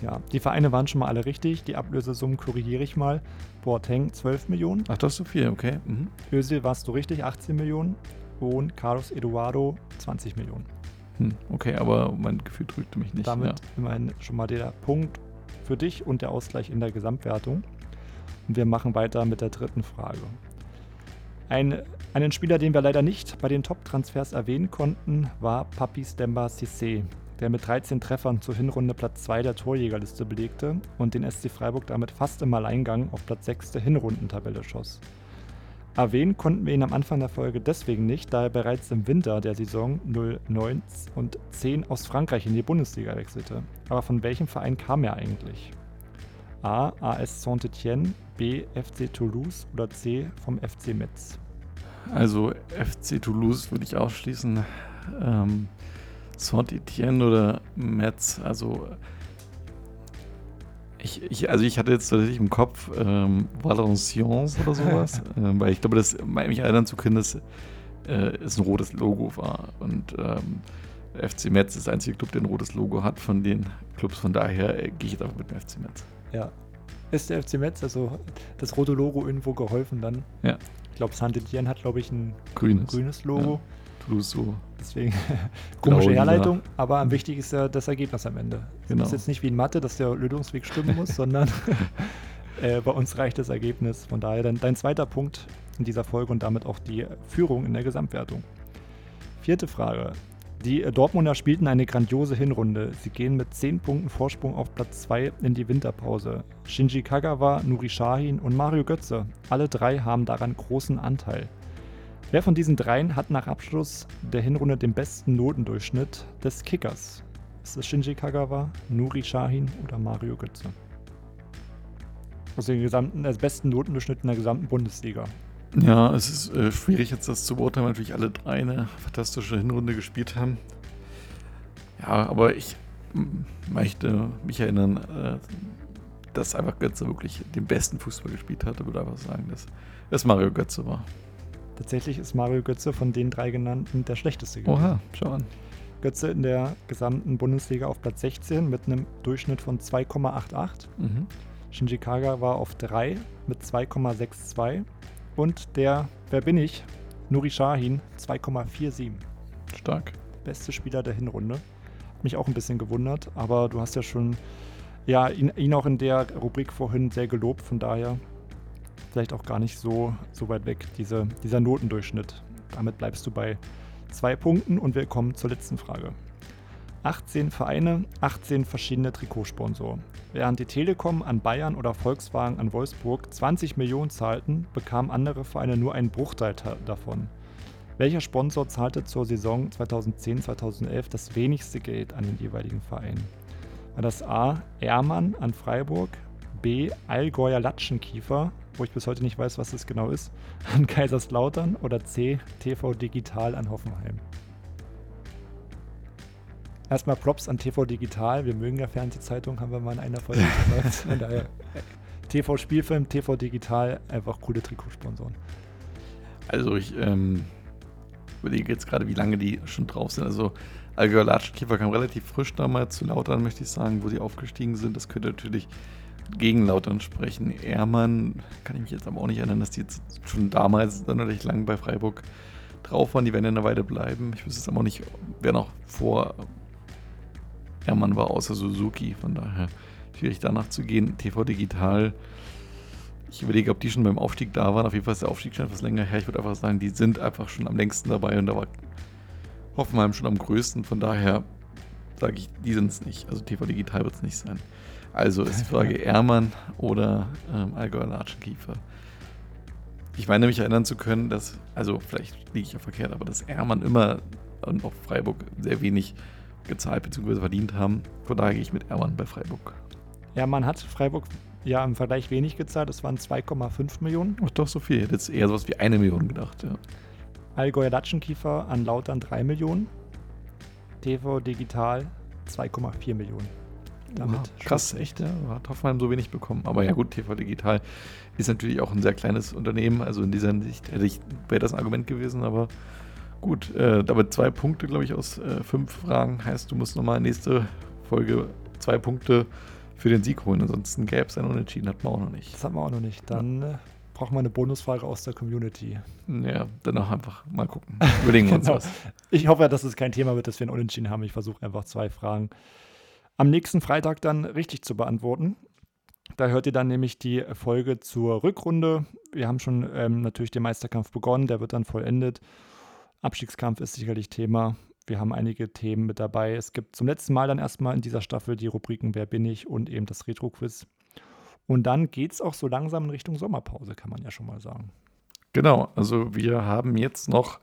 Ja, die Vereine waren schon mal alle richtig. Die Ablösesummen korrigiere ich mal. Boateng 12 Millionen. Ach, das ist so viel, okay. Mhm. Özil warst du richtig, 18 Millionen. Und Carlos Eduardo 20 Millionen. Hm, okay, aber mein Gefühl trügte mich nicht. Damit ja. immerhin schon mal der Punkt für dich und der Ausgleich in der Gesamtwertung. Und wir machen weiter mit der dritten Frage. Ein, einen Spieler, den wir leider nicht bei den Top-Transfers erwähnen konnten, war Papis Demba Cissé, der mit 13 Treffern zur Hinrunde Platz 2 der Torjägerliste belegte und den SC Freiburg damit fast im Alleingang auf Platz 6 der Hinrundentabelle schoss. Erwähnen konnten wir ihn am Anfang der Folge deswegen nicht, da er bereits im Winter der Saison 09 und 10 aus Frankreich in die Bundesliga wechselte. Aber von welchem Verein kam er eigentlich? A. AS Saint-Étienne, B. FC Toulouse oder C. vom FC Metz? Also FC Toulouse würde ich ausschließen. Ähm, Saint-Etienne oder Metz, also ich, ich, also ich hatte jetzt tatsächlich im Kopf ähm, Valenciennes oder sowas, ähm, weil ich glaube, dass mich erinnern zu können, dass äh, es ein rotes Logo war und ähm, FC Metz ist der einzige Club, der ein rotes Logo hat von den Clubs, von daher äh, gehe ich jetzt einfach mit dem FC Metz. Ja. Ist der FC Metz, also das rote Logo irgendwo geholfen dann? Ja. Ich glaube, Saint-Etienne hat, glaube ich, ein Grünes. grünes Logo. Ja. Toulouse so. Deswegen komische Blau, Herleitung, aber am wichtigsten ist ja das Ergebnis am Ende. Es Genau. ist jetzt nicht wie in Mathe, dass der Lösungsweg stimmen muss, sondern äh, bei uns reicht das Ergebnis. Von daher dann dein zweiter Punkt in dieser Folge und damit auch die Führung in der Gesamtwertung. Vierte Frage. Die Dortmunder spielten eine grandiose Hinrunde. Sie gehen mit 10 Punkten Vorsprung auf Platz 2 in die Winterpause. Shinji Kagawa, Nuri Sahin und Mario Götze. Alle drei haben daran großen Anteil. Wer von diesen dreien hat nach Abschluss der Hinrunde den besten Notendurchschnitt des Kickers? Ist es Shinji Kagawa, Nuri Sahin oder Mario Götze? Also den gesamten, den besten Notendurchschnitt in der gesamten Bundesliga. Ja, es ist äh, schwierig jetzt das zu beurteilen, weil natürlich alle drei eine fantastische Hinrunde gespielt haben. Ja, aber ich möchte mich erinnern, äh, dass einfach Götze wirklich den besten Fußball gespielt hatte. würde einfach sagen, dass es Mario Götze war. Tatsächlich ist Mario Götze von den drei genannten der schlechteste gewesen. Oha, schau an. Götze in der gesamten Bundesliga auf Platz 16 mit einem Durchschnitt von 2,88. Mhm. Shinji Kaga war auf 3 mit 2,62 und der, wer bin ich? Nuri Sahin 2,47. Stark. Beste Spieler der Hinrunde. Hat mich auch ein bisschen gewundert, aber du hast ja schon ja, ihn, ihn auch in der Rubrik vorhin sehr gelobt, von daher vielleicht auch gar nicht so, so weit weg, diese, dieser Notendurchschnitt. Damit bleibst du bei zwei Punkten und wir kommen zur letzten Frage. 18 Vereine, 18 verschiedene Trikotsponsoren. Während die Telekom an Bayern oder Volkswagen an Wolfsburg 20 Millionen zahlten, bekamen andere Vereine nur einen Bruchteil davon. Welcher Sponsor zahlte zur Saison 2010-2011 das wenigste Geld an den jeweiligen Verein? War das A. Ehrmann an Freiburg, B. Allgäuer Latschenkiefer, wo ich bis heute nicht weiß, was das genau ist, an Kaiserslautern oder C. TV Digital an Hoffenheim? Erstmal Props an TV Digital. Wir mögen ja Fernsehzeitung, haben wir mal in einer Folge gesagt. Von daher TV Spielfilm, TV Digital, einfach coole Trikotsponsoren. Also ich ähm, überlege jetzt gerade, wie lange die schon drauf sind. Also Allgäuer Latschenkiefer kam relativ frisch damals zu Lautern, möchte ich sagen, wo sie aufgestiegen sind. Das könnte natürlich gegen Lautern sprechen. Ehrmann kann ich mich jetzt aber auch nicht erinnern, dass die jetzt schon damals sonderlich lang bei Freiburg drauf waren. Die werden ja eine Weile bleiben. Ich wüsste es aber auch nicht, wer noch vor Ehrmann war, außer Suzuki. Von daher schwierig danach zu gehen. TV Digital Ich überlege, ob die schon beim Aufstieg da waren. Auf jeden Fall ist der Aufstieg schon etwas länger her. Ich würde einfach sagen, die sind einfach schon am längsten dabei und da war Hoffenheim schon am größten. Von daher sage ich, die sind es nicht. Also TV Digital wird es nicht sein. Also ist die Frage Ermann oder ähm, Allgäuer Latschenkiefer. Ich meine mich erinnern zu können, dass, also vielleicht liege ich ja verkehrt, aber dass Ermann immer und auch Freiburg sehr wenig gezahlt bzw. verdient haben. Von daher gehe ich mit Ermann bei Freiburg. Ermann hat Freiburg ja im Vergleich wenig gezahlt. Das waren 2,5 Millionen. Ach doch, so viel. Ich hätte jetzt eher sowas wie eine Million gedacht, ja. Allgäuer Latschenkiefer an Lautern 3 Millionen. TV Digital 2,4 Millionen. Damit wow, krass, echt, ja. Hat Hoffenheim so wenig bekommen. Aber ja gut, TV Digital ist natürlich auch ein sehr kleines Unternehmen. Also in dieser Hinsicht hätte ich, wäre das ein Argument gewesen, aber gut. Äh, damit zwei Punkte, glaube ich, aus äh, fünf Fragen. Heißt, du musst nochmal nächste Folge zwei Punkte für den Sieg holen. Ansonsten gäbe es einen Unentschieden, hat man auch noch nicht. Das haben wir auch noch nicht. Dann ja. äh, brauchen wir eine Bonusfrage aus der Community. Ja, danach einfach mal gucken. Überlegen wir uns genau. was. Ich hoffe, dass es kein Thema wird, dass wir einen Unentschieden haben. Ich versuche einfach zwei Fragen am nächsten Freitag dann richtig zu beantworten. Da hört ihr dann nämlich die Folge zur Rückrunde. Wir haben schon ähm, natürlich den Meisterkampf begonnen, der wird dann vollendet. Abstiegskampf ist sicherlich Thema. Wir haben einige Themen mit dabei. Es gibt zum letzten Mal dann erstmal in dieser Staffel die Rubriken Wer bin ich und eben das Retro-Quiz. Und dann geht es auch so langsam in Richtung Sommerpause, kann man ja schon mal sagen. Genau, also wir haben jetzt noch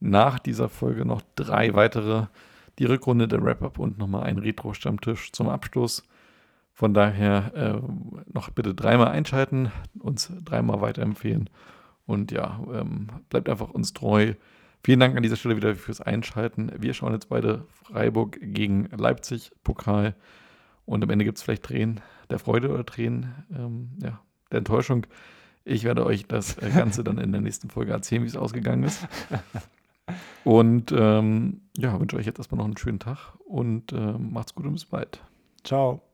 nach dieser Folge noch drei weitere, die Rückrunde der Wrap-Up und nochmal ein Retro-Stammtisch zum Abschluss. Von daher äh, noch bitte dreimal einschalten, uns dreimal weiterempfehlen und ja, ähm, bleibt einfach uns treu. Vielen Dank an dieser Stelle wieder fürs Einschalten. Wir schauen jetzt beide Freiburg gegen Leipzig Pokal und am Ende gibt es vielleicht Tränen der Freude oder Tränen ähm, ja, der Enttäuschung. Ich werde euch das äh, Ganze dann in der nächsten Folge erzählen, wie es ausgegangen ist. Und ähm, ja, wünsche euch jetzt erstmal noch einen schönen Tag und äh, macht's gut und bis bald. Ciao.